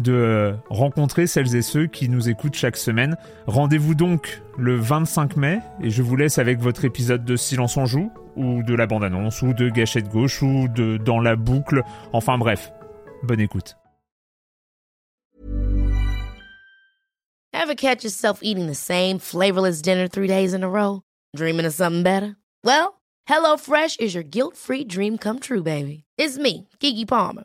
de rencontrer celles et ceux qui nous écoutent chaque semaine. Rendez-vous donc le 25 mai et je vous laisse avec votre épisode de Silence en joue ou de la bande-annonce ou de Gâchette gauche ou de Dans la boucle. Enfin bref, bonne écoute. Ever catch yourself eating the same flavorless dinner three days in a row? Dreaming of something better? Well, HelloFresh is your guilt-free dream come true, baby. It's me, Kiki Palmer.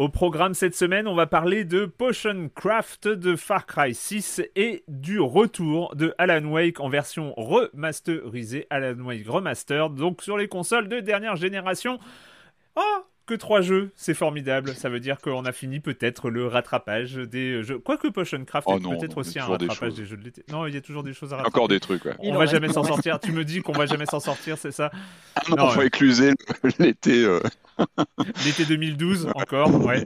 Au programme cette semaine, on va parler de Potion Craft de Far Cry 6 et du retour de Alan Wake en version remasterisée, Alan Wake Remastered, donc sur les consoles de dernière génération. Oh, que trois jeux, c'est formidable. Ça veut dire qu'on a fini peut-être le rattrapage des jeux. Quoique Potion Craft Oh est peut-être aussi il un des rattrapage des jeux de l'été. Non, il y a toujours des choses à rattraper. Encore des trucs, ouais. On va jamais s'en sortir. Tu me dis qu'on va jamais s'en sortir, c'est ça? Ah non, Non, faut écluser l'été. euh. L'été 2012 encore, ouais.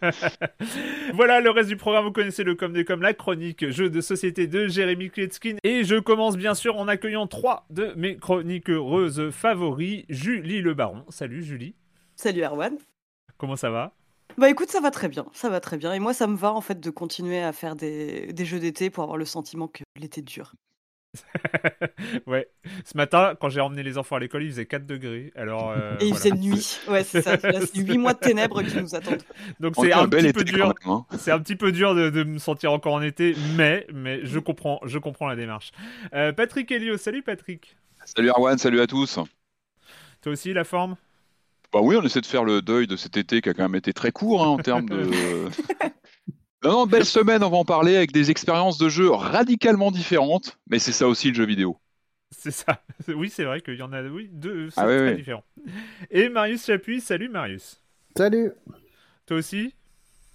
voilà, le reste du programme, vous connaissez le comme des comme la chronique jeu de société de Jérémy Kletskin. Et je commence bien sûr en accueillant trois de mes chroniques heureuses favoris. Julie Le Baron. Salut Julie, Salut Erwan. comment ça va? Bah écoute, ça va très bien, ça va très bien. Et moi, ça me va en fait de continuer à faire des, des jeux d'été pour avoir le sentiment que l'été dure. Ouais. Ce matin, quand j'ai emmené les enfants à l'école, il faisait 4 degrés. Alors, euh, Et il voilà. faisait nuit. Ouais, c'est ça. Là, c'est 8 mois de ténèbres qui nous attendent. Donc On c'est un, bel petit été peu dur. même, hein. C'est un petit peu dur de, de me sentir encore en été, mais, mais je comprends, je comprends la démarche. Euh, Patrick Elio, salut Patrick. Salut Arwan, salut à tous. Toi aussi, la forme? Bah oui, on essaie de faire le deuil de cet été qui a quand même été très court hein, en termes de. Non, non, belle semaine, on va en parler avec des expériences de jeu radicalement différentes, mais c'est ça aussi le jeu vidéo. C'est ça. Oui, c'est vrai qu'il y en a oui, deux, c'est Ah ouais, très ouais. différent. Et Marius Chapuis, salut Marius. Salut Toi aussi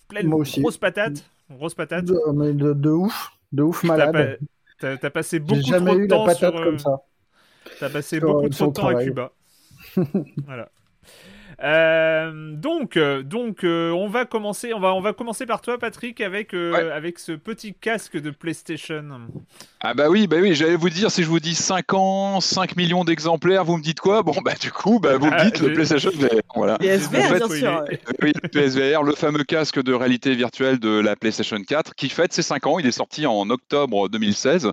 Pleine Moi aussi. grosse patate Grosse patate de, mais de, de ouf, de ouf malade. T'as passé beaucoup J'ai jamais trop de eu la temps patate sur, euh, comme ça. T'as passé sur- beaucoup de temps à. Cuba. voilà. Euh, donc, euh, donc euh, on va commencer, on va, on va commencer par toi, Patrick, avec euh, Ouais. avec ce petit casque de PlayStation. Ah bah oui, bah oui, j'allais vous dire, si je vous dis 5 ans, 5 millions d'exemplaires, vous me dites quoi? Bon bah du coup, bah, vous me Ah, dites le PlayStation VR, voilà. Et SVR, En fait, bien sûr. oui. Oui, le PSVR, le fameux casque de réalité virtuelle de la PlayStation 4, qui fête ses 5 ans. Il est sorti en octobre 2016.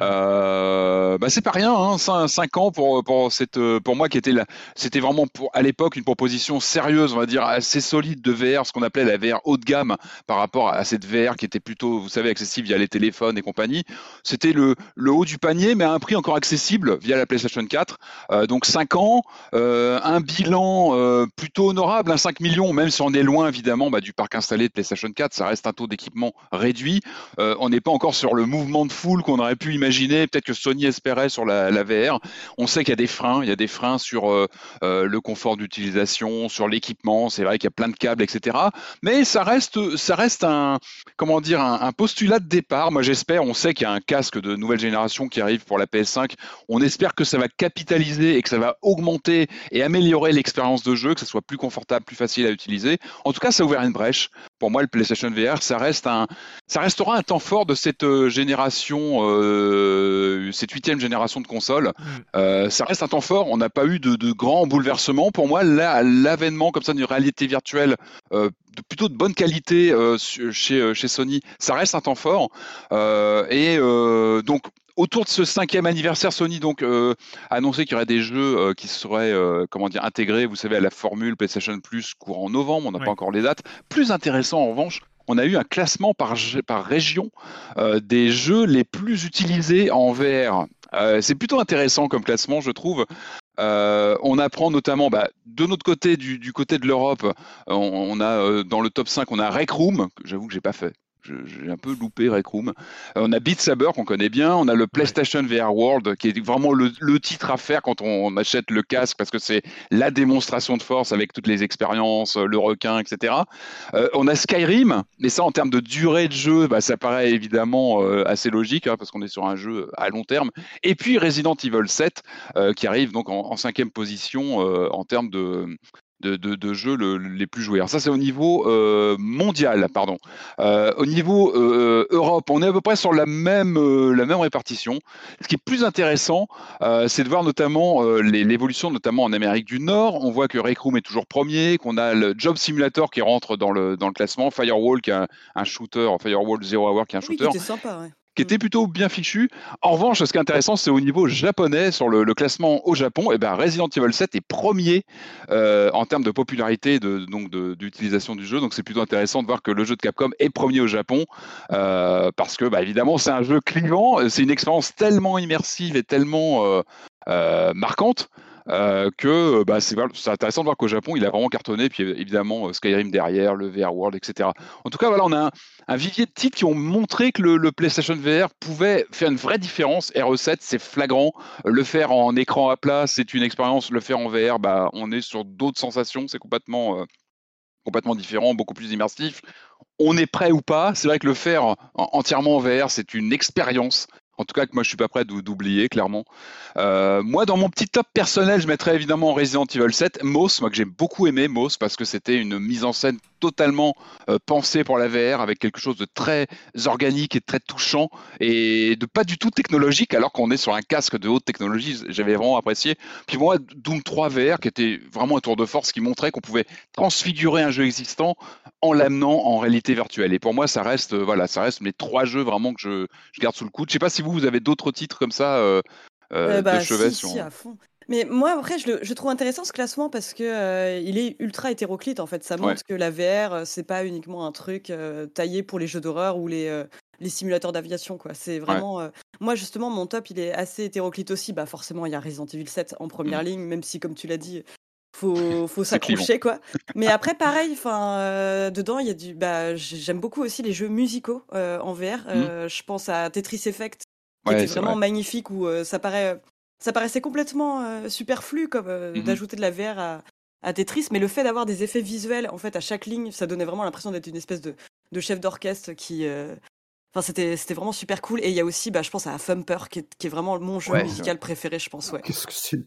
Euh, bah, c'est pas rien, hein, 5, ans pour, pour, cette, pour moi qui était là. C'était vraiment pour, à l'époque une proposition sérieuse, on va dire assez solide de VR, ce qu'on appelait la VR haut de gamme par rapport à cette VR qui était plutôt, vous savez, accessible via les téléphones et compagnie. C'était le, haut du panier, mais à un prix encore accessible via la PlayStation 4. Euh, donc 5 ans, euh, un bilan euh, plutôt honorable, un 5 millions, même si on est loin évidemment bah, du parc installé de PlayStation 4, ça reste un taux d'équipement réduit. On n'est pas encore sur le mouvement de foule qu'on aurait pu imaginer, peut-être que Sony espérait sur la, VR. On sait qu'il y a des freins, il y a des freins sur le confort d'utilisation, sur l'équipement. C'est vrai qu'il y a plein de câbles, etc. Mais ça reste, un, comment dire, un, un postulat de départ. Moi, j'espère. On sait qu'il y a un casque de nouvelle génération qui arrive pour la PS5. On espère que ça va capitaliser et que ça va augmenter et améliorer l'expérience de jeu, que ça soit plus confortable, plus facile à utiliser. En tout cas, ça a ouvert une brèche pour moi, le PlayStation VR, ça reste un, ça restera un temps fort de cette euh, génération, euh, cette huitième génération de consoles. Mm. Euh, ça reste un temps fort. On n'a pas eu de, de, grands bouleversements. Pour moi, l'avènement comme ça d'une réalité virtuelle euh, de plutôt de bonne qualité euh, chez, chez Sony, ça reste un temps fort. et donc autour de ce cinquième anniversaire, Sony donc euh, a annoncé qu'il y aurait des jeux euh, qui seraient euh, comment dire intégrés, vous savez, à la formule PlayStation Plus courant novembre. On n'a pas encore les dates. Plus intéressant en revanche, on a eu un classement par, par région des jeux les plus utilisés en VR. c'est plutôt intéressant comme classement, je trouve. on apprend notamment, bah, de notre côté, du, côté de l'Europe, on, a dans le top 5, on a Rec Room, que j'avoue que j'ai pas fait j'ai un peu loupé Rec Room. Euh, on a Beat Saber qu'on connaît bien, on a le PlayStation VR World qui est vraiment le, titre à faire quand on, achète le casque parce que c'est la démonstration de force avec toutes les expériences, le requin, etc. Euh, on a Skyrim, mais ça en termes de durée de jeu, bah, ça paraît évidemment euh, assez logique hein, parce qu'on est sur un jeu à long terme. Et puis Resident Evil 7 qui arrive donc en, en cinquième position en termes de, de, de, jeux les plus joués. Alors ça, c'est au niveau euh, mondial, pardon. Euh, au niveau euh, Europe, on est à peu près sur la même, la même répartition. Ce qui est plus intéressant, c'est de voir notamment l'évolution, notamment en Amérique du Nord. On voit que Rec Room est toujours premier, qu'on a le Job Simulator qui rentre dans le, dans le classement, Firewall qui est un, shooter, Firewall Zero Hour qui est un shooter. Oui, sympa, ouais qui était plutôt bien fichu. En revanche, ce qui est intéressant, c'est au niveau japonais, sur le, classement au Japon, et eh ben Resident Evil 7 est premier euh, en termes de popularité de, donc d'utilisation du jeu. Donc c'est plutôt intéressant de voir que le jeu de Capcom est premier au Japon, euh, parce que bah, évidemment c'est un jeu clivant, c'est une expérience tellement immersive et tellement euh, marquante euh, que bah, c'est intéressant de voir qu'au Japon, il a vraiment cartonné, puis évidemment euh, Skyrim derrière, le VR World, etc. En tout cas, voilà, on a un, vivier de titres qui ont montré que le, PlayStation VR pouvait faire une vraie différence. RE7, c'est flagrant. Le faire en écran à plat, c'est une expérience. Le faire en VR, bah, on est sur d'autres sensations. C'est complètement, euh, complètement différent, beaucoup plus immersif. On est prêt ou pas. C'est vrai que le faire entièrement en VR, c'est une expérience en tout cas, que moi, je suis pas prêt d'oublier, clairement. Euh, moi, dans mon petit top personnel, je mettrais évidemment Resident Evil 7. Moss, moi que j'ai beaucoup aimé Moss, parce que c'était une mise en scène totalement euh, pensée pour la VR, avec quelque chose de très organique et très touchant, et de pas du tout technologique, alors qu'on est sur un casque de haute technologie. J'avais vraiment apprécié. Puis moi, Doom 3 VR, qui était vraiment un tour de force, qui montrait qu'on pouvait transfigurer un jeu existant en l'amenant en réalité virtuelle. Et pour moi, ça reste, euh, voilà, ça reste mes trois jeux vraiment que je, je garde sous le coude. Je sais pas si vous, avez d'autres titres comme ça euh, euh, bah, de chevet sur... si, à fond. Mais moi, après, je, je, trouve intéressant ce classement parce que euh, il est ultra hétéroclite. En fait, ça montre que la VR, c'est pas uniquement un truc taillé pour les jeux d'horreur ou les, les simulateurs d'aviation. quoi. C'est vraiment. Moi, justement, mon top, il est assez hétéroclite aussi. Bah, forcément, il y a Resident Evil 7 en première mmh. ligne, même si, comme tu l'as dit, faut, faut s'accrocher quoi. Mais après pareil, enfin dedans il y a du bah j'aime beaucoup aussi les jeux musicaux en VR. Mmh. Je pense à Tetris Effect qui était vraiment magnifique où euh, ça paraît ça paraissait complètement euh, superflu comme euh, mmh d'ajouter de la VR à, à, Tetris, mais le fait d'avoir des effets visuels en fait à chaque ligne, ça donnait vraiment l'impression d'être une espèce de, de chef d'orchestre qui Enfin, c'était, c'était vraiment super cool. Et il y a aussi, bah, je pense à Thumper, qui est, qui est vraiment mon jeu musical préféré, je pense. Ouais. Qu'est-ce que c'est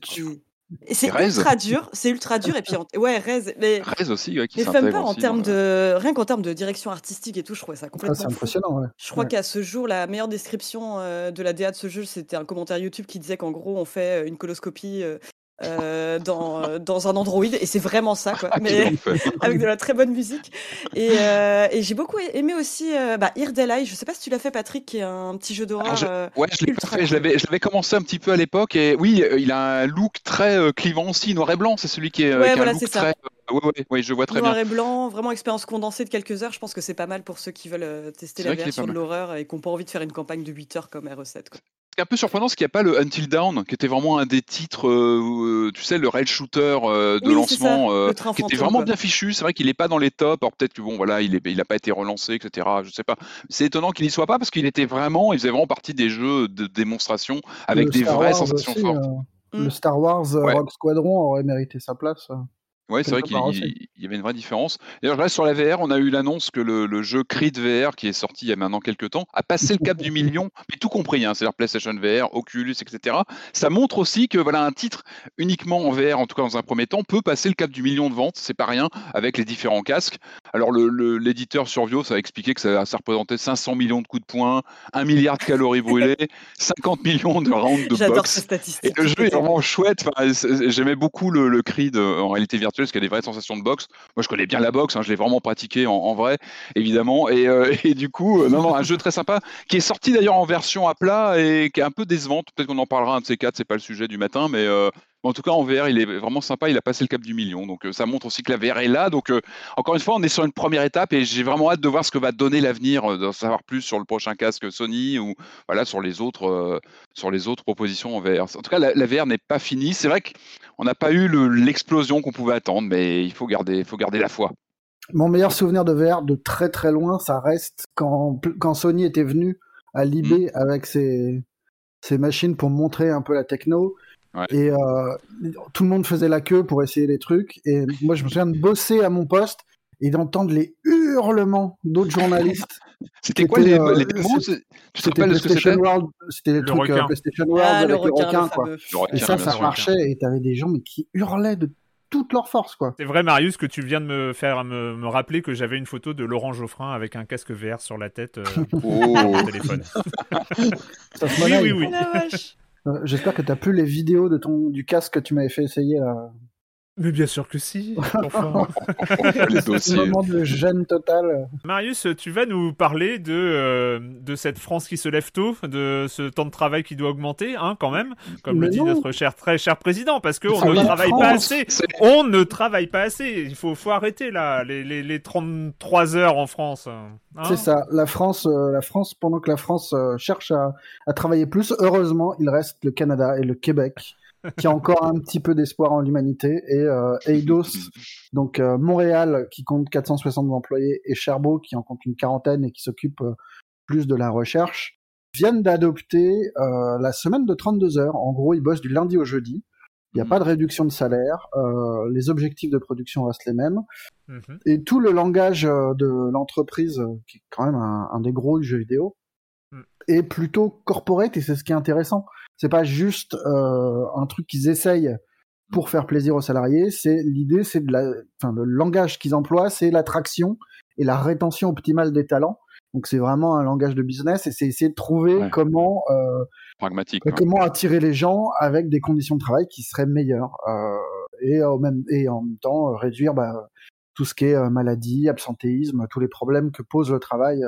c'est ultra dur, c'est ultra dur et puis ouais Rez, mais Rez aussi ouais, qui pas en termes de rien qu'en termes de direction artistique et tout, je trouvais ça complètement. Ah, c'est impressionnant. Ouais. Je crois qu'à ce jour, la meilleure description euh, de la DA de ce jeu, c'était un commentaire YouTube qui disait qu'en gros, on fait une coloscopie euh, euh, dans, euh, dans un Android et c'est vraiment ça quoi. Ah, mais avec de la très bonne musique. Et, euh, et j'ai beaucoup aimé aussi euh, bah, Irdelai je sais pas si tu l'as fait Patrick qui est un petit jeu d'horreur ah, ouais je l'ai pas fait. Je l'avais je l'avais commencé un petit peu à l'époque et oui il a un look très clivant aussi noir et blanc. C'est celui qui est ouais, qui voilà, c'est ça. Oui, oui, oui, je vois très Noir bien. Noir et blanc, vraiment expérience condensée de quelques heures. Je pense que c'est pas mal pour ceux qui veulent tester la version de l'horreur et qui n'ont pas envie de faire une campagne de 8 heures comme RE7. Quoi un peu surprenant, c'est qu'il n'y a pas le Until Dawn, qui était vraiment un des titres, euh, euh, tu sais, le rail shooter euh, de lancement, qui était vraiment bien fichu. C'est vrai qu'il n'est pas dans les tops. Alors peut-être que bon, voilà, il n'a il pas été relancé, etc. Je sais pas. C'est étonnant qu'il n'y soit pas parce qu'il était vraiment, il faisait vraiment partie des jeux de démonstration avec des vraies sensations fortes. Le Star Wars Rock Squadron aurait mérité sa place. Oui, c'est vrai qu'il y avait une vraie différence. D'ailleurs, je reste sur la VR. On a eu l'annonce que le, jeu Creed VR, qui est sorti il y a maintenant quelques temps, a passé le cap du million, mais tout compris, hein, c'est-à-dire PlayStation VR, Oculus, etc. Ça montre aussi que voilà un titre uniquement en VR, en tout cas dans un premier temps, peut passer le cap du million de ventes. C'est pas rien avec les différents casques. Alors, l'éditeur le, Survio, ça a expliqué que ça, ça, représentait 500 millions de coups de poing, 1 milliard de calories brûlées, 50 millions de rounds de J'adore ces statistiques. Et le jeu est vraiment chouette. J'aimais beaucoup le, le Creed euh, en réalité virtuelle parce qu'il y a des vraies sensations de boxe. Moi, je connais bien la boxe, hein, je l'ai vraiment pratiqué en, vrai, évidemment. Et, euh, du coup, euh, un jeu très sympa qui est sorti d'ailleurs en version à plat et qui est un peu décevante. Peut-être qu'on en parlera un de ces quatre, c'est pas le sujet du matin, mais euh, en tout cas, en VR, il est vraiment sympa. Il a passé le cap du million. Donc, ça montre aussi que la VR est là. Donc, encore une fois, on est sur une première étape et j'ai vraiment hâte de voir ce que va donner l'avenir, d'en savoir plus sur le prochain casque Sony ou voilà, sur, les autres, sur les autres propositions en VR. En tout cas, la, la VR n'est pas finie. C'est vrai qu'on n'a pas eu l'explosion qu'on pouvait attendre, mais il faut garder, faut garder la foi. Mon meilleur souvenir de VR de très très loin, ça reste quand, quand Sony était venu à Libé mm. avec ses, ses machines pour montrer un peu la techno. Et euh, tout le monde faisait la queue pour essayer les trucs. Et moi, je me souviens de bosser à mon poste et d'entendre les hurlements d'autres journalistes. c'était quoi les, euh, les Tu te rappelles ce que c'était C'était les trucs euh, PlayStation World ah, avec le requin, quoi. et ça, ça marchait et t'avais des gens mais qui hurlaient de toute leur force, quoi. C'est vrai, Marius, que tu viens de me faire me, me rappeler que j'avais une photo de Laurent Geoffrin avec un casque VR sur la tête euh, oh. téléphone. oui, oui, oui. Euh, j'espère que tu as plus les vidéos de ton, du casque que tu m'avais fait essayer là. Mais bien sûr que si. Enfin. un moment de gêne total. Marius, tu vas nous parler de, euh, de cette France qui se lève tôt, de ce temps de travail qui doit augmenter, hein, quand même, comme le dit notre cher, très cher président, parce qu'on ne travaille pas assez. On ne travaille pas assez. Il faut, faut arrêter là, les, les, les 33 heures en France. Hein. C'est ça. La France, euh, la France, pendant que la France euh, cherche à, à travailler plus, heureusement, il reste le Canada et le Québec qui a encore un petit peu d'espoir en l'humanité, et euh, Eidos, donc euh, Montréal, qui compte 460 employés, et Cherbourg, qui en compte une quarantaine et qui s'occupe euh, plus de la recherche, viennent d'adopter la semaine de 32 heures. En gros, ils bossent du lundi au jeudi. Il n'y a mhm. pas de réduction de salaire. Euh, les objectifs de production restent les mêmes. Mhm. Et tout le langage de l'entreprise, qui est quand même un, un, des gros du jeu vidéo, mm. est plutôt corporate et c'est ce qui est intéressant c'est pas juste euh, un truc qu'ils essayent pour faire plaisir aux salariés. C'est l'idée, c'est de la, enfin le langage qu'ils emploient, c'est l'attraction et la rétention optimale des talents. Donc c'est vraiment un langage de business et c'est essayer de trouver comment euh, pragmatique, comment attirer les gens avec des conditions de travail qui seraient meilleures euh, et au même et en même temps réduire bah, tout ce qui est maladie, absentéisme, tous les problèmes que pose le travail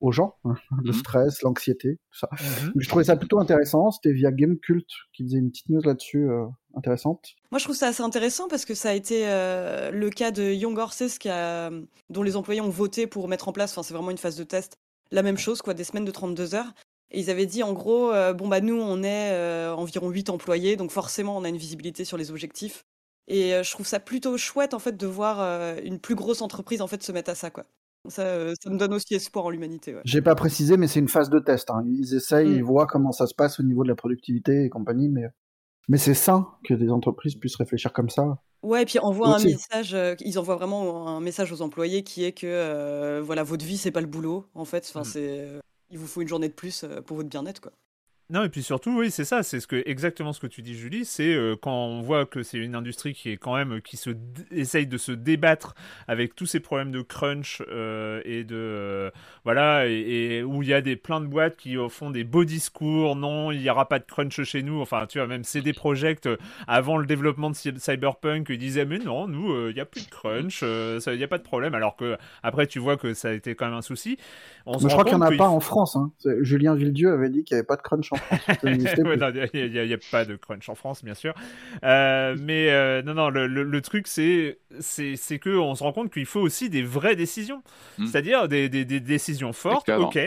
aux gens, hein, le mhm. stress, l'anxiété, tout ça. Mhm. Je trouvais ça plutôt intéressant. C'était via Gamecult qui faisait une petite news là-dessus euh, intéressante. Moi, je trouve ça assez intéressant parce que ça a été euh, le cas de Young Horses qui a, dont les employés ont voté pour mettre en place. Enfin, c'est vraiment une phase de test. La même chose, quoi, des semaines de 32 heures. Et ils avaient dit en gros, euh, bon bah nous on est environ 8 employés, donc forcément on a une visibilité sur les objectifs. Et je trouve ça plutôt chouette en fait de voir une plus grosse entreprise en fait se mettre à ça quoi. Ça, euh, ça me donne aussi espoir en l'humanité. Ouais. J'ai pas précisé, mais c'est une phase de test. Hein. Ils essayent, ils voient comment ça se passe au niveau de la productivité et compagnie, mais, mais c'est sain que des entreprises puissent réfléchir comme ça. Ouais, et puis envoient un message, euh, ils envoient vraiment un message aux employés qui est que euh, voilà, votre vie, c'est pas le boulot, en fait. Enfin, mm. c'est, il vous faut une journée de plus pour votre bien-être, quoi. Non, et puis surtout, oui, c'est ça, c'est ce que, exactement ce que tu dis, Julie, c'est euh, quand on voit que c'est une industrie qui est quand même, qui se essaye de se débattre avec tous ces problèmes de crunch euh, et de, euh, voilà, et, où il y a des, plein de boîtes qui font des beaux discours, non, il n'y aura pas de crunch chez nous, enfin, tu vois, même CD Projekt, avant le développement de Cyberpunk, ils disaient, mais non, nous, il n'y a plus de crunch, il n'y a pas de problème, alors que, après, tu vois que ça a été quand même un souci. On je crois qu'il n'y en a pas en France, hein. Julien Villedieu avait dit qu'il n'y avait pas de crunch en il n'y a, pas de crunch en France, bien sûr. Euh, mais euh, non, non, le, le, truc, c'est c'est que on se rend compte qu'il faut aussi des vraies décisions. Hmm. C'est-à-dire des, des, des, décisions fortes. Ok,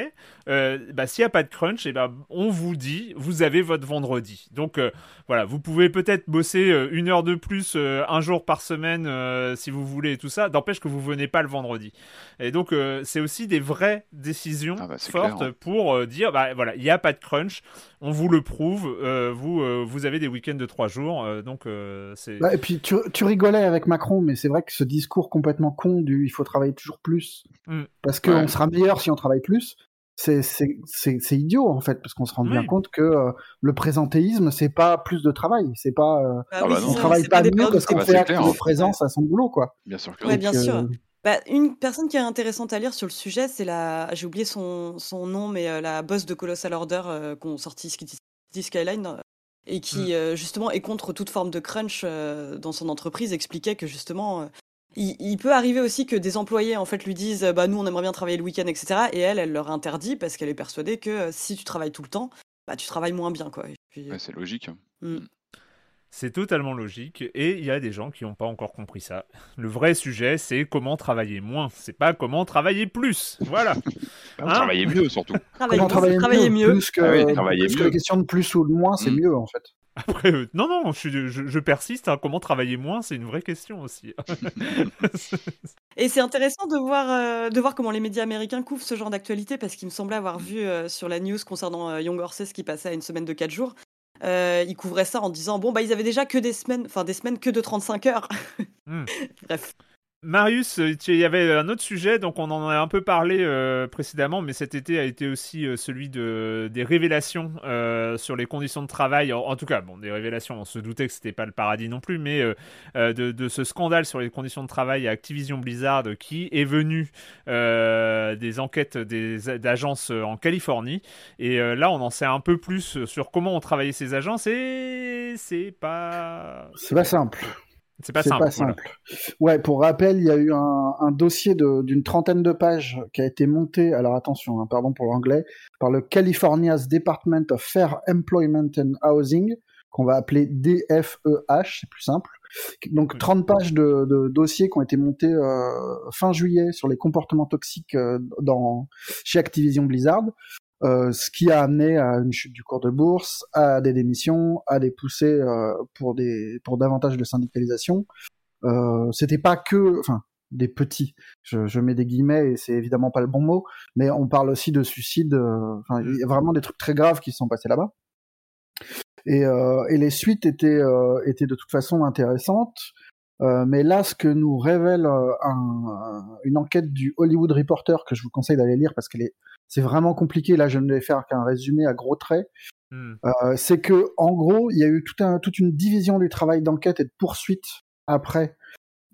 euh, bah, s'il n'y a pas de crunch, et eh ben, on vous dit, vous avez votre vendredi. Donc voilà, vous pouvez peut-être bosser une heure de plus un jour par semaine si vous voulez et tout ça. D'empêche que vous venez pas le vendredi. Et donc c'est aussi des vraies décisions ah bah, fortes pour dire, bah voilà, il n'y a pas de crunch on vous le prouve. vous, vous avez des week-ends de trois jours, donc c'est. Bah, et puis tu, tu, rigolais avec Macron, mais c'est vrai que ce discours complètement con du il faut travailler toujours plus, mm. parce qu'on sera meilleur si on travaille plus c'est idiot en fait parce qu'on se rend bien compte que euh, le présentéisme c'est pas plus de travail c'est pas euh, ah bah on travaille pas, mieux parce qu'on fait acte de présence à son boulot quoi bien sûr que bien sûr euh, bah, une personne qui est intéressante à lire sur le sujet c'est la j'ai oublié son, son, nom mais la boss de Colossal Order qu'on sorti Skyline et qui mm. justement est contre toute forme de crunch dans son entreprise expliquait que justement il, peut arriver aussi que des employés en fait lui disent bah nous on aimerait bien travailler le week-end etc et elle elle leur interdit parce qu'elle est persuadée que euh, si tu travailles tout le temps bah tu travailles moins bien quoi. c'est logique. Hmm. C'est totalement logique et il y a des gens qui n'ont pas encore compris ça. Le vrai sujet, c'est comment travailler moins. C'est pas comment travailler plus. Voilà. Hein travailler mieux surtout. comment travailler, mieux, Plus que, ah la question de plus ou de moins, c'est hmm. mieux en fait. Après, euh, non, non, je, je, persiste. Hein. comment travailler moins, c'est une vraie question aussi. Et c'est intéressant de voir, euh, de voir comment les médias américains couvrent ce genre d'actualité, parce qu'il me semblait avoir vu euh, sur la news concernant Young Horses qui passait à une semaine de 4 jours, ils couvraient ça en disant bon bah ils avaient déjà que des semaines, enfin des semaines que de 35 heures. Hmm. Bref. Marius, euh, il y avait un autre sujet, donc on en a un peu parlé euh, précédemment, mais cet été a été aussi euh, celui de, des révélations sur les conditions de travail. En, tout cas, bon, des révélations, on se doutait que c'était pas le paradis non plus, mais de, ce scandale sur les conditions de travail à Activision Blizzard qui est venu des enquêtes d'agences en Californie. Et là, on en sait un peu plus sur comment ont travaillé ces agences et c'est pas. C'est pas simple. C'est pas, simple, pas simple. Ouais, pour rappel, il y a eu un, dossier d'une trentaine de pages qui a été monté, alors attention, hein, pardon pour l'anglais, par le California's Department of Fair Employment and Housing, qu'on va appeler DFEH, c'est plus simple. Donc 30 pages de, de dossiers qui ont été montés euh, fin juillet sur les comportements toxiques euh, dans, chez Activision Blizzard. Euh, ce qui a amené à une chute du cours de bourse, à des démissions, à des poussées euh, pour des pour davantage de syndicalisation. Euh, C'était pas que, enfin, des petits. Je, je, mets des guillemets et c'est évidemment pas le bon mot, mais on parle aussi de suicide. Euh, enfin, il y a vraiment des trucs très graves qui se sont passés là-bas. Et, euh, et, les suites étaient, étaient de toute façon intéressantes. Mais là, ce que nous révèle un, une enquête du Hollywood Reporter que je vous conseille d'aller lire parce qu'elle est c'est vraiment compliqué. Là, je ne vais faire qu'un résumé à gros traits. Hmm. Euh, c'est que, en gros, il y a eu tout un, toute une division du travail d'enquête et de poursuite après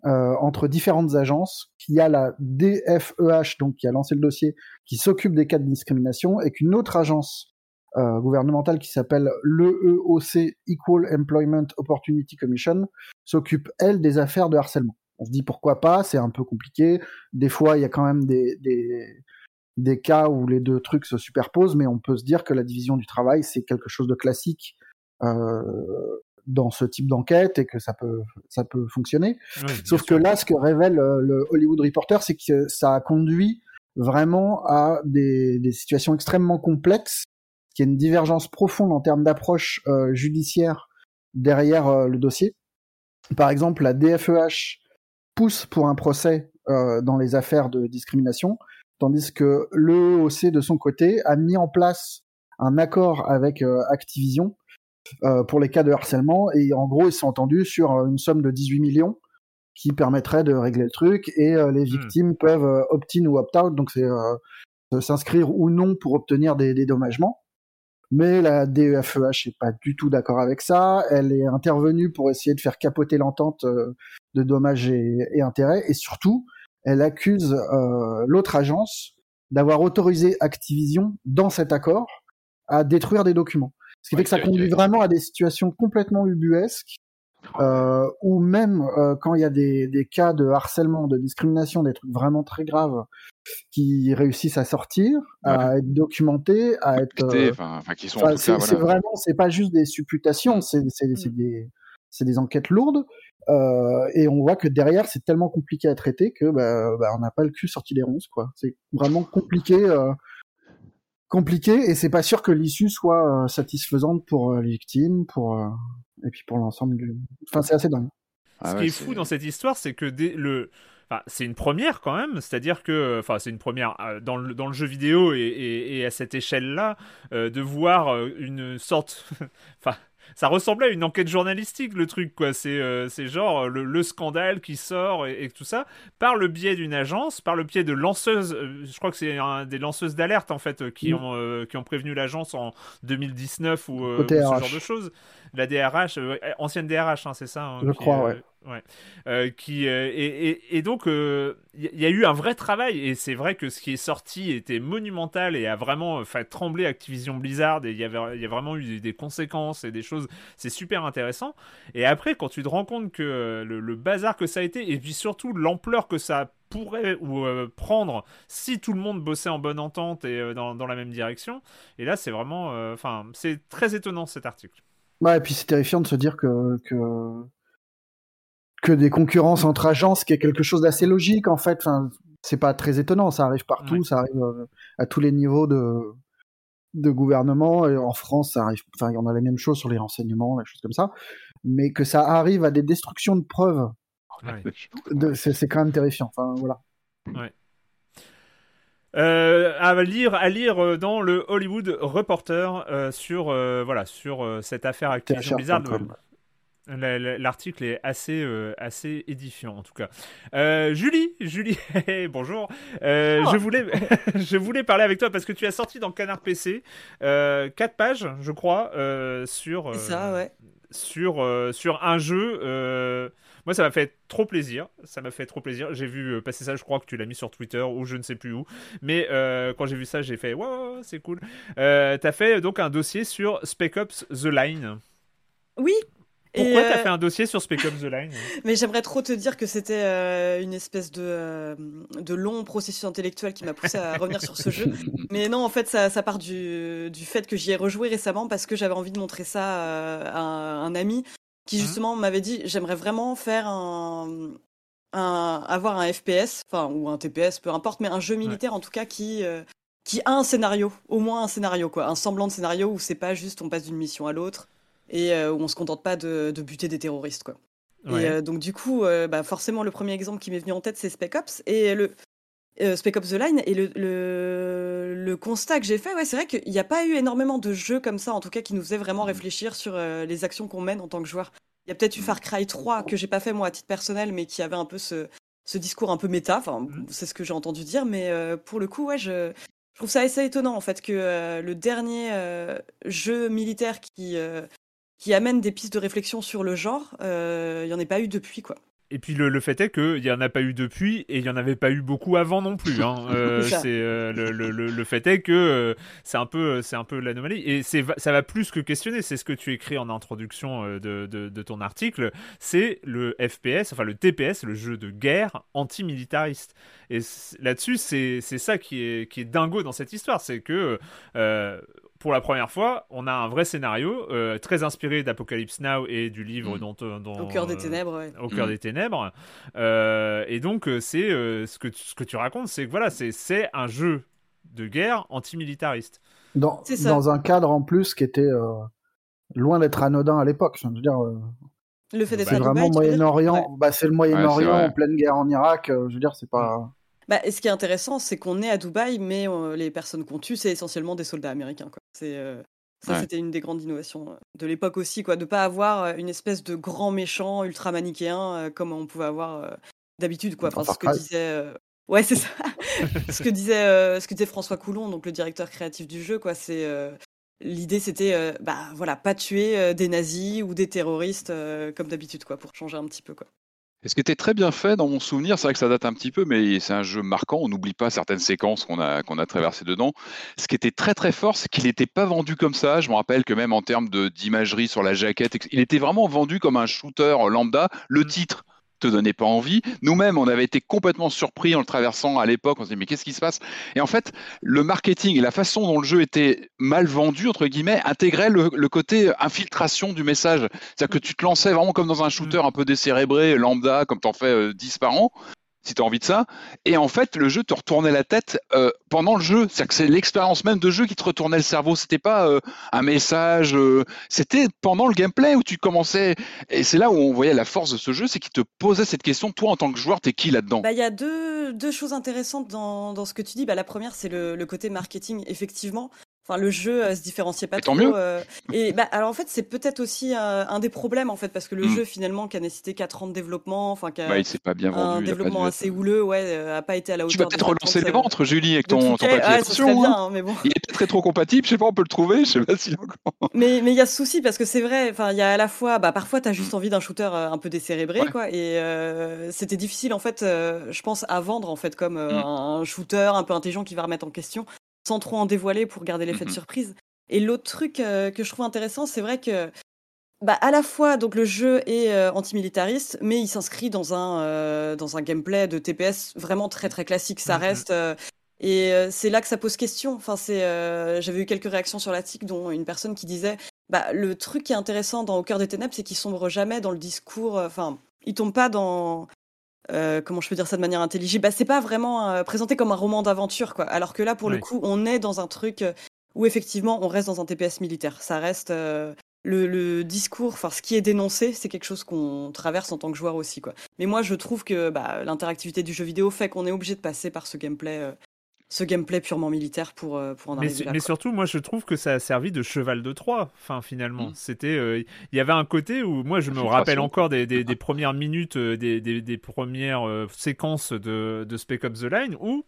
euh, entre différentes agences. Il y a la DFEH, donc qui a lancé le dossier, qui s'occupe des cas de discrimination, et qu'une autre agence euh, gouvernementale qui s'appelle l'EEOC Equal Employment Opportunity Commission s'occupe elle des affaires de harcèlement. On se dit pourquoi pas, c'est un peu compliqué. Des fois, il y a quand même des, des des cas où les deux trucs se superposent, mais on peut se dire que la division du travail, c'est quelque chose de classique euh, dans ce type d'enquête et que ça peut, ça peut fonctionner. Sauf que là, ce que révèle euh, le Hollywood Reporter, c'est que ça a conduit vraiment à des, des situations extrêmement complexes, qu'il y a une divergence profonde en termes d'approche euh, judiciaire derrière euh, le dossier. Par exemple, la DFEH pousse pour un procès euh, dans les affaires de discrimination, tandis que l'EOC de son côté a mis en place un accord avec Activision pour les cas de harcèlement et en gros ils sont entendus sur une somme de 18 millions qui permettrait de régler le truc et les hmm. victimes peuvent opt-in ou opt-out donc c'est s'inscrire ou non pour obtenir des dédommagements. Mais la DEFEH n'est pas du tout d'accord avec ça. Elle est intervenue pour essayer de faire capoter l'entente de dommages et, et intérêts. Et surtout, elle accuse euh, l'autre agence d'avoir autorisé Activision dans cet accord à détruire des documents. Ce qui fait que ça conduit vraiment à des situations complètement ubuesques, euh, ou même euh, quand il y a des, des, cas de harcèlement, de discrimination, des trucs vraiment très graves qui réussissent à sortir, à être documentés, à être. Euh, c'est vraiment, c'est pas juste des supputations, c'est mm. des, des enquêtes lourdes. Euh, et on voit que derrière, c'est tellement compliqué à traiter que bah, bah, on n'a pas le cul sorti des ronces, quoi. C'est vraiment compliqué, euh, compliqué, et c'est pas sûr que l'issue soit euh, satisfaisante pour les victimes, pour et puis pour l'ensemble du. Enfin, c'est assez dingue. Ce ah qui est, fou dans cette histoire, c'est que le c'est une première quand même, c'est-à-dire que, enfin, c'est une première dans le, dans le jeu vidéo et, et, à cette échelle-là, de voir une sorte, enfin, ça ressemblait à une enquête journalistique le truc quoi. C'est euh, genre euh, le, scandale qui sort et, tout ça par le biais d'une agence par le biais de lanceuses euh, je crois que c'est des lanceuses d'alerte en fait qui mm. ont qui ont prévenu l'agence en 2019 ou, ce genre de choses. La DRH ancienne DRH hein, c'est ça hein, je crois ouais Ouais. Euh, qui, euh, et, et, donc, il euh, y, a eu un vrai travail, et c'est vrai que ce qui est sorti était monumental et a vraiment fait trembler Activision Blizzard, et il y, a vraiment eu des conséquences et des choses, c'est super intéressant. Et après, quand tu te rends compte que le, bazar que ça a été, et puis surtout l'ampleur que ça pourrait ou prendre si tout le monde bossait en bonne entente et dans, dans, la même direction, et là, c'est vraiment, enfin, c'est très étonnant cet article. Ouais, et puis c'est terrifiant de se dire que, que que des concurrences entre agences, qui est quelque chose d'assez logique en fait. Enfin, c'est pas très étonnant, ça arrive partout, ça arrive euh, à tous les niveaux de de gouvernement. Et en France, ça arrive. Enfin, on a la même chose sur les renseignements, les choses comme ça. Mais que ça arrive à des destructions de preuves, c'est quand même terrifiant. Enfin, voilà. Ouais. Euh, à lire, à lire euh, dans le Hollywood Reporter sur voilà sur cette affaire Activision Blizzard. L'article est assez, euh, assez édifiant en tout cas. Euh, Julie, Julie, bonjour. Euh, je, voulais, je voulais parler avec toi parce que tu as sorti dans Canard PC quatre pages, je crois, sur, ça, ouais. sur, sur un jeu. moi, ça m'a fait trop plaisir. Ça m'a fait trop plaisir. J'ai vu passer ça, je crois que tu l'as mis sur Twitter ou je ne sais plus où. Mais quand j'ai vu ça, j'ai fait wow, c'est cool. tu as fait donc un dossier sur Spec Ops The Line. Oui, pourquoi t'as euh, fait un dossier sur Spec Ops The Line Mais j'aimerais trop te dire que c'était euh, une espèce de, euh, de long processus intellectuel qui m'a poussé à revenir sur ce jeu. Mais non, en fait, ça, ça part du, du fait que j'y ai rejoué récemment parce que j'avais envie de montrer ça à un, ami qui mmh. justement m'avait dit j'aimerais vraiment faire un, un, avoir un FPS, enfin ou un TPS, peu importe, mais un jeu militaire en tout cas qui qui a un scénario, au moins un scénario quoi, un semblant de scénario où c'est pas juste on passe d'une mission à l'autre et euh, où on se contente pas de, buter des terroristes quoi. Et euh, donc du coup, euh, bah, forcément le premier exemple qui m'est venu en tête c'est Spec Ops et le Spec Ops The Line et le, le, constat que j'ai fait, ouais, c'est vrai qu'il n'y a pas eu énormément de jeux comme ça, en tout cas, qui nous faisaient vraiment mm. réfléchir sur les actions qu'on mène en tant que joueur. Il y a peut-être eu mm. Far Cry 3 que j'ai pas fait moi à titre personnel, mais qui avait un peu ce, ce discours un peu méta. Enfin, mm. c'est ce que j'ai entendu dire, mais pour le coup, ouais, je, je, trouve ça assez étonnant en fait que le dernier jeu militaire qui qui amène des pistes de réflexion sur le genre. Euh, il n'y en a pas eu depuis, quoi. Et puis le, fait est qu'il n'y en a pas eu depuis et il n'y en avait pas eu beaucoup avant non plus. Hein. Euh, c'est euh, le, le, le, fait est que c'est un peu c'est un peu l'anomalie et c'est ça va plus que questionner. C'est ce que tu écris en introduction de, de, de ton article. C'est le FPS, enfin le TPS, le jeu de guerre antimilitariste. Et là-dessus, c'est ça qui est qui est dingo dans cette histoire, c'est que pour la première fois, on a un vrai scénario euh, très inspiré d'Apocalypse Now et du livre mm. dont, dont, Au cœur des euh, ténèbres. Au cœur mm. des ténèbres. Euh, et donc, c'est ce, que, ce que tu racontes, c'est que voilà, c'est un jeu de guerre antimilitariste. Dans, dans un cadre en plus qui était loin d'être anodin à l'époque. Je veux dire. le fait d'être c'est vraiment Moyen-Orient. Bah, c'est le Moyen-Orient en pleine guerre en Irak. je veux dire, c'est pas. Bah, ce qui est intéressant, c'est qu'on est à Dubaï, mais les personnes qu'on tue, c'est essentiellement des soldats américains. Quoi. C'est, ça, c'était une des grandes innovations de l'époque aussi, quoi, de pas avoir une espèce de grand méchant ultra manichéen comme on pouvait avoir d'habitude. Quoi. Enfin, ce que disait. Ouais, c'est ça. ce, que disait, ce que disait François Coulon, donc le directeur créatif du jeu, quoi, c'est. L'idée, c'était, bah voilà, pas tuer des nazis ou des terroristes comme d'habitude, quoi, pour changer un petit peu, quoi. Et ce qui était très bien fait dans mon souvenir, c'est vrai que ça date un petit peu, mais c'est un jeu marquant. On n'oublie pas certaines séquences qu'on a, qu'on a traversées dedans. Ce qui était très très fort, c'est qu'il n'était pas vendu comme ça. Je me rappelle que même en termes d'imagerie sur la jaquette, il était vraiment vendu comme un shooter lambda. Le mmh. titre te donnait pas envie. Nous-mêmes, on avait été complètement surpris en le traversant à l'époque. On se dit mais qu'est-ce qui se passe? Et en fait, le marketing et la façon dont le jeu était mal vendu entre guillemets intégrait le, côté infiltration du message. C'est-à-dire que tu te lançais vraiment comme dans un shooter mm. un peu décérébré, lambda, comme t'en fais 10 euh, par an. Si tu as envie de ça. Et en fait, le jeu te retournait la tête euh, pendant le jeu. C'est-à-dire que c'est l'expérience même de jeu qui te retournait le cerveau. C'était pas euh, un message, euh, c'était pendant le gameplay où tu commençais. Et c'est là où on voyait la force de ce jeu, c'est qu'il te posait cette question. Toi, en tant que joueur, t'es qui là-dedans? Bah, Il y a deux, deux, choses intéressantes dans, dans, ce que tu dis. Bah, la première, c'est le, le, côté marketing, effectivement. Enfin, le jeu euh, se différenciait pas trop. Mieux. Euh, et bah, alors en fait, c'est peut-être aussi euh, un des problèmes en fait, parce que le Mm. jeu finalement qui a nécessité 4 ans de développement, enfin qui a Bah, il pas bien un vendu. pas développement assez être- houleux, ouais, euh, a pas été à la Tu hauteur. vas peut-être relancer les euh, ventres, Julie, avec ton, ton papier. Ouais, Attention, bien, hein. mais bon. Il est peut-être rétro-compatible, je sais pas, on peut le trouver, je sais pas encore. Mais mais il y a ce souci parce que c'est vrai, enfin il y a à la fois, bah parfois t'as juste envie d'un shooter euh, un peu décérébré. Ouais. quoi, et euh, c'était difficile en fait, euh, je pense à vendre en fait comme euh, Mm. un shooter un peu intelligent qui va remettre en question, sans trop en dévoiler pour garder l'effet de Mhm. surprise. Et l'autre truc euh, que je trouve intéressant, c'est vrai que bah, à la fois donc le jeu est euh, antimilitariste, mais il s'inscrit dans un euh, dans un gameplay de TPS vraiment très très classique. Ça Mhm. reste et c'est là que ça pose question. Enfin, c'est j'avais eu quelques réactions sur l'article, dont une personne qui disait bah, le truc qui est intéressant dans Au cœur des ténèbres, c'est qu'il sombre jamais dans le discours. Enfin, il tombe pas dans euh, comment je peux dire ça de manière intelligible? Bah, c'est pas vraiment euh, présenté comme un roman d'aventure, quoi. Alors que là, pour le coup, on est dans un truc euh, où effectivement, on reste dans un TPS militaire. Ça reste euh, le, le discours, enfin, ce qui est dénoncé, c'est quelque chose qu'on traverse en tant que joueur aussi, quoi. Mais moi, je trouve que bah, l'interactivité du jeu vidéo fait qu'on est obligé de passer par ce gameplay. Ce gameplay purement militaire pour, euh, pour en Mais, arriver su- là. mais quoi. surtout, moi, je trouve que ça a servi de cheval de Troie. Enfin, finalement, Mm. c'était, euh, il y avait un côté où moi, je me rappelle encore des, des- des premières minutes, euh, des, des- des premières euh, séquences de, de Spec Ops The Line où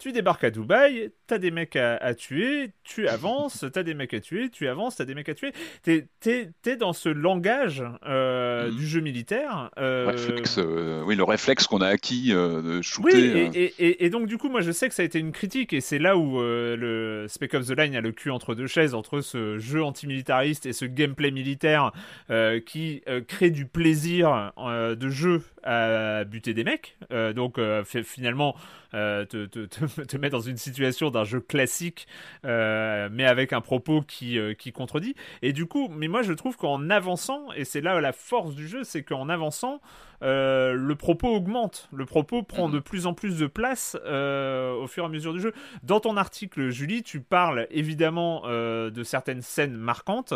tu débarques à Dubaï, t'as des mecs à, à tuer, tu avances, t'as des mecs à tuer, tu avances, t'as des mecs à tuer. T'es, t'es dans ce langage euh, Mm. du jeu militaire. euh, Réflexe, euh, oui, le réflexe qu'on a acquis de oui, shooter. et, euh, et- et- et donc du coup, moi je sais que ça a été une critique, et c'est là où le Spec Ops The Line a le cul entre deux chaises, entre ce jeu antimilitariste et ce gameplay militaire qui crée du plaisir de jeu à buter des mecs. Donc finalement, te, te, te, te met dans une situation d'un jeu classique, euh, mais avec un propos qui, euh, qui contredit. Et du coup, mais moi je trouve qu'en avançant, et c'est là la force du jeu, c'est qu'en avançant, euh, le propos augmente. Le propos prend Mhm. de plus en plus de place euh, au fur et à mesure du jeu. Dans ton article, Julie, tu parles évidemment euh, de certaines scènes marquantes.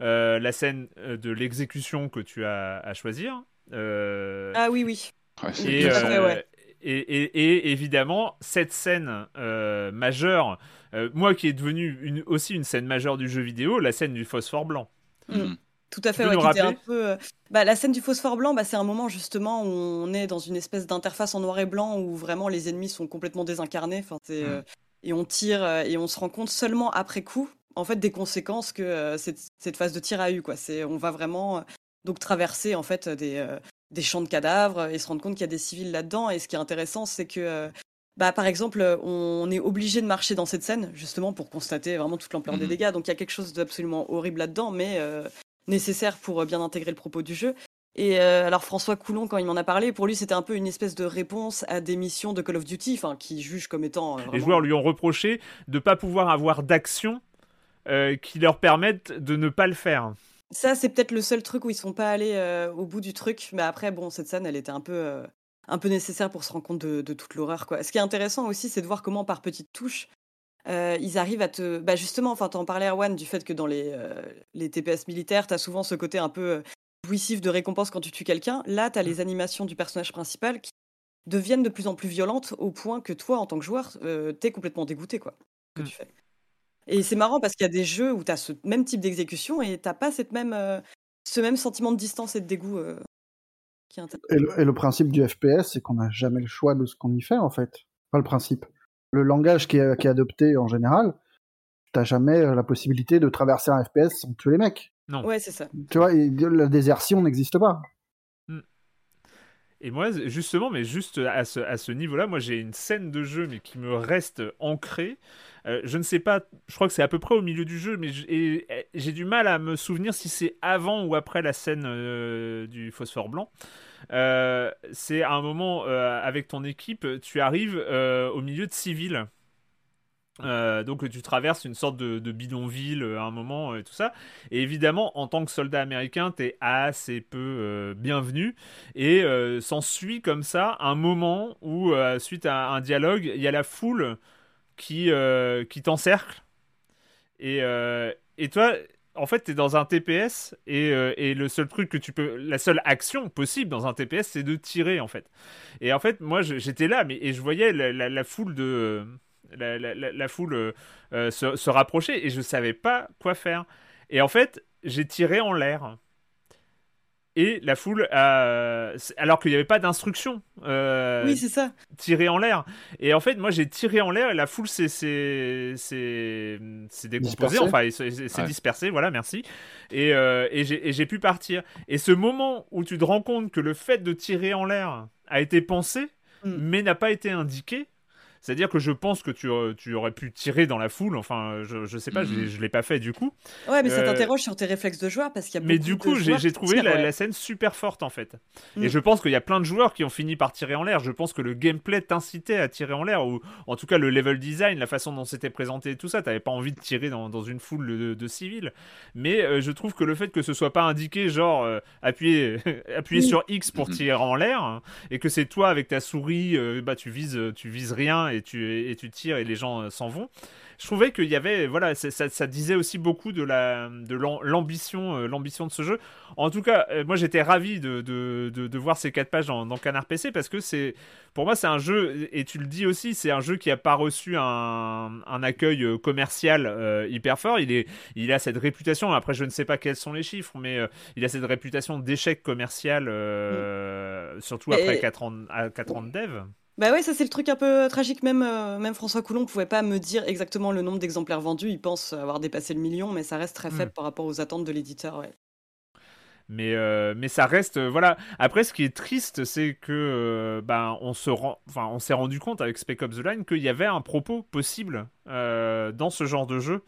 Euh, la scène euh, de l'exécution que tu as à choisir. Euh, Ah oui, oui. ouais, c'est et, tout à intéressant. fait, euh, ouais. Et, et- et évidemment, cette scène euh, majeure, euh, moi qui est devenue une, aussi une scène majeure du jeu vidéo, la scène du phosphore blanc. Mhm. Tout à fait, ouais, qui était un peu. euh, Bah, la scène du phosphore blanc, bah, c'est un moment justement où on est dans une espèce d'interface en noir et blanc où vraiment les ennemis sont complètement désincarnés. Enfin, c'est, euh, et on tire et on se rend compte seulement après coup, en fait, des conséquences que euh, cette, cette phase de tir a eu. Quoi. C'est, on va vraiment euh, donc traverser en fait des, euh, des champs de cadavres et se rendre compte qu'il y a des civils là-dedans. Et ce qui est intéressant, c'est que euh, bah, par exemple, on est obligé de marcher dans cette scène justement pour constater vraiment toute l'ampleur des Mhm. dégâts. Donc il y a quelque chose d'absolument horrible là-dedans, mais euh, nécessaire pour euh, bien intégrer le propos du jeu. Et euh, alors François Coulon, quand il m'en a parlé, pour lui c'était un peu une espèce de réponse à des missions de Call of Duty, enfin qui juge comme étant. euh, Les joueurs lui ont reproché de ne pas pouvoir avoir d'action euh, qui leur permettent de ne pas le faire. Ça c'est peut-être le seul truc où ils sont pas allés euh, au bout du truc, mais après bon cette scène elle était un peu euh, un peu nécessaire pour se rendre compte de, de toute l'horreur quoi. Ce qui est intéressant aussi c'est de voir comment par petites touches euh, ils arrivent à te. Bah justement, enfin, t'en parlais, Erwan, du fait que dans les, les TPS militaires, t'as souvent ce côté un peu jouissif de récompense quand tu tues quelqu'un. Là, t'as les animations du personnage principal qui deviennent de plus en plus violentes au point que toi, en tant que joueur, t'es complètement dégoûté, quoi. Que Mm. tu fais. Et c'est marrant parce qu'il y a des jeux où t'as ce même type d'exécution et t'as pas cette même, euh, ce même sentiment de distance et de dégoût euh, qui est intéressant. Et le, et le principe du FPS, c'est qu'on n'a jamais le choix de ce qu'on y fait, en fait. Pas le principe. Le langage qui est, qui est adopté en général, t'as jamais euh, la possibilité de traverser un FPS sans tuer les mecs. Non. Ouais, c'est ça. Tu vois, et la désertion n'existe pas. Et moi, justement, mais juste à ce, à ce niveau-là, moi j'ai une scène de jeu, mais qui me reste ancrée. Euh, je ne sais pas, je crois que c'est à peu près au milieu du jeu, mais j'ai et j'ai du mal à me souvenir si c'est avant ou après la scène euh, du phosphore blanc. Euh, c'est à un moment euh, avec ton équipe, tu arrives euh, au milieu de civils. Euh, donc tu traverses une sorte de, bidonville à un moment et tout ça. Et évidemment, en tant que soldat américain, t'es assez peu bienvenu. Et s'ensuit comme ça un moment où, suite à un dialogue, il y a la foule qui, qui t'encercle. Et, et toi, en fait, tu es dans un TPS euh, et, le seul truc que tu peux, la seule action possible dans un TPS, c'est de tirer en fait. Et en fait, moi, j'étais là, mais et je voyais la, foule de la, foule euh, se, se, rapprocher et je savais pas quoi faire. Et en fait, j'ai tiré en l'air et la foule a... alors qu'il n'y avait pas d'instruction euh, oui c'est ça. tirer en l'air. Et en fait moi j'ai tiré en l'air et la foule s'est s'est décomposée. Enfin s'est dispersée voilà merci. Et, euh, et j'ai pu partir. Et ce moment où tu te rends compte que le fait de tirer en l'air a été pensé mm. mais n'a pas été indiqué c'est-à-dire que je pense que tu, tu, aurais pu tirer dans la foule. Enfin, je, je sais pas, je, ne l'ai pas fait du coup. Ouais, mais ça euh, t'interroge sur tes réflexes de joueur parce qu'il y a Mais du coup, j'ai trouvé la, scène super forte en fait. Et mm. je pense qu'il y a plein de joueurs qui ont fini par tirer en l'air. Je pense que le gameplay t'incitait à tirer en l'air, ou en tout cas le level design, la façon dont c'était présenté et tout ça. T'avais pas envie de tirer dans, dans une foule de, civils. Mais euh, je trouve que le fait que ce soit pas indiqué, genre euh, appuyer, appuyer sur X pour tirer en l'air, hein, et que c'est toi avec ta souris, bah tu vises, tu vises rien et tu, et tu tires et les gens euh, s'en vont. Je trouvais qu'il y avait, voilà, ça, ça, disait aussi beaucoup de la, de l'ambition, euh, l'ambition de ce jeu. En tout cas, euh, moi j'étais ravi de, de, de, voir ces quatre pages dans, dans Canard PC parce que c'est, pour moi c'est un jeu et tu le dis aussi, c'est un jeu qui a pas reçu un, un accueil commercial hyper fort. Il est, il a cette réputation. Après, je ne sais pas quels sont les chiffres, mais il a cette réputation d'échec commercial, mm. surtout après 4 ans, 4 ans de dev. Bah ouais, ça c'est le truc un peu tragique. Même, euh, même François Coulon pouvait pas me dire exactement le nombre d'exemplaires vendus. Il pense avoir dépassé le million, mais ça reste très faible hmm. par rapport aux attentes de l'éditeur. Ouais. Mais, euh, mais ça reste euh, voilà après ce qui est triste c'est que ben on se rend enfin on s'est rendu compte avec Spec Ops The Line qu'il y avait un propos possible dans ce genre de jeu euh,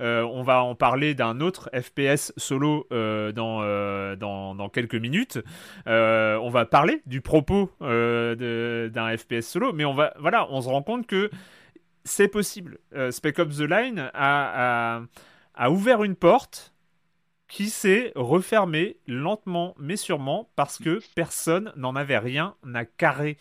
on va en parler d'un autre FPS solo euh, euh, dans, dans, quelques minutes. on va parler du propos d'un FPS solo, mais on va voilà, on se rend compte que c'est possible. Spec Ops The Line a, a ouvert une porte qui s'est refermée lentement mais sûrement parce que personne n'en avait rien à carrer.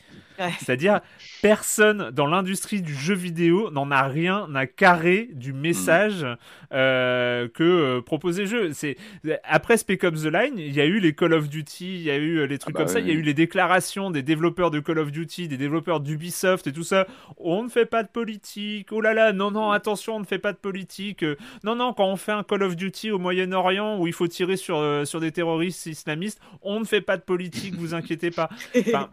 C'est-à-dire, personne dans l'industrie du jeu vidéo n'en a rien à carrer du message euh, que euh, proposait le jeu. C'est après Spec Ops The Line, il y a eu les Call of Duty, il y a eu euh, les trucs ah bah comme ça, il y a eu les déclarations des développeurs de Call of Duty, des développeurs d'Ubisoft et tout ça. On ne fait pas de politique. Oh là là, non non, attention, on ne fait pas de politique. Non non, quand on fait un Call of Duty au Moyen-Orient où il faut tirer sur sur des terroristes islamistes, on ne fait pas de politique, vous inquiétez pas. Enfin,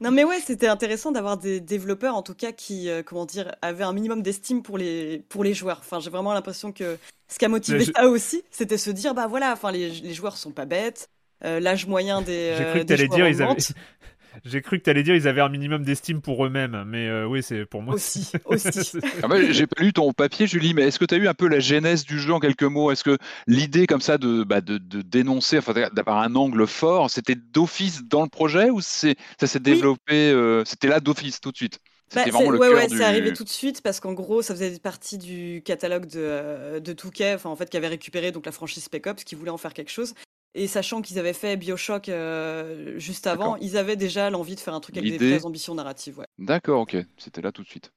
non mais ouais, c'était intéressant d'avoir des développeurs en tout cas qui, euh, comment dire, avaient un minimum d'estime pour les, pour les joueurs. Enfin, j'ai vraiment l'impression que ce qui a motivé ça aussi, c'était se dire, bah voilà, enfin les, les joueurs sont pas bêtes, euh, l'âge moyen des. J'ai cru euh, que t'allais dire, ils avaient, j'ai cru que tu allais dire ils avaient un minimum d'estime pour eux-mêmes, mais euh, oui, c'est pour moi aussi. aussi. ah bah, j'ai pas lu ton papier, Julie, mais est-ce que tu as eu un peu la genèse du jeu en quelques mots? Est-ce que l'idée comme ça de, bah, de, de, dénoncer, enfin d'avoir un angle fort, c'était d'office dans le projet ou ça s'est développé euh, C'était là d'office tout de suite? Bah, vraiment le ouais, ouais, c'est arrivé tout de suite parce qu'en gros, ça faisait partie du catalogue de, euh, de Touquet, enfin, en fait, qui avait récupéré donc la franchise Spec Ops, qui voulait en faire quelque chose. Et sachant qu'ils avaient fait Bioshock euh, juste avant, ils avaient déjà l'envie de faire un truc avec des vraies ambitions narratives. Ouais. D'accord, ok. C'était là tout de suite.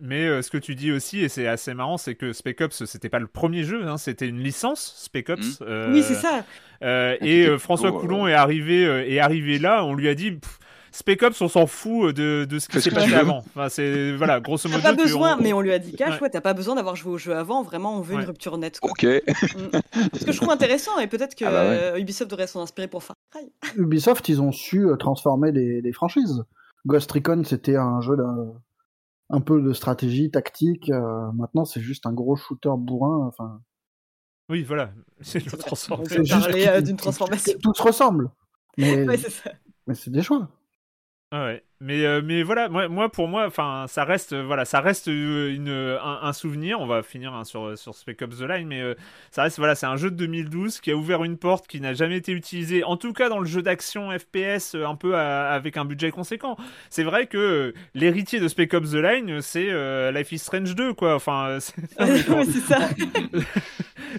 Mais euh, ce que tu dis aussi, et c'est assez marrant, c'est que Spec Ops, c'était pas le premier jeu, hein, c'était une licence Spec Ops. Mmh. Euh, oui, c'est ça. et François Coulon est arrivé, est arrivé là, on lui a dit. Spec Ops, on s'en fout de, de ce qui s'est passé avant. Enfin, c'est voilà, grosso modo. T'as pas besoin, mais on lui a dit cash, ouais, t'as pas besoin d'avoir joué au jeu avant. Vraiment, on veut une rupture nette. Ok. Mm. ce que je trouve intéressant, et peut-être que ah bah euh, Ubisoft devrait s'en inspirer pour Far Cry. Ubisoft, ils ont su euh, transformer des, franchises. Ghost Recon, c'était un jeu d'un un peu de stratégie tactique. Euh, maintenant, c'est juste un gros shooter bourrin. Enfin. Oui, voilà. C'est le transformation. On parler d'une transformation. Tout se ressemble. Mais, mais c'est des choix. Ah ouais. Mais, euh, mais voilà, moi, moi pour moi, enfin, ça reste, euh, voilà, ça reste euh, une, un, souvenir. On va finir hein, sur, sur Spec Ops The Line, mais ça reste, voilà, c'est un jeu de 2012 qui a ouvert une porte qui n'a jamais été utilisée, en tout cas dans le jeu d'action FPS, un peu avec un budget conséquent. C'est vrai que l'héritier de Spec Ops The Line, c'est Life is Strange 2, quoi. Enfin, c'est ça.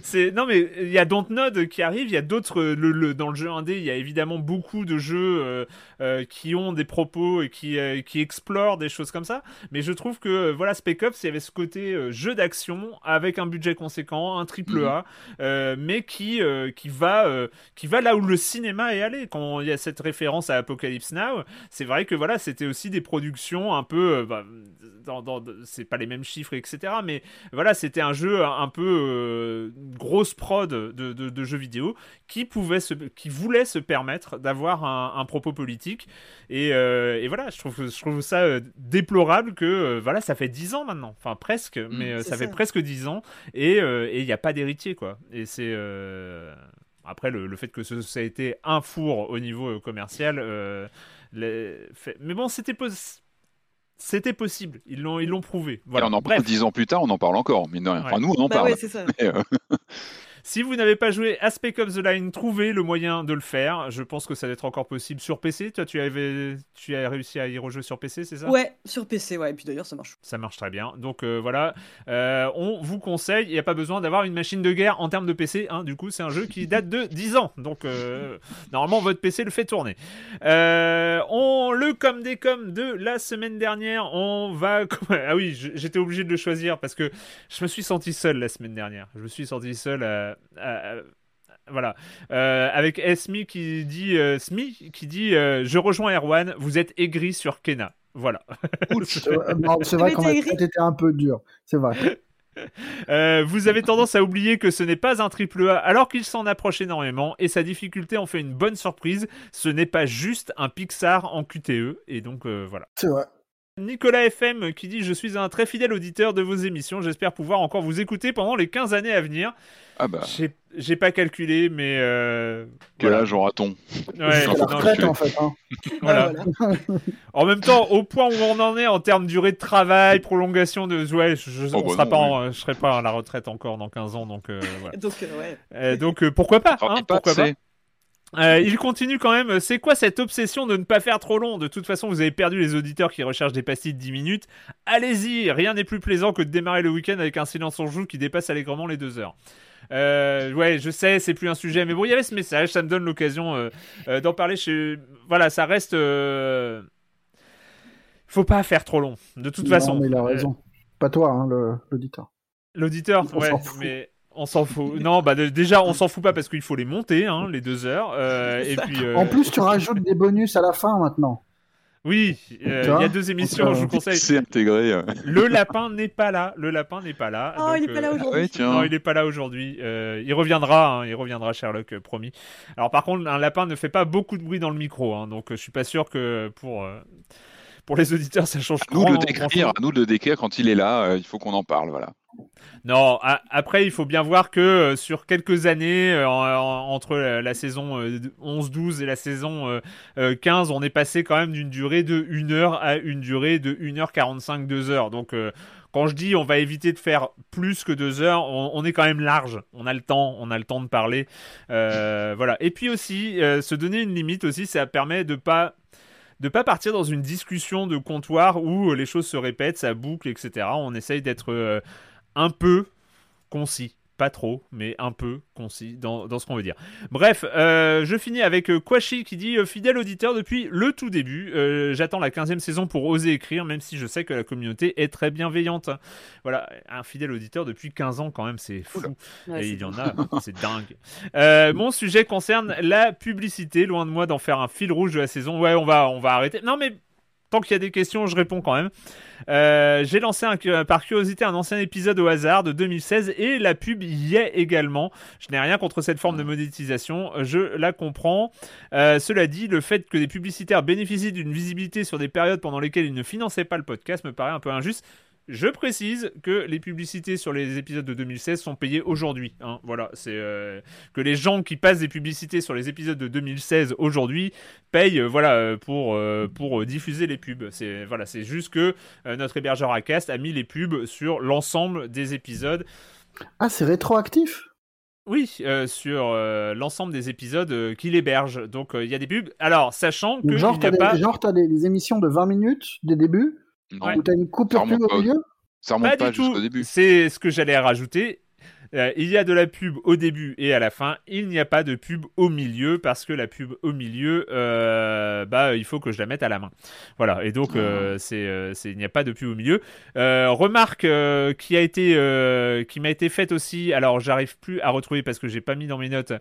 c'est non mais il y a Dontnod qui arrive, il y a d'autres le, dans le jeu indé, il y a évidemment beaucoup de jeux qui ont des propos qui, euh, qui explore des choses comme ça. Mais je trouve que euh, voilà, Spec Ops, il y avait ce côté euh, jeu d'action avec un budget conséquent, un triple A, mhm. mais qui, qui, va, qui va là où le cinéma est allé. Quand il y a cette référence à Apocalypse Now, c'est vrai que voilà, c'était aussi des productions un peu. Bah, dans, dans, c'est pas les mêmes chiffres, etc. Mais voilà, c'était un jeu un peu grosse prod de, de, jeux vidéo qui pouvait se, qui voulait se permettre d'avoir un, un, propos politique. Et, et voilà, je trouve, je trouve ça euh, déplorable que euh, voilà, ça fait 10 ans maintenant, enfin presque, mm, mais euh, ça, fait presque 10 ans et il n'y a pas d'héritier quoi. Et c'est après le, fait que ça a été un four au niveau commercial, mais bon, c'était c'était possible, ils l'ont ils l'ont prouvé. Voilà. Et on en parle 10 ans plus tard, on en parle encore, mais non, enfin, nous on en bah parle. Si vous n'avez pas joué à Spec Ops The Line, trouvez le moyen de le faire. Je pense que ça va être encore possible sur PC. Toi, tu, avais, tu as réussi à y rejouer sur PC, c'est ça? Ouais, sur PC, ouais. Et puis d'ailleurs, ça marche. Ça marche très bien. Donc euh, voilà, euh, on vous conseille. Il n'y a pas besoin d'avoir une machine de guerre en termes de PC. Hein. Du coup, c'est un jeu qui date de 10 ans. Donc euh, normalement, votre PC le fait tourner. on le comme des comme de la semaine dernière. On va. Ah oui, j'étais obligé de le choisir parce que je me suis senti seul la semaine dernière. Je me suis senti seul à voilà. Euh, avec Esmi qui dit, euh, Smi qui dit Je rejoins Erwan, vous êtes aigri sur Kena. Voilà. c'est vrai qu'on a été un peu dur. C'est vrai. vous avez tendance à oublier que ce n'est pas un triple A alors qu'il s'en approche énormément et sa difficulté en fait une bonne surprise. Ce n'est pas juste un Pixar en QTE et donc voilà. C'est vrai. Nicolas FM qui dit Je suis un très fidèle auditeur de vos émissions. J'espère pouvoir encore vous écouter pendant les 15 années à venir. Ah bah. J'ai pas calculé, mais. Euh, Quel âge aura-t-on? Ouais, la retraite, en fait. Hein. voilà. en même temps, au point où on en est en termes de durée de travail, prolongation de. Ouais, je, oh, bah sera pas je serai pas à la retraite encore dans 15 ans, donc euh, voilà. donc, euh, ouais. Euh, donc pourquoi pas, hein, Pourquoi pas euh, il continue quand même. C'est quoi cette obsession de ne pas faire trop long? De toute façon, vous avez perdu les auditeurs qui recherchent des pastilles de 10 minutes. Allez-y, rien n'est plus plaisant que de démarrer le week-end avec un silence en joue qui dépasse allègrement les deux heures. Euh, ouais, je sais, c'est plus un sujet, mais bon, il y avait ce message, ça me donne l'occasion euh, euh d'en parler. Chez... Voilà, ça reste. Euh... Faut pas faire trop long, de toute non, façon. Mais il a raison. Pas toi, hein, l'auditeur. L'auditeur, ouais, mais on s'en fout. Non, bah déjà, on s'en fout pas parce qu'il faut les monter, hein, les deux heures. Euh, et puis, En plus, tu rajoutes des bonus à la fin maintenant. Oui, euh, il y a deux émissions, je vous conseille. C'est intégré. Le lapin n'est pas là. Le lapin n'est pas là. Oh, il n'est pas là aujourd'hui. non, il n'est pas là aujourd'hui. il reviendra. Hein, il reviendra, Sherlock, promis. Alors, par contre, un lapin ne fait pas beaucoup de bruit dans le micro, hein, donc je suis pas sûr que pour pour les auditeurs, ça change. À nous le décrire, à nous de le décrire quand il est là. Euh, il faut qu'on en parle, voilà. Non, après, il faut bien voir que euh, sur quelques années, euh, entre la, saison 11-12 et la saison 15, on est passé quand même d'une durée de 1 heure à une durée de 1h45, 2 heures. Donc, quand je dis on va éviter de faire plus que 2 heures, on, est quand même large. On a le temps, on a le temps de parler. voilà. Et puis aussi, se donner une limite aussi, ça permet de pas de pas partir dans une discussion de comptoir où les choses se répètent, ça boucle, etc. On essaye d'être euh, un peu concis pas trop, mais un peu concis dans, ce qu'on veut dire. Bref, euh, je finis avec euh, Kwashi qui dit fidèle auditeur depuis le tout début. J'attends la 15e saison pour oser écrire, même si je sais que la communauté est très bienveillante. Voilà, un fidèle auditeur depuis 15 ans quand même, c'est fou. Et il y en a, c'est dingue. mon sujet concerne la publicité. Loin de moi d'en faire un fil rouge de la saison. Ouais, on va, on va arrêter. Non mais tant qu'il y a des questions, je réponds quand même. Euh, j'ai lancé par curiosité un ancien épisode au hasard de 2016 et la pub y est également. Je n'ai rien contre cette forme de monétisation, je la comprends. Euh, cela dit, le fait que des publicitaires bénéficient d'une visibilité sur des périodes pendant lesquelles ils ne finançaient pas le podcast me paraît un peu injuste. Je précise que les publicités sur les épisodes de 2016 sont payées aujourd'hui. Hein. Voilà, c'est euh, que les gens qui passent des publicités sur les épisodes de 2016 aujourd'hui payent, euh, voilà, euh, pour pour diffuser les pubs. C'est voilà, c'est juste que notre hébergeur Acast a mis les pubs sur l'ensemble des épisodes. Ah, c'est rétroactif? Oui, sur l'ensemble des épisodes qu'il héberge. Donc il y a des pubs. Alors, sachant que. Genre, t'as pas... des, des, émissions de 20 minutes des débuts? Où t'as une coupure pub au milieu? Ça remonte pas, jusqu'au début. C'est ce que j'allais rajouter. Euh, il y a de la pub au début et à la fin. Il n'y a pas de pub au milieu parce que la pub au milieu, euh, bah, il faut que je la mette à la main. Voilà. Et donc, euh, ah. c'est, c'est, il n'y a pas de pub au milieu. remarque qui a été, qui m'a été faite aussi. Alors, j'arrive plus à retrouver parce que j'ai pas mis dans mes notes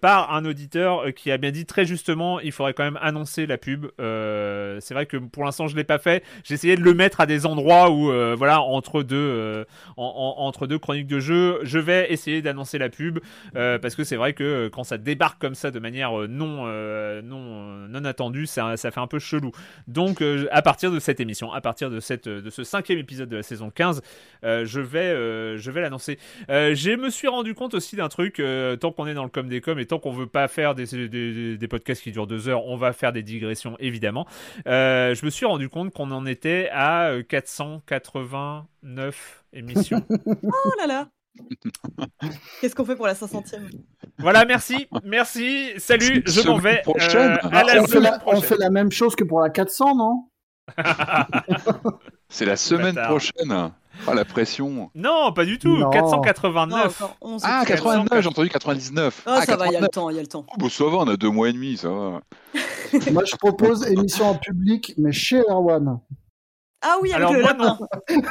par un auditeur qui a bien dit très justement, il faudrait quand même annoncer la pub. c'est vrai que pour l'instant, je l'ai pas fait. J'ai essayé de le mettre à des endroits où, voilà, entre deux, entre deux chroniques de jeu, je vais essayer d'annoncer la pub euh, parce que c'est vrai que euh, quand ça débarque comme ça de manière euh, non non non attendue, ça, ça fait un peu chelou. Donc à partir de cette émission, à partir de cette de ce cinquième épisode de la saison 15, je vais je vais l'annoncer. je me suis rendu compte aussi d'un truc tant qu'on est dans le com des com et tant qu'on veut pas faire des, des, des, podcasts qui durent deux heures, on va faire des digressions évidemment. je me suis rendu compte qu'on en était à 489 émissions. oh là là Qu'est-ce qu'on fait pour la 500e Voilà, merci, merci, salut, je m'en vais. Euh, on, fait la, on, fait la, même chose que pour la 400, non? C'est la semaine prochaine. Ah, la pression. Non, pas du tout. 489. ah, 89, j'ai entendu 99. Ah, ça va, il y a le temps, il y a le temps. Oh, bah, ça va, on a deux mois et demi, ça va. Moi, je propose émission en public, mais chez Erwan. Ah oui, Alors moi non.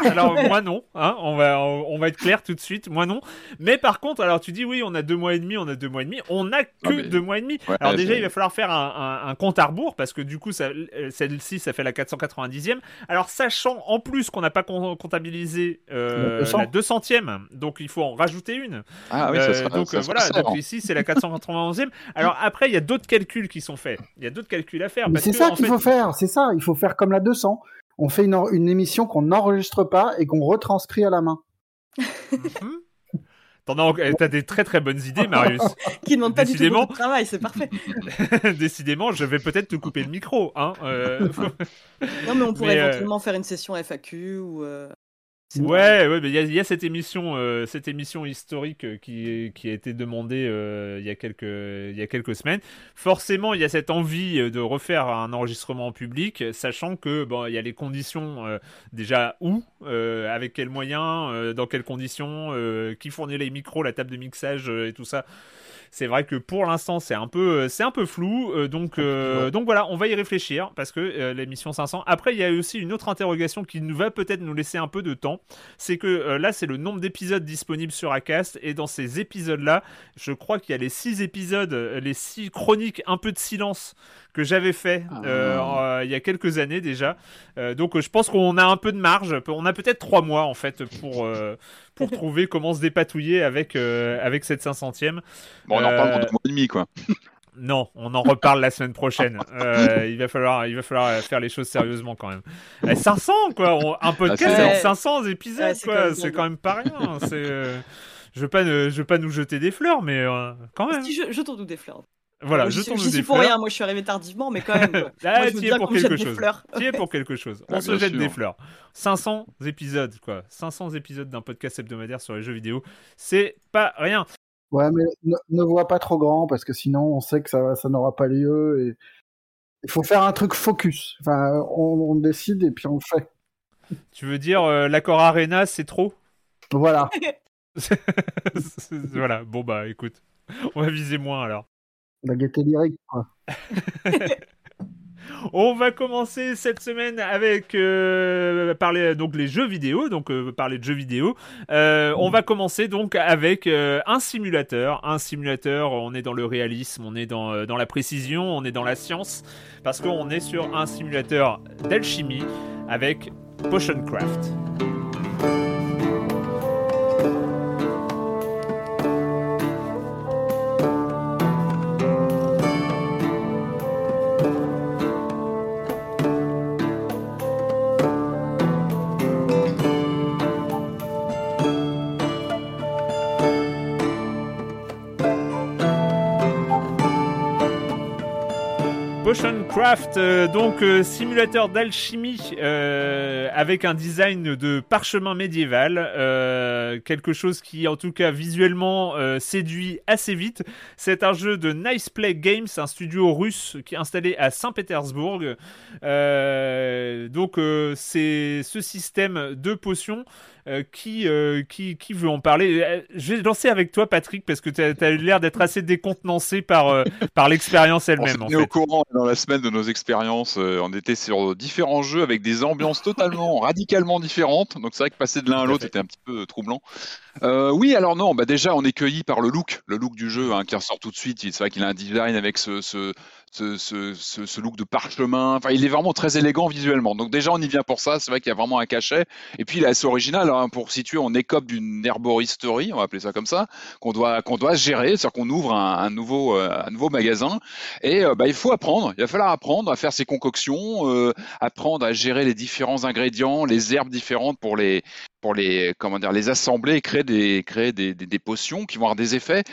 alors moi non. Hein, on va on, va être clair tout de suite. Moi non. Mais par contre, alors tu dis oui, on a deux mois et demi, on a deux mois et demi. On a que deux mois et demi. alors déjà, il va falloir faire un, compte à rebours parce que du coup, euh, celle-ci, ça fait la 490e. Alors sachant en plus qu'on n'a pas comptabilisé euh, la 200e, donc il faut en rajouter une. Ah oui, ça euh, donc voilà. Donc ici, c'est la 491e. Alors après, il y a d'autres calculs qui sont faits. Il y a d'autres calculs à faire. C'est ça qu'il faut faire. C'est ça. Il faut faire comme la 200 on fait une, émission qu'on n'enregistre pas et qu'on retranscrit à la main. Mhm. T'as des très très bonnes idées, Marius. Qui ne demandent pas du tout de travail, c'est parfait. Décidément, je vais peut-être te couper le micro. Hein euh. non, mais on pourrait euh, éventuellement faire une session FAQ ou. Euh, Ouais, ouais, mais il y, a cette émission, euh, cette émission historique euh, qui, qui a été demandée euh, il y a quelques, il y a quelques semaines. Forcément, il y a cette envie de refaire un enregistrement en public, sachant que bon, il y a les conditions déjà où, avec quels moyens, dans quelles conditions, qui fournit les micros, la table de mixage et tout ça. C'est vrai que pour l'instant, c'est un peu, euh, c'est un peu flou. Euh, donc, euh, donc voilà, on va y réfléchir parce que l'émission 500. Après, il y a aussi une autre interrogation qui nous va peut-être nous laisser un peu de temps. C'est que là, c'est le nombre d'épisodes disponibles sur Acast et dans ces épisodes-là, je crois qu'il y a les six épisodes, les six chroniques, un peu de silence que j'avais fait ah. il y a quelques années déjà. donc je pense qu'on a un peu de marge. On a peut-être trois mois en fait pour pour trouver comment se dépatouiller avec, euh, avec cette 500e. Bon, on en parle dans deux mois et demi, quoi. Non, on en reparle la semaine prochaine. Euh, il, va falloir, il va falloir faire les choses sérieusement quand même. 500 eh, quoi, un podcast avec 500 épisodes quoi, c'est quand même pas rien. C'est, euh, je veux pas, je veux pas nous jeter des fleurs, mais quand même. Si, je, je t'en des fleurs. Voilà, je J'y suis pour rien, moi je suis arrivé tardivement, mais quand même. Ah, tu es pour quelque chose. Tu es pour quelque chose. On se jette des fleurs. 500 épisodes, quoi. 500 épisodes d'un podcast hebdomadaire sur les jeux vidéo, c'est pas rien. Ouais, mais ne, vois pas trop grand parce que sinon on sait que ça, ça n'aura pas lieu et il faut faire un truc focus. Enfin, on, décide et puis on le fait. Tu veux dire euh, l'accord Arena, c'est trop? Voilà. voilà. Bon bah écoute, on va viser moins alors. Lyrique, quoi. On va commencer cette semaine avec euh, parler donc les jeux vidéo, donc euh, parler de jeux vidéo. Euh, on va commencer donc avec un simulateur, un simulateur. On est dans le réalisme, on est dans, dans la précision, on est dans la science, parce qu'on est sur un simulateur d'alchimie avec Potion Potion Craft, euh, donc euh, simulateur d'alchimie euh, avec un design de parchemin médiéval, quelque chose qui en tout cas visuellement séduit assez vite. C'est un jeu de Nice Play Games, un studio russe qui est installé à Saint-Pétersbourg. donc c'est ce système de potions euh, qui, euh, qui, qui veut en parler? Euh, Je vais lancer avec toi, Patrick, parce que tu as, eu l'air d'être assez décontenancé par, par l'expérience elle-même. On est au courant dans la semaine de nos expériences. on était sur différents jeux avec des ambiances totalement, radicalement différentes. Donc c'est vrai que passer de l'un à l'autre était un petit peu troublant. oui, alors non, bah déjà on est cueilli par le look, le look du jeu hein, qui ressort tout de suite. C'est vrai qu'il a un design avec ce, ce, ce, look de parchemin. Enfin, il est vraiment très élégant visuellement. Donc déjà, on y vient pour ça. C'est vrai qu'il y a vraiment un cachet. Et puis, il est assez original. Hein, pour situer, on écope d'une herboristerie, on va appeler ça comme ça, qu'on doit qu'on doit gérer. C'est-à-dire qu'on ouvre un, nouveau euh, un nouveau magasin. Et euh, bah, il faut apprendre. Il va falloir apprendre à faire ses concoctions, euh, apprendre à gérer les différents ingrédients, les herbes différentes pour les pour les comment dire les assembler et créer des créer des, des, potions qui vont avoir des effets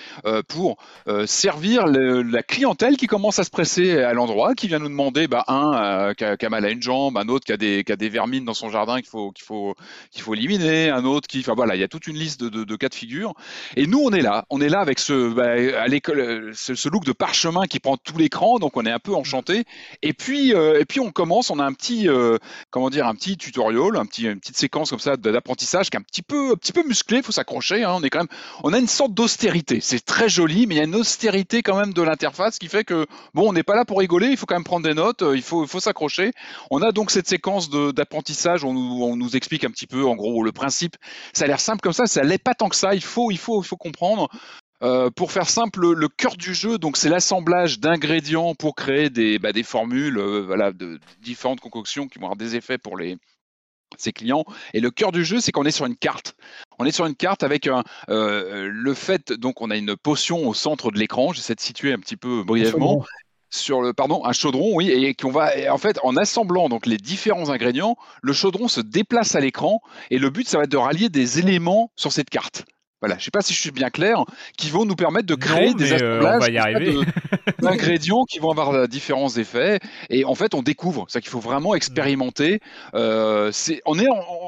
pour servir la clientèle qui commence à se presser à l'endroit, qui vient nous demander bah, un euh, qui, a, mal à une jambe, un autre qui a des qui a des vermines dans son jardin qu'il faut qu'il faut qu'il faut éliminer, un autre qui enfin voilà il y a toute une liste de, de, cas de figure et nous on est là on est là avec ce bah, à l'école ce, look de parchemin qui prend tout l'écran donc on est un peu enchanté et puis et puis on commence on a un petit comment dire un petit tutoriel un petit une petite séquence comme ça d'apprentissage qui est un petit peu, un petit peu musclé, faut s'accrocher. Hein. on est quand même, on a une sorte d'austérité. C'est très joli, mais il y a une austérité quand même de l'interface qui fait que bon, on n'est pas là pour rigoler. Il faut quand même prendre des notes. Euh, il faut, il faut s'accrocher. On a donc cette séquence d'apprentissage on nous, explique un petit peu, en gros, le principe. Ça a l'air simple comme ça, ça l'est pas tant que ça. Il faut, il faut, il faut comprendre. Euh, pour faire simple, le, cœur du jeu, donc c'est l'assemblage d'ingrédients pour créer des, bah, des formules, euh, voilà, de, différentes concoctions qui vont avoir des effets pour les, ses clients. Et le cœur du jeu, c'est qu'on est sur une carte. On est sur une carte avec un, euh, le fait, donc on a une potion au centre de l'écran. J'essaie de situer un petit peu brièvement. Sur le, pardon, un chaudron, oui, et qu'on va, en fait, en assemblant donc les différents ingrédients, le chaudron se déplace à l'écran, et le but, ça va être de rallier des éléments sur cette carte. Voilà, je sais pas si je suis bien clair, qui vont nous permettre de créer des euh, assemblages d'ingrédients qui vont avoir euh, différents effets. Et en fait, on découvre. C'est qu'il faut vraiment expérimenter. Euh, c'est, on est,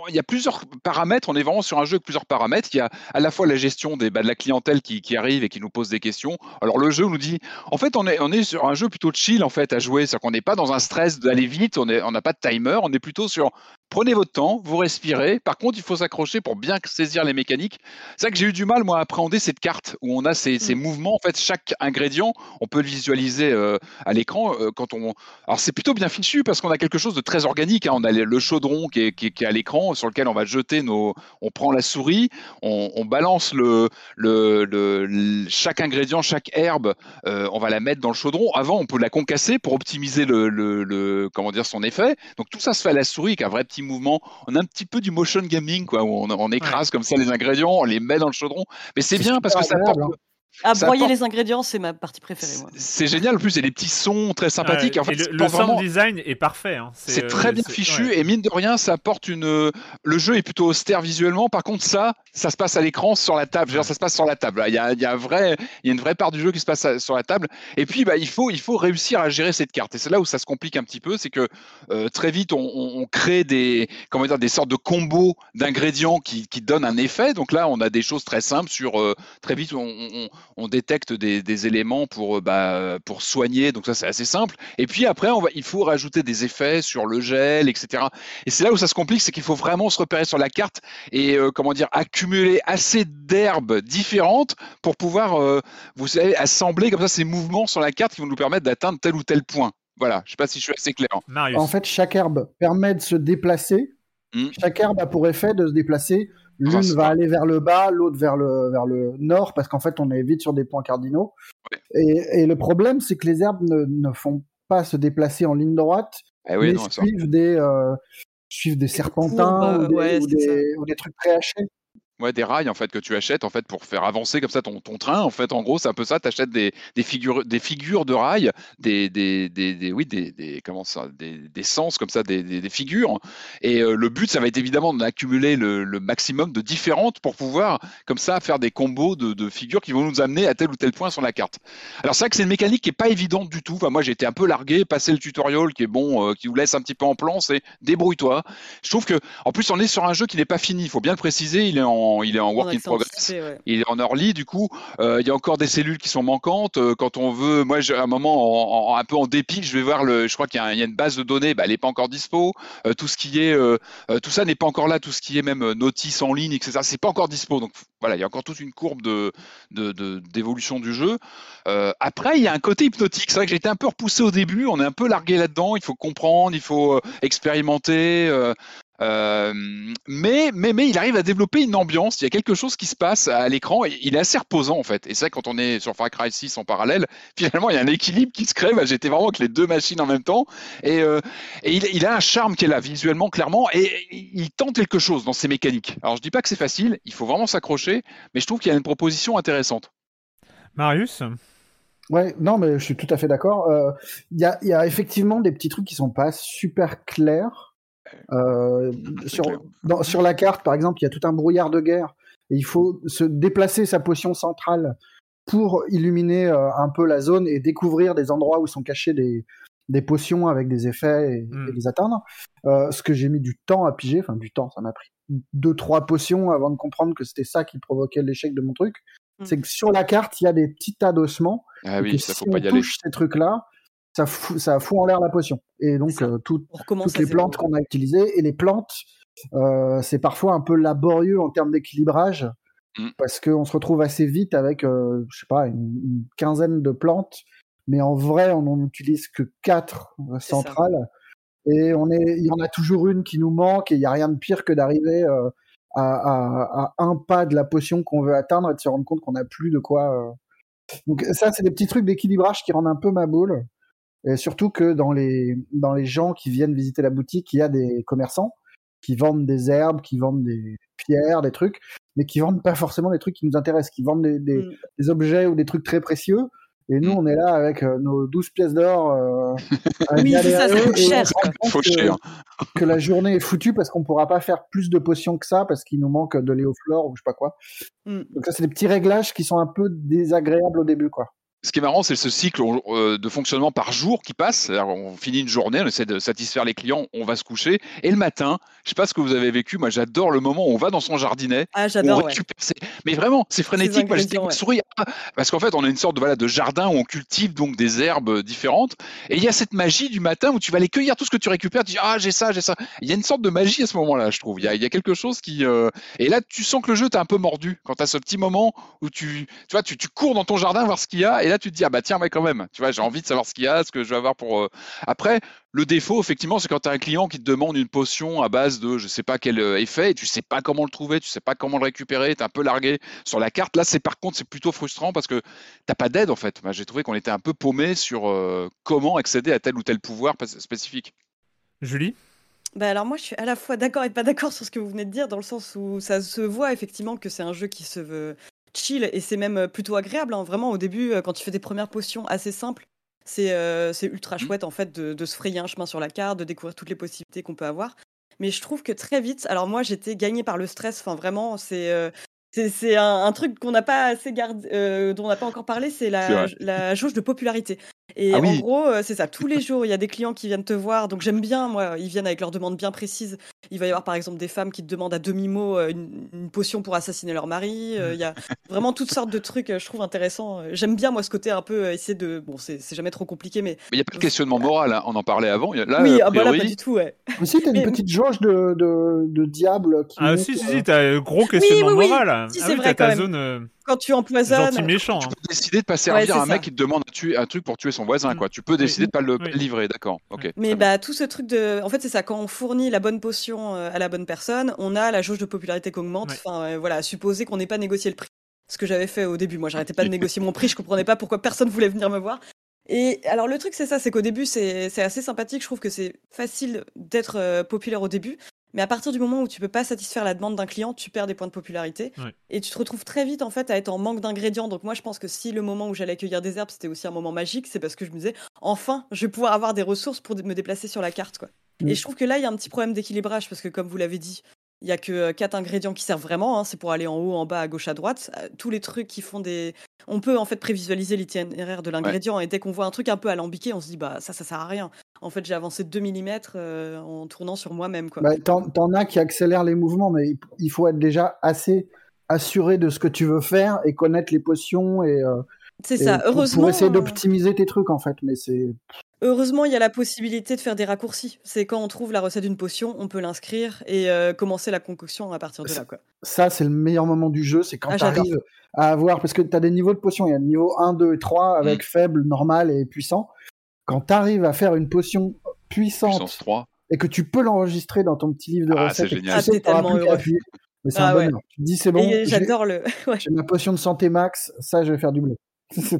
il y a plusieurs paramètres. On est vraiment sur un jeu avec plusieurs paramètres. Il y a à la fois la gestion des, bah, de la clientèle qui, qui, arrive et qui nous pose des questions. Alors le jeu nous dit, en fait, on est, on est sur un jeu plutôt chill en fait à jouer. C'est-à-dire qu'on n'est pas dans un stress d'aller vite. On n'a on pas de timer. On est plutôt sur Prenez votre temps, vous respirez. Par contre, il faut s'accrocher pour bien saisir les mécaniques. C'est ça que j'ai eu du mal, moi, à appréhender cette carte où on a ces, mm. mouvements. En fait, chaque ingrédient, on peut le visualiser euh, à l'écran. Euh, quand on... Alors, c'est plutôt bien fichu parce qu'on a quelque chose de très organique. Hein. On a le chaudron qui est, qui à l'écran sur lequel on va jeter nos. On prend la souris, on, balance le, le, chaque ingrédient, chaque herbe, euh, on va la mettre dans le chaudron. Avant, on peut la concasser pour optimiser le, comment dire, son effet. Donc, tout ça se fait à la souris avec un vrai petit mouvement. On a un petit peu du motion gaming, quoi, où on, écrase comme ça les ingrédients, on les met dans le chaudron. Mais c'est bien parce que ça apporte, Ah, broyer les ingrédients, c'est ma partie préférée. C'est génial. En plus, il y a des petits sons très sympathiques. en fait, le, sound design est parfait. Hein. C'est très bien fichu et mine de rien, ça apporte une. Le jeu est plutôt austère visuellement. Par contre, ça, ça se passe à l'écran sur la table. ça se passe sur la table. Il y a, il y a, vrai, il y a une vraie part du jeu qui se passe sur la table. Et puis, bah, il faut, il faut réussir à gérer cette carte. Et c'est là où ça se complique un petit peu, c'est que euh, très vite, on, on, crée des, comment dire, des sortes de combos d'ingrédients qui, qui, donnent un effet. Donc là, on a des choses très simples sur. Euh, très vite, on, on, on détecte des des, éléments pour, euh, bah, pour soigner. Donc ça, c'est assez simple. Et puis après, on va, il faut rajouter des effets sur le gel, etc. Et c'est là où ça se complique, c'est qu'il faut vraiment se repérer sur la carte et euh, comment dire accumuler assez d'herbes différentes pour pouvoir, euh, vous savez, assembler comme ça ces mouvements sur la carte qui vont nous permettre d'atteindre tel ou tel point. Voilà, je ne sais pas si je suis assez clair. En fait, chaque herbe permet de se déplacer. Hmm. Chaque herbe a pour effet de se déplacer L'une va aller vers le bas, l'autre vers le, vers le nord, parce qu'en fait, on est vite sur des points cardinaux. Et, le problème, c'est que les herbes ne, font pas se déplacer en ligne droite, eh mais suivent, des, euh, suivent des serpentins ou, des, trucs préhachés. Des rails en fait que tu achètes en fait pour faire avancer comme ça ton, train. En fait, en gros, c'est un peu ça. Tu achètes des, des, figures, des figures de rails, des, des, des, oui, des, comment ça, des, sens comme ça, des, figures. Et euh, le but, ça va être évidemment d'accumuler le, le, maximum de différentes pour pouvoir comme ça faire des combos de, de, figures qui vont nous amener à tel ou tel point sur la carte. Alors c'est vrai que c'est une mécanique qui est pas évidente du tout. Moi, j'ai été un peu largué, passer le tutoriel qui est bon, euh, qui vous laisse un petit peu en plan, c'est débrouille-toi. Je trouve que, en plus, on est sur un jeu qui n'est pas fini. Il faut bien le préciser. Il est en, il est en work in progress. Il est en early. Du coup, euh, il y a encore des cellules qui sont manquantes. Euh, quand on veut, moi, à un moment, un peu en dépit, je vais voir le. Je crois qu'il y, a une base de données. Bah, elle n'est pas encore dispo. tout ce qui est, tout ça n'est pas encore là. Tout ce qui est même notice en ligne, etc. C'est pas encore dispo. Donc voilà, il y a encore toute une courbe de d'évolution du jeu. après, il y a un côté hypnotique. C'est vrai que j'ai été un peu repoussé au début. On est un peu largué là-dedans. Il faut comprendre, il faut expérimenter. Euh, mais, mais, mais il arrive à développer une ambiance. Il y a quelque chose qui se passe à l'écran. Et il est assez reposant en fait. Et c'est quand on est sur Far Cry 6 en parallèle, finalement il y a un équilibre qui se crée. Bah, J'étais vraiment avec les deux machines en même temps. Et, euh, et il, il, a un charme qui est là visuellement, clairement. Et il tente quelque chose dans ses mécaniques. Alors je dis pas que c'est facile. Il faut vraiment s'accrocher. Mais je trouve qu'il y a une proposition intéressante. Marius? Ouais, non, mais je suis tout à fait d'accord. Euh, il y, a, y, a, effectivement des petits trucs qui sont pas super clairs. Euh, sur, dans, sur la carte, par exemple, il y a tout un brouillard de guerre et il faut se déplacer sa potion centrale pour illuminer euh, un peu la zone et découvrir des endroits où sont cachés des, des potions avec des effets et, hmm. les atteindre. Euh, ce que j'ai mis du temps à piger, enfin du temps, ça m'a pris deux trois potions avant de comprendre que c'était ça qui provoquait l'échec de mon truc. Hmm. C'est que sur la carte, il y a des petits tas d'ossements. Ah oui, ça si faut pas y touche ces trucs-là, ça fout, ça fout en l'air la potion. Et donc, euh, toutes les plantes qu'on a utilisées, et les plantes, euh, c'est parfois un peu laborieux en termes d'équilibrage, mm. parce qu'on se retrouve assez vite avec, euh, je sais pas, une, quinzaine de plantes, mais en vrai, on n'en utilise que quatre euh, centrales. Et on est, il y en a toujours une qui nous manque, et il n'y a rien de pire que d'arriver euh, à, à, à, un pas de la potion qu'on veut atteindre et de se rendre compte qu'on n'a plus de quoi. Donc ça, c'est des petits trucs d'équilibrage qui rendent un peu ma boule. Et surtout que dans les, dans les gens qui viennent visiter la boutique, il y a des commerçants qui vendent des herbes, qui vendent des pierres, des trucs, mais qui vendent pas forcément des trucs qui nous intéressent, qui vendent des, des, mm. des objets ou des trucs très précieux. Et nous, mm. on est là avec euh, nos 12 pièces d'or. Euh, oui, ça, ça coûte cher. Faut que, cher. que la journée est foutue parce qu'on pourra pas faire plus de potions que ça parce qu'il nous manque de léoflore ou je sais pas quoi. Mm. Donc ça, c'est des petits réglages qui sont un peu désagréables au début, quoi ce qui est marrant, c'est ce cycle euh, de fonctionnement par jour qui passe. on finit une journée, on essaie de satisfaire les clients, on va se coucher. Et le matin, je sais pas ce que vous avez vécu, moi j'adore le moment où on va dans son jardinet. Ah, j'adore. Mais vraiment, c'est frénétique. Moi, j'étais parce qu'en fait, on a une sorte de, voilà, de jardin où on cultive donc des herbes différentes. Et il y a cette magie du matin où tu vas aller cueillir tout ce que tu récupères. Tu dis, ah, j'ai ça, j'ai ça. Il y a une sorte de magie à ce moment-là, je trouve. Il y a, il y a quelque chose qui. Euh, et là, tu sens que le jeu t'a un peu mordu quand tu as ce petit moment où tu, tu vois, tu, tu cours dans ton jardin voir ce qu'il y a. Et là, tu te dis, ah bah tiens, quand même. Tu vois, j'ai envie de savoir ce qu'il y a, ce que je vais avoir pour. Euh, après, le défaut, effectivement, c'est quand tu as un client qui te demande une potion à base de je sais pas quel euh, effet et tu sais pas comment le trouver, tu sais pas comment le récupérer, tu es un peu largué sur la carte. Là, c'est par contre, c'est plutôt frustrant parce que t'as pas d'aide en fait. j'ai trouvé qu'on était un peu paumé sur euh, comment accéder à tel ou tel pouvoir spécifique. Julie? Bah alors moi je suis à la fois d'accord et pas d'accord sur ce que vous venez de dire dans le sens où ça se voit effectivement que c'est un jeu qui se veut chill et c'est même plutôt agréable. Hein. Vraiment, au début, quand tu fais des premières potions assez simples, c'est ultra mmh. chouette en fait de, se frayer un chemin sur la carte, de découvrir toutes les possibilités qu'on peut avoir. Mais je trouve que très vite, alors moi j'étais gagnée par le stress. Enfin vraiment, c'est c'est un, truc qu'on n'a pas assez gardé, dont on n'a pas encore parlé, c'est la, la jauge de popularité. Et ah en gros, euh, c'est ça. Tous les jours, il y a des clients qui viennent te voir. Donc j'aime bien, moi, ils viennent avec leurs demandes bien précises. Il va y avoir par exemple des femmes qui te demandent à demi-mot euh, une, potion pour assassiner leur mari. Euh, il y a vraiment toutes sortes de trucs, je trouve intéressants. J'aime bien, moi, ce côté un peu essayer de. Bon, c'est jamais trop compliqué, mais. Mais il n'y a pas de questionnement moral, hein. on en parlait avant. Là, oui, ah, bah pas du tout, ouais. Aussi, t'as une petite jauge de, de, de diable qui. Ah, si, si, si, t'as un gros questionnement oui, oui, moral. Si, ah c'est vrai, ta zone quand tu empoisonnes. Gentil méchant. Tu peux décider de pas servir un mec qui te demande un truc pour tuer son voisin, quoi. Tu peux décider de pas le livrer, d'accord. Ok. Mais bah tout ce truc de, en fait c'est ça. Quand on fournit la bonne potion euh, à la bonne personne, on a la jauge de popularité qui augmente. Enfin euh, voilà, supposer qu'on n'ait pas négocié le prix. Ce que j'avais fait au début, moi j'arrêtais pas de négocier mon prix, je comprenais pas pourquoi personne voulait venir me voir. Et alors le truc c'est ça, c'est qu'au début c'est assez sympathique, je trouve que c'est facile d'être euh, populaire au début, Mais à partir du moment où tu peux pas satisfaire la demande d'un client, tu perds des points de popularité. Et tu te retrouves très vite en fait à être en manque d'ingrédients. Donc moi je pense que si le moment où j'allais cueillir des herbes c'était aussi un moment magique, c'est parce que je me disais enfin je vais pouvoir avoir des ressources pour me déplacer sur la carte quoi. Et mm. je trouve que là il y a un petit problème d'équilibrage parce que comme vous l'avez dit, il y a que euh, quatre ingrédients qui servent vraiment. Hein. c'est pour aller en haut, en bas, à gauche, à droite. Euh, tous les trucs qui font des. On peut en fait prévisualiser l'itinéraire de l'ingrédient et dès qu'on voit un truc un peu alambiqué, on se dit bah ça, ça sert à rien. En fait, j'ai avancé 2 mm euh, en tournant sur moi-même. Bah, T'en as qui accélèrent les mouvements, mais il faut être déjà assez assuré de ce que tu veux faire et connaître les potions et. c'est ça. Heureusement. Pour essayer d'optimiser tes trucs en fait, mais c'est. Heureusement, il y a la possibilité de faire des raccourcis. C'est quand on trouve la recette d'une potion, on peut l'inscrire et euh, commencer la concoction à partir de là. Quoi. Ça, c'est le meilleur moment du jeu, c'est quand ah, tu arrives à avoir. Parce que tu as des niveaux de potions. Il y a le niveau 1, 2 et 3 avec mm. faible, normal et puissant. Quand tu arrives à faire une potion puissante et que tu peux l'enregistrer dans ton petit livre de ah, recettes, c'est génial. Ah, tellement heureux. Mais c'est un ah, bonheur. Tu te dis, c'est bon. J'adore le. J'ai ma potion de santé max, ça, je vais faire du bleu.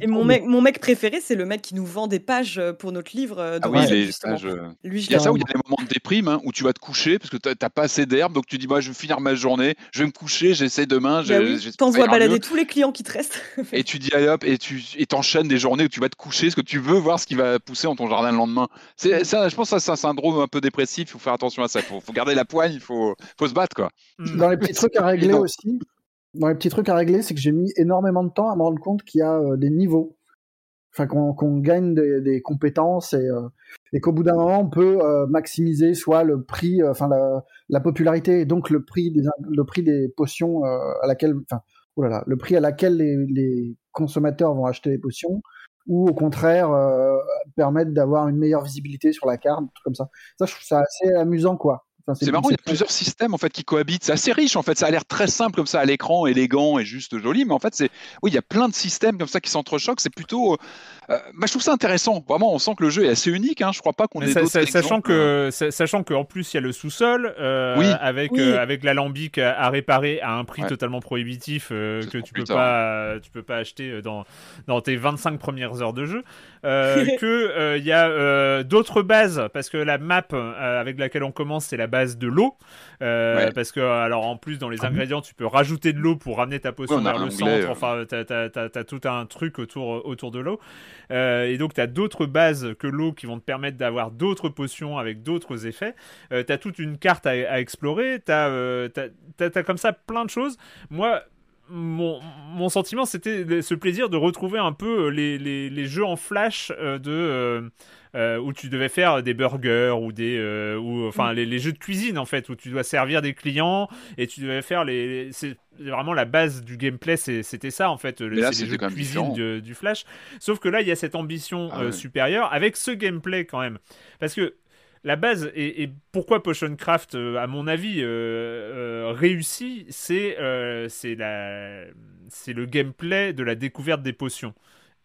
Et mon mec, mon mec préféré, c'est le mec qui nous vend des pages euh, pour notre livre. Euh, ah oui, les pages. Euh, Lui, il y a ça où il y a des moments de déprime hein, où tu vas te coucher parce que tu n'as pas assez d'herbe, donc tu dis bah, je vais finir ma journée, je vais me coucher, j'essaie demain. Bah oui, T'envoies balader tous les clients qui te restent. et tu dis allez hop, et tu t'enchaînes des journées où tu vas te coucher parce que tu veux voir ce qui va pousser dans ton jardin le lendemain. C'est ça, je pense que c'est un syndrome un peu dépressif, il faut faire attention à ça. Il faut, faut, garder la poigne, il faut, faut se battre. quoi. Dans les petits trucs à régler aussi, dans les petits trucs à régler, c'est que j'ai mis énormément de temps à me rendre compte qu'il y a des niveaux enfin qu'on gagne des, compétences et, euh, et qu'au bout d'un moment on peut euh, maximiser soit le prix, euh, enfin la, popularité et donc le prix des le prix des potions à laquelle, enfin oh là là, le prix à laquelle les, consommateurs vont acheter les potions ou au contraire permettre d'avoir une meilleure visibilité sur la carte, comme ça. Ça je trouve ça assez amusant quoi c'est marrant, il y a plusieurs systèmes en fait qui cohabitent. C'est assez riche en fait. Ça a l'air très simple comme ça à l'écran, élégant et juste joli, mais en fait c'est oui, il y a plein de systèmes comme ça qui s'entrechoquent. C'est plutôt, euh, bah, je trouve ça intéressant. Vraiment, on sent que le jeu est assez unique. Hein. Je crois pas qu'on ait d'autres sachant que hein. sachant qu'en plus il y a le sous-sol euh, avec euh, avec l'alambic à, réparer à un prix totalement prohibitif que tu peux pas tu peux pas acheter dans dans tes 25 premières heures de jeu. que il y a d'autres bases parce que la map avec laquelle on commence c'est la base de l'eau. Euh, parce que, alors en plus, dans les ah ingrédients, tu peux rajouter de l'eau pour ramener ta potion vers le centre. Euh. Enfin, t'as as, tout un truc autour, autour de l'eau. Euh, et donc, tu as d'autres bases que l'eau qui vont te permettre d'avoir d'autres potions avec d'autres effets. Euh, tu as toute une carte à, explorer. Tu as, as, comme ça plein de choses. Moi, mon, mon, sentiment, c'était ce plaisir de retrouver un peu les, les, les jeux en flash de euh, où tu devais faire des burgers ou des euh, ou enfin mm. les, jeux de cuisine en fait où tu dois servir des clients et tu devais faire les, c'est vraiment la base du gameplay c'était ça en fait les, jeux de cuisine du, Flash. Sauf que là il y a cette ambition ah euh, supérieure avec ce gameplay quand même. Parce que la base et, pourquoi Potioncraft, à mon avis, réussit, c'est c'est la c'est le gameplay de la découverte des potions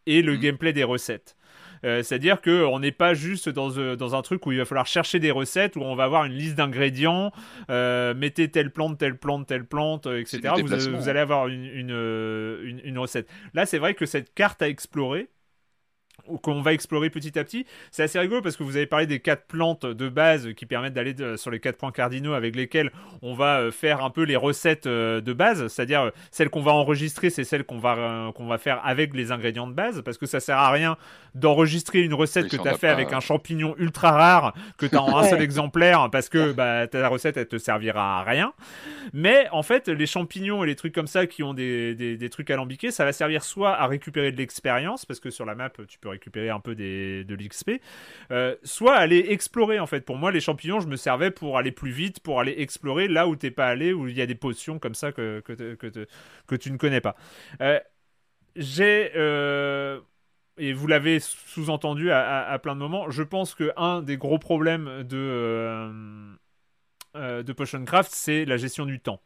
et le mm. gameplay des recettes. Euh, c'est-à-dire qu'on n'est pas juste dans, euh, dans, un truc où il va falloir chercher des recettes, où on va avoir une liste d'ingrédients, euh, mettez telle plante, telle plante, telle plante, etc. Vous, allez avoir une, une, une recette. Là, c'est vrai que cette carte à explorer, qu'on va explorer petit à petit. C'est assez rigolo parce que vous avez parlé des quatre plantes de base qui permettent d'aller sur les quatre points cardinaux avec lesquels on va euh, faire un peu les recettes euh, de base, c'est-à-dire euh, celles qu'on va enregistrer, c'est celles qu'on va, qu'on va faire avec les ingrédients de base parce que ça sert à rien d'enregistrer une recette que tu as fait avec un champignon ultra rare que tu as en un seul exemplaire parce que bah, ta recette elle te servira à rien. Mais en fait, les champignons et les trucs comme ça qui ont des, des, des trucs alambiqués, ça va servir soit à récupérer de l'expérience parce que sur la map tu peux récupérer un peu des, de l'XP, euh, soit aller explorer en fait. Pour moi, les champignons, je me servais pour aller plus vite, pour aller explorer là où t'es pas allé, où il y a des potions comme ça que, que, que, tu ne connais pas. Euh, j'ai euh, et vous l'avez sous-entendu à, plein de moments, je pense que un des gros problèmes de, de Potioncraft, c'est la gestion du temps.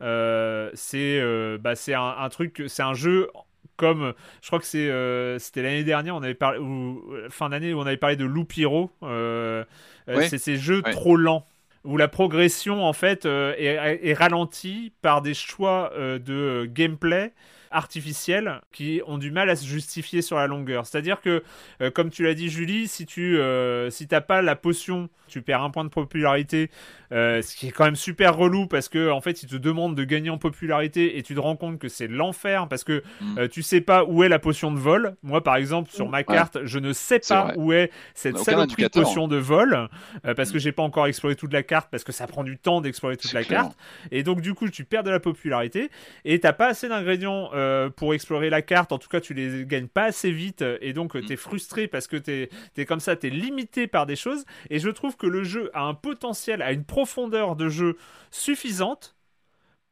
c'est bah, un, un, truc, c'est un jeu comme je crois que c'est euh, c'était l'année dernière on avait parlé ou euh, fin d'année où on avait parlé de Loupiro euh, c'est ces jeux trop lents où la progression en fait est, est, ralentie par des choix de gameplay artificiels qui ont du mal à se justifier sur la longueur. C'est-à-dire que, euh, comme tu l'as dit Julie, si tu euh, si t'as pas la potion, tu perds un point de popularité, euh, ce qui est quand même super relou parce que en fait ils te demandent de gagner en popularité et tu te rends compte que c'est l'enfer parce que Mm. tu sais pas où est la potion de vol. Moi par exemple sur ma carte, je ne sais pas vrai. où est cette saloperie de indicateur. potion de vol euh, parce que Mm. j'ai pas encore exploré toute la carte parce que ça prend du temps d'explorer toute la clair. carte et donc du coup tu perds de la popularité et t'as pas assez d'ingrédients euh, pour explorer la carte en tout cas tu les gagnes pas assez vite et donc Mm. tu t'es frustré parce que t'es es comme ça t'es limité par des choses et je trouve que le jeu a un potentiel a une profondeur de jeu suffisante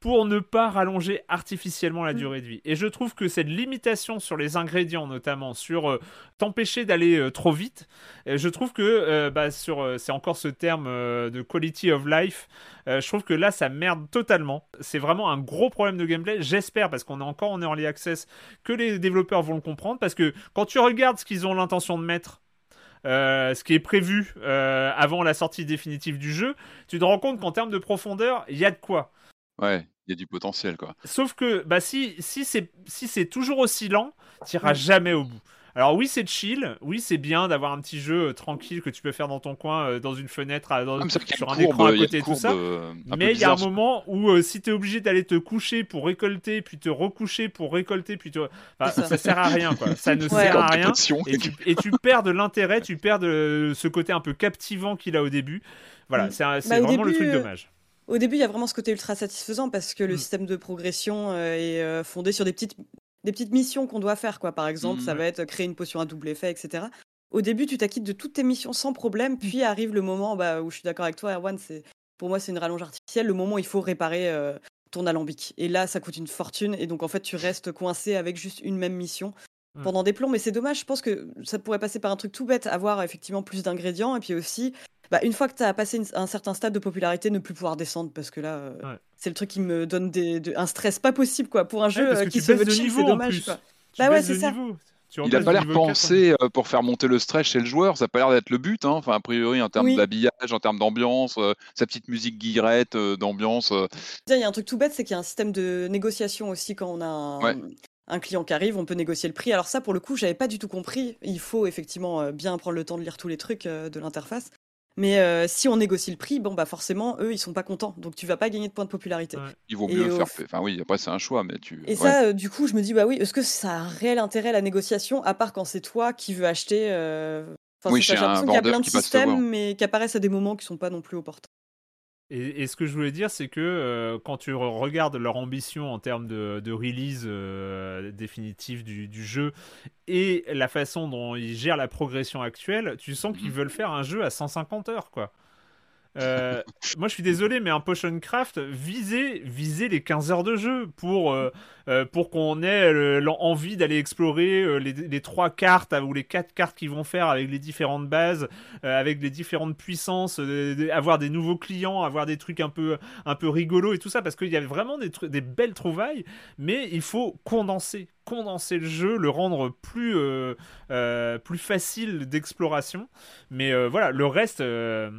pour ne pas rallonger artificiellement la durée de vie. Et je trouve que cette limitation sur les ingrédients, notamment sur euh, t'empêcher d'aller euh, trop vite, euh, je trouve que euh, bah, sur c'est encore ce terme de quality of life. je trouve que là, ça merde totalement. C'est vraiment un gros problème de gameplay. J'espère, parce qu'on est encore en early access, que les développeurs vont le comprendre. Parce que quand tu regardes ce qu'ils ont l'intention de mettre, euh, ce qui est prévu euh, avant la sortie définitive du jeu, tu te rends compte qu'en termes de profondeur, il y a de quoi. Ouais, il y a du potentiel, quoi. Sauf que bah, si, si c'est si c'est toujours aussi lent, tu n'iras jamais au bout. Alors oui, c'est chill, oui, c'est bien d'avoir un petit jeu euh, tranquille que tu peux faire dans ton coin, euh, dans une fenêtre, à- dans- Ah, sur un écran à a côté, une tout ça. euh, Mais il y a un moment où euh, si tu es obligé d'aller te coucher pour récolter, puis te recoucher pour récolter, puis te... enfin, ça. ça. sert à rien, quoi. Ça ne Ouais. sert à rien. Et tu, et tu perds de l'intérêt, tu perds de ce côté un peu captivant qu'il a au début. Voilà, Mm. c'est Bah, vraiment le truc euh, dommage. Au début, il y a vraiment ce côté ultra satisfaisant parce que le Mm. système de progression euh, est euh, fondé sur des petites, des petites missions qu'on doit faire. Quoi. Par exemple, Mm, ça va être créer une potion à double effet, etc. Au début, tu t'acquittes de toutes tes missions sans problème, Mm. puis arrive le moment bah, où je suis d'accord avec toi, Erwan, c'est, pour moi, c'est une rallonge artificielle, le moment où il faut réparer euh, ton alambic. Et là, ça coûte une fortune, et donc en fait, tu restes coincé avec juste une même mission pendant des plombs. Mais c'est dommage, je pense que ça pourrait passer par un truc tout bête, avoir effectivement plus d'ingrédients, et puis aussi bah, une fois que tu as passé une- un certain stade de popularité, ne plus pouvoir descendre parce que là, euh, Ouais. c'est le truc qui me donne des, de- un stress pas possible quoi pour un jeu Ouais, euh, qui se veut chill, c'est en dommage. quoi. Bah ouais, c'est ça. niveau. Tu Il a repasses pas l'air niveau 4 au pensé euh, pour faire monter le stress chez le joueur. Ça a pas l'air d'être le but. Hein. Enfin, a priori, en termes Oui. d'habillage, en termes d'ambiance, euh, sa petite musique guillerette euh, d'ambiance. euh, Tiens, Il y a un truc tout bête, c'est qu'il y a un système de négociation aussi quand on a un, Ouais. un client qui arrive, on peut négocier le prix. Alors ça, pour le coup, j'avais pas du tout compris. Il faut effectivement bien prendre le temps de lire tous les trucs de l'interface. Mais euh, si on négocie le prix, bon bah forcément, eux, ils sont pas contents. Donc tu vas pas gagner de points de popularité. Ouais. il vaut Et mieux faire. f- Enfin, oui, après, c'est un choix, mais tu. Et ouais. ça, euh, du coup, je me dis, bah oui, est-ce que ça a un réel intérêt la négociation, à part quand c'est toi qui veux acheter euh, Enfin, Oui, j'ai un l'impression qu'il y a vendeur plein de systèmes, mais qui apparaissent à des moments qui sont pas non plus opportuns. Et, ce que je voulais dire, c'est que euh, quand tu re- regardes leur ambition en termes de, release euh, définitive du, jeu et la façon dont ils gèrent la progression actuelle, tu sens qu'ils veulent faire un jeu à 150 heures. Euh, moi, je suis désolé, mais un Potion Craft, visez, visez les 15 heures de jeu pour, euh, pour qu'on ait euh, l'envie d'aller explorer euh, les, trois cartes ou les quatre cartes qu'ils vont faire avec les différentes bases, avec les différentes puissances, avoir des nouveaux clients, avoir des trucs un peu, un peu rigolos et tout ça, parce qu'il y a vraiment des, belles trouvailles, mais il faut condenser, condenser le jeu, le rendre plus, plus facile d'exploration. Mais voilà, le reste,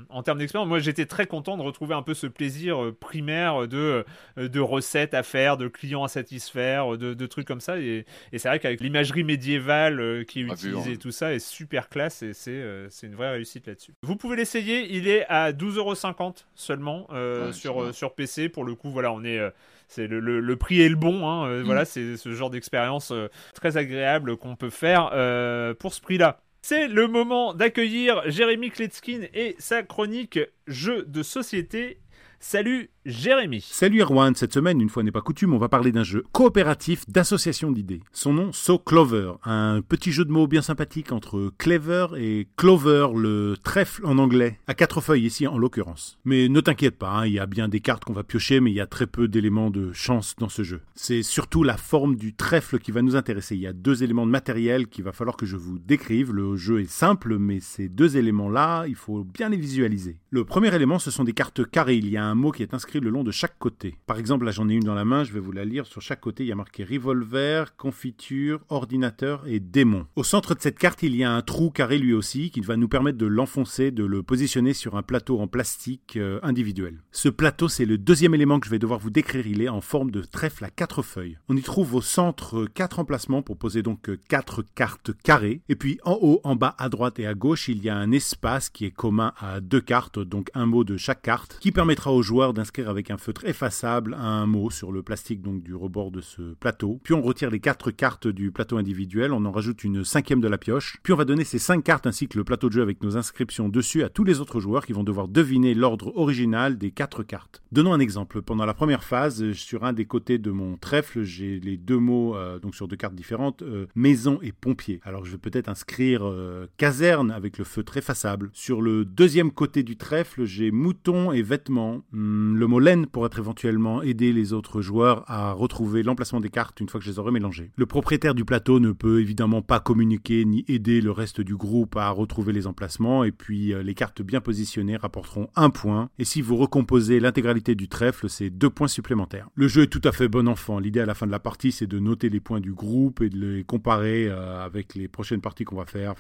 en termes d'expérience, moi j'étais très content de retrouver un peu ce plaisir primaire de, de recettes à faire, de clients à satisfaire, de, de trucs comme ça. Et, et c'est vrai qu'avec l'imagerie médiévale euh, qui est Ah, utilisée hein. et tout ça est super classe et c'est euh, c'est une vraie réussite là-dessus. Vous pouvez l'essayer, il est à 12,50€ seulement euh, Ouais, sur, sur PC. Pour le coup, voilà, on est. c'est le, le- le prix est le bon, hein, Mm. voilà, c'est ce genre d'expérience très agréable qu'on peut faire euh, pour ce prix-là. C'est le moment d'accueillir Jérémy Kletskin et sa chronique Jeux de société. Salut Jérémy. Salut Erwan, cette semaine, une fois n'est pas coutume, on va parler d'un jeu coopératif d'association d'idées. Son nom, So Clover, un petit jeu de mots bien sympathique entre clever et clover, le trèfle en anglais, à quatre feuilles ici en l'occurrence. Mais ne t'inquiète pas, hein, il y a bien des cartes qu'on va piocher, mais il y a très peu d'éléments de chance dans ce jeu. C'est surtout la forme du trèfle qui va nous intéresser. Il y a deux éléments de matériel qu'il va falloir que je vous décrive. Le jeu est simple, mais ces deux éléments-là, il faut bien les visualiser. Le premier élément, ce sont des cartes carrées. Il y a un mot qui est inscrit le long de chaque côté. Par exemple, là j'en ai une dans la main, je vais vous la lire. Sur chaque côté, il y a marqué revolver, confiture, ordinateur et démon. Au centre de cette carte, il y a un trou carré lui aussi qui va nous permettre de l'enfoncer, de le positionner sur un plateau en plastique euh, individuel. Ce plateau, c'est le deuxième élément que je vais devoir vous décrire. Il est en forme de trèfle à quatre feuilles. On y trouve au centre quatre emplacements pour poser donc quatre cartes carrées. Et puis en haut, en bas, à droite et à gauche, il y a un espace qui est commun à deux cartes, donc un mot de chaque carte, qui permettra aux joueurs d'inscrire avec un feutre effaçable un mot sur le plastique donc du rebord de ce plateau. Puis on retire les quatre cartes du plateau individuel, on en rajoute une cinquième de la pioche. Puis on va donner ces cinq cartes ainsi que le plateau de jeu avec nos inscriptions dessus à tous les autres joueurs qui vont devoir deviner l'ordre original des quatre cartes. Donnons un exemple. Pendant la première phase, sur un des côtés de mon trèfle, j'ai les deux mots euh, donc sur deux cartes différentes, euh, maison et pompier. Alors je vais peut-être inscrire euh, caserne avec le feutre effaçable. Sur le deuxième côté du trèfle, j'ai mouton et vêtements. Hmm, le mot laine pour être éventuellement aider les autres joueurs à retrouver l'emplacement des cartes une fois que je les aurai mélangées. Le propriétaire du plateau ne peut évidemment pas communiquer ni aider le reste du groupe à retrouver les emplacements et puis les cartes bien positionnées rapporteront un point. Et si vous recomposez l'intégralité du trèfle, c'est deux points supplémentaires. Le jeu est tout à fait bon enfant. L'idée à la fin de la partie, c'est de noter les points du groupe et de les comparer euh, avec les prochaines parties qu'on va faire.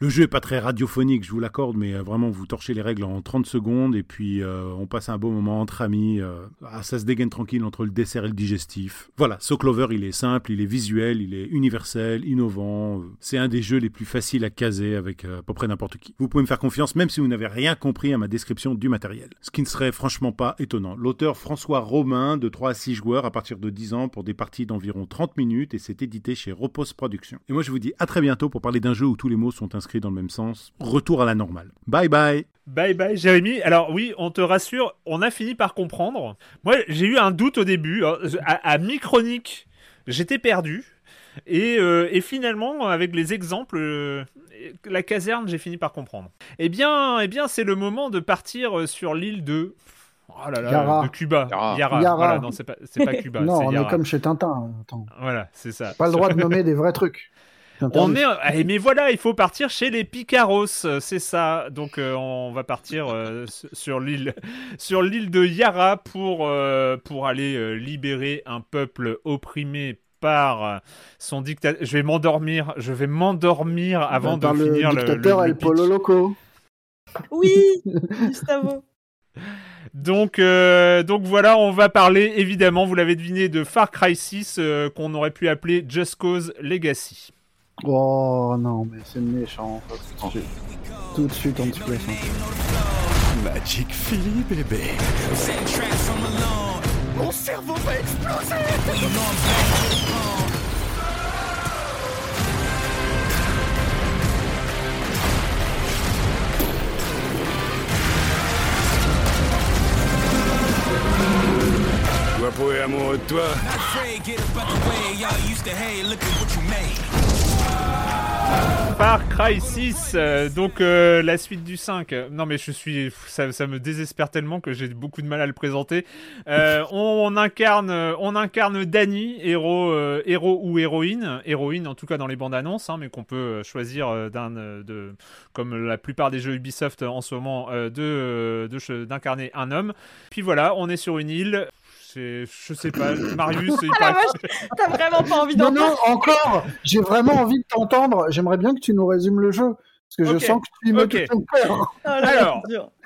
Le jeu est pas très radiophonique, je vous l'accorde, mais euh, vraiment vous torchez les règles en 30 secondes et puis euh, on passe un beau moment entre amis. Ah, ça se dégaine tranquille entre le dessert et le digestif. Voilà, So Clover, il est simple, il est visuel, il est universel, innovant. C'est un des jeux les plus faciles à caser avec à peu près n'importe qui. Vous pouvez me faire confiance même si vous n'avez rien compris à ma description du matériel. Ce qui ne serait franchement pas étonnant. L'auteur François Romain, de 3 à 6 joueurs à partir de 10 ans pour des parties d'environ 30 minutes et c'est édité chez Repose Productions. Et moi je vous dis à très bientôt pour parler d'un jeu où tous les mots sont inscrits dans le même sens. Retour à la normale. Bye bye Bye bye Jérémy. Alors oui, on te rassure, on a fini par comprendre. Moi j'ai eu un doute au début. Hein. À, à mi-chronique, j'étais perdu. Et, euh, et, finalement, avec les exemples, euh, la caserne, j'ai fini par comprendre. Eh bien, eh bien c'est le moment de partir euh, sur l'île de. Oh là là, de Cuba. Yara. Yara. Voilà, non, c'est pas, pas, Cuba. non, on Yara. est comme chez Tintin. Attends. Voilà, c'est ça. Pas le droit de nommer des vrais trucs. On est, eh, mais voilà, il faut partir chez les Picaros, c'est ça. Donc euh, on va partir euh, sur l'île, sur l'île de Yara pour euh, pour aller libérer un peuple opprimé par son dictateur. Je vais m'endormir, je vais m'endormir avant Bah, de par finir le le, dictateur le- El pitch. Polo Loco. Oui, Gustavo. Donc, euh, donc voilà, on va parler évidemment, vous l'avez deviné, de Far Cry 6 euh, qu'on aurait pu appeler Just Cause Legacy. Oh non, mais c'est méchant. ça, Tout de suite, peu. Magic Philly, bébé. Mon cerveau va exploser. Toi pour être amoureux de toi. Far Cry 6, euh, donc euh, la suite du 5. Euh, Non mais je suis, ça, me désespère tellement que j'ai beaucoup de mal à le présenter. Euh, on, incarne, on Danny, héros, ou héroïne, héroïne en tout cas dans les bandes annonces, hein, mais qu'on peut choisir comme la plupart des jeux Ubisoft en ce moment, d'incarner un homme. Puis voilà, on est sur une île. C'est, je sais pas, Marius, il Ah la t'as vraiment pas envie Non, d'entendre non, encore J'ai vraiment envie de t'entendre. J'aimerais bien que tu nous résumes le jeu. Parce que je sens que tu me ok. touches au cœur. Oh Alors.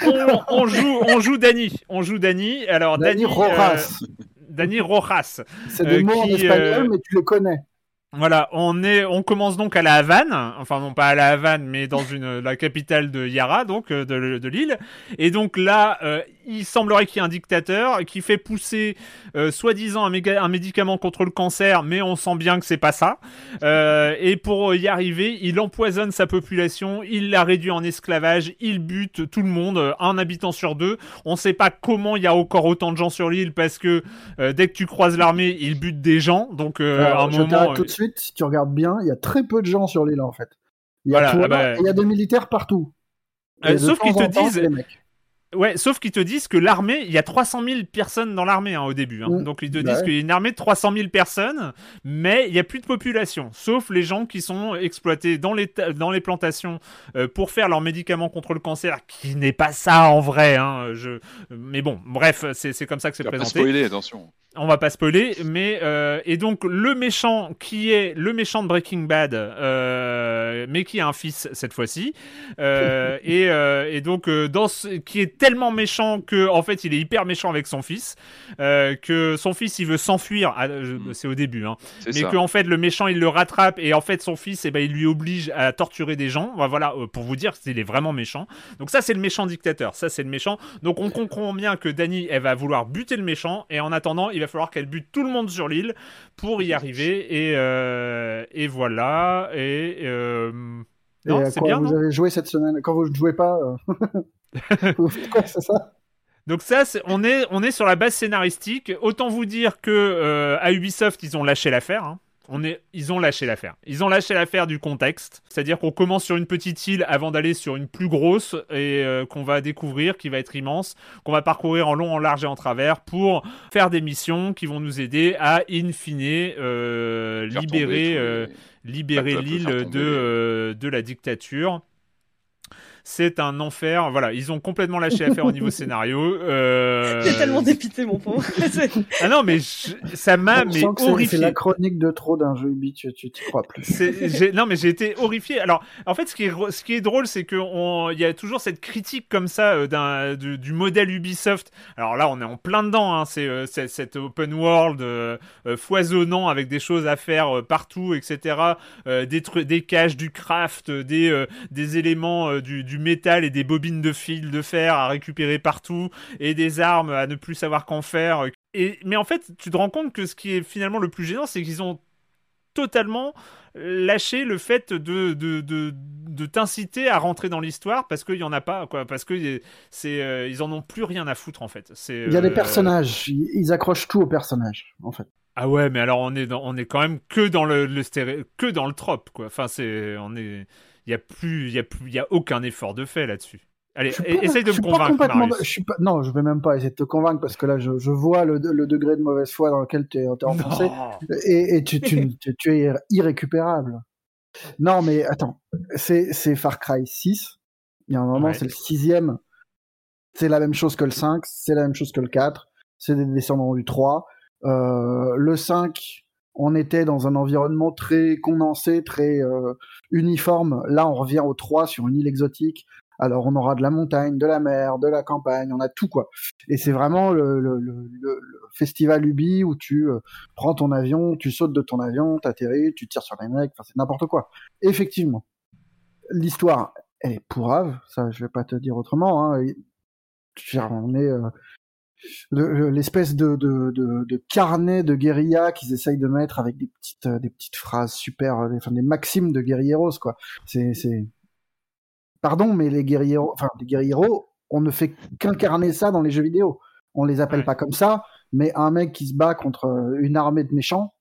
on, on joue, on joue Danny. On joue Danny. Alors Dani Danny, Rojas. euh, Danny Rojas. C'est des euh, mots en espagnol, euh, mais tu les connais. Voilà, on est, on commence donc à la Havane, enfin non pas à la Havane, mais dans une la capitale de Yara, donc euh, de, de l'île. Et donc là, euh, il semblerait qu'il y ait un dictateur qui fait pousser euh, soi-disant un, méga- un médicament contre le cancer, mais on sent bien que c'est pas ça. Euh, et pour y arriver, il empoisonne sa population, il la réduit en esclavage, il bute tout le monde, euh, un habitant sur deux. On sait pas comment il y a encore autant de gens sur l'île parce que euh, dès que tu croises l'armée, il bute des gens. Donc à un je moment, t'arrête tout de suite. Si tu regardes bien, il y a très peu de gens sur l'île en fait. Il y a Voilà, toi, ah bah- et il y a des militaires partout. Euh, sauf qu'ils te disent-. Ouais, sauf qu'ils te disent que l'armée, il y a 300 000 personnes dans l'armée hein, au début. hein. Mm. Donc ils te Bah disent ouais. qu'il y a une armée de 300 000 personnes, mais il n'y a plus de population, sauf les gens qui sont exploités dans les, dans les plantations euh, pour faire leurs médicaments contre le cancer, qui n'est pas ça en vrai. Hein, je... Mais bon, bref, c'est c'est comme ça que c'est Tu vas pas présenté spoiler, attention. on va pas spoiler, mais euh, et donc le méchant qui est le méchant de Breaking Bad, euh, mais qui a un fils cette fois-ci, euh, et, euh, et donc euh, dans ce, qui est tellement méchant que en fait il est hyper méchant avec son fils, euh, que son fils il veut s'enfuir, ah, je- c'est au début, hein, mais ça. que en fait le méchant il le rattrape et en fait son fils eh ben il lui oblige à torturer des gens. Voilà, voilà euh, pour vous dire qu'il est vraiment méchant. Donc ça c'est le méchant dictateur. Ça c'est le méchant. Donc on comprend bien que Dany elle va vouloir buter le méchant et en attendant il va falloir qu'elle bute tout le monde sur l'île pour y arriver et euh, et voilà. Et euh, non c'est quoi bien vous non avez joué cette semaine? Quand vous ne jouez pas, euh, c'est ça? Donc ça, on est, on est sur la base scénaristique. Autant vous dire que euh, à Ubisoft, ils ont lâché l'affaire. hein. On est, ils ont lâché l'affaire. Ils ont lâché l'affaire du contexte, c'est-à-dire qu'on commence sur une petite île avant d'aller sur une plus grosse et euh, qu'on va découvrir, qui va être immense, qu'on va parcourir en long, en large et en travers pour faire des missions qui vont nous aider à, in fine, euh, libérer, tomber euh, libérer l'île de, euh, de la dictature. C'est un enfer. Voilà, ils ont complètement lâché l'affaire au niveau scénario. Euh, T'es tellement dépité, mon pauvre. Ah non, mais je- ça m'a On mais que c'est- horrifié. la chronique de trop d'un jeu Ubi, tu tu t'y crois plus. J'ai- non mais j'ai été horrifié. Alors en fait ce qui est re- ce qui est drôle c'est que on- il y a toujours cette critique comme ça euh, du, du modèle Ubisoft. Alors là on est en plein dedans. Hein. C'est euh, cet open world euh, foisonnant avec des choses à faire euh, partout etc. Euh, des caches, du craft, des euh, des éléments euh, du, du métal et des bobines de fil de fer à récupérer partout et des armes à ne plus savoir qu'en faire. Et mais en fait tu te rends compte que ce qui est finalement le plus gênant c'est qu'ils ont totalement lâché le fait de, de, de, de t'inciter à rentrer dans l'histoire parce qu'il y en a pas quoi parce que c'est euh, ils en ont plus rien à foutre en fait Il y a des euh, personnages, ils, accrochent tout aux personnages, en fait. ah ouais mais alors on est dans, on est quand même que dans le, le stéréo que dans le trope quoi enfin c'est on est il y a plus il y a plus il y a aucun effort de fait là-dessus allez e- pas- essaye de me convaincre Marius. je suis pas- Non, je vais même pas essayer de te convaincre parce que là, je, je vois le, le degré de mauvaise foi dans lequel tu es, enfoncé Non. et, et tu, tu, tu, tu es irrécupérable. Non, mais attends, c'est c'est Far Cry 6. Il y a un moment, Ouais. c'est le sixième. C'est la même chose que le 5, c'est la même chose que le 4. C'est des descendants du 3. Euh, le 5, on était dans un environnement très condensé, très euh, uniforme. Là, on revient au 3 sur une île exotique. Alors, on aura de la montagne, de la mer, de la campagne, on a tout quoi. Et c'est vraiment le, le, le, le- festival Ubi où tu euh, prends ton avion, tu sautes de ton avion, t'atterris, tu tires sur les mecs, enfin c'est n'importe quoi. Effectivement, l'histoire, elle est pourrave, ça je vais pas te dire autrement. Hein. On est euh, l'espèce de, de, de, de carnet de guérilla qu'ils essayent de mettre avec des petites euh, des petites phrases super, euh, des, enfin, des maximes de guerrieros quoi. C'est pardon, mais les guerrieros, enfin les guerrieros, on ne fait qu'incarner ça dans les jeux vidéo. On les appelle pas comme ça, mais un mec qui se bat contre euh, une armée de méchants,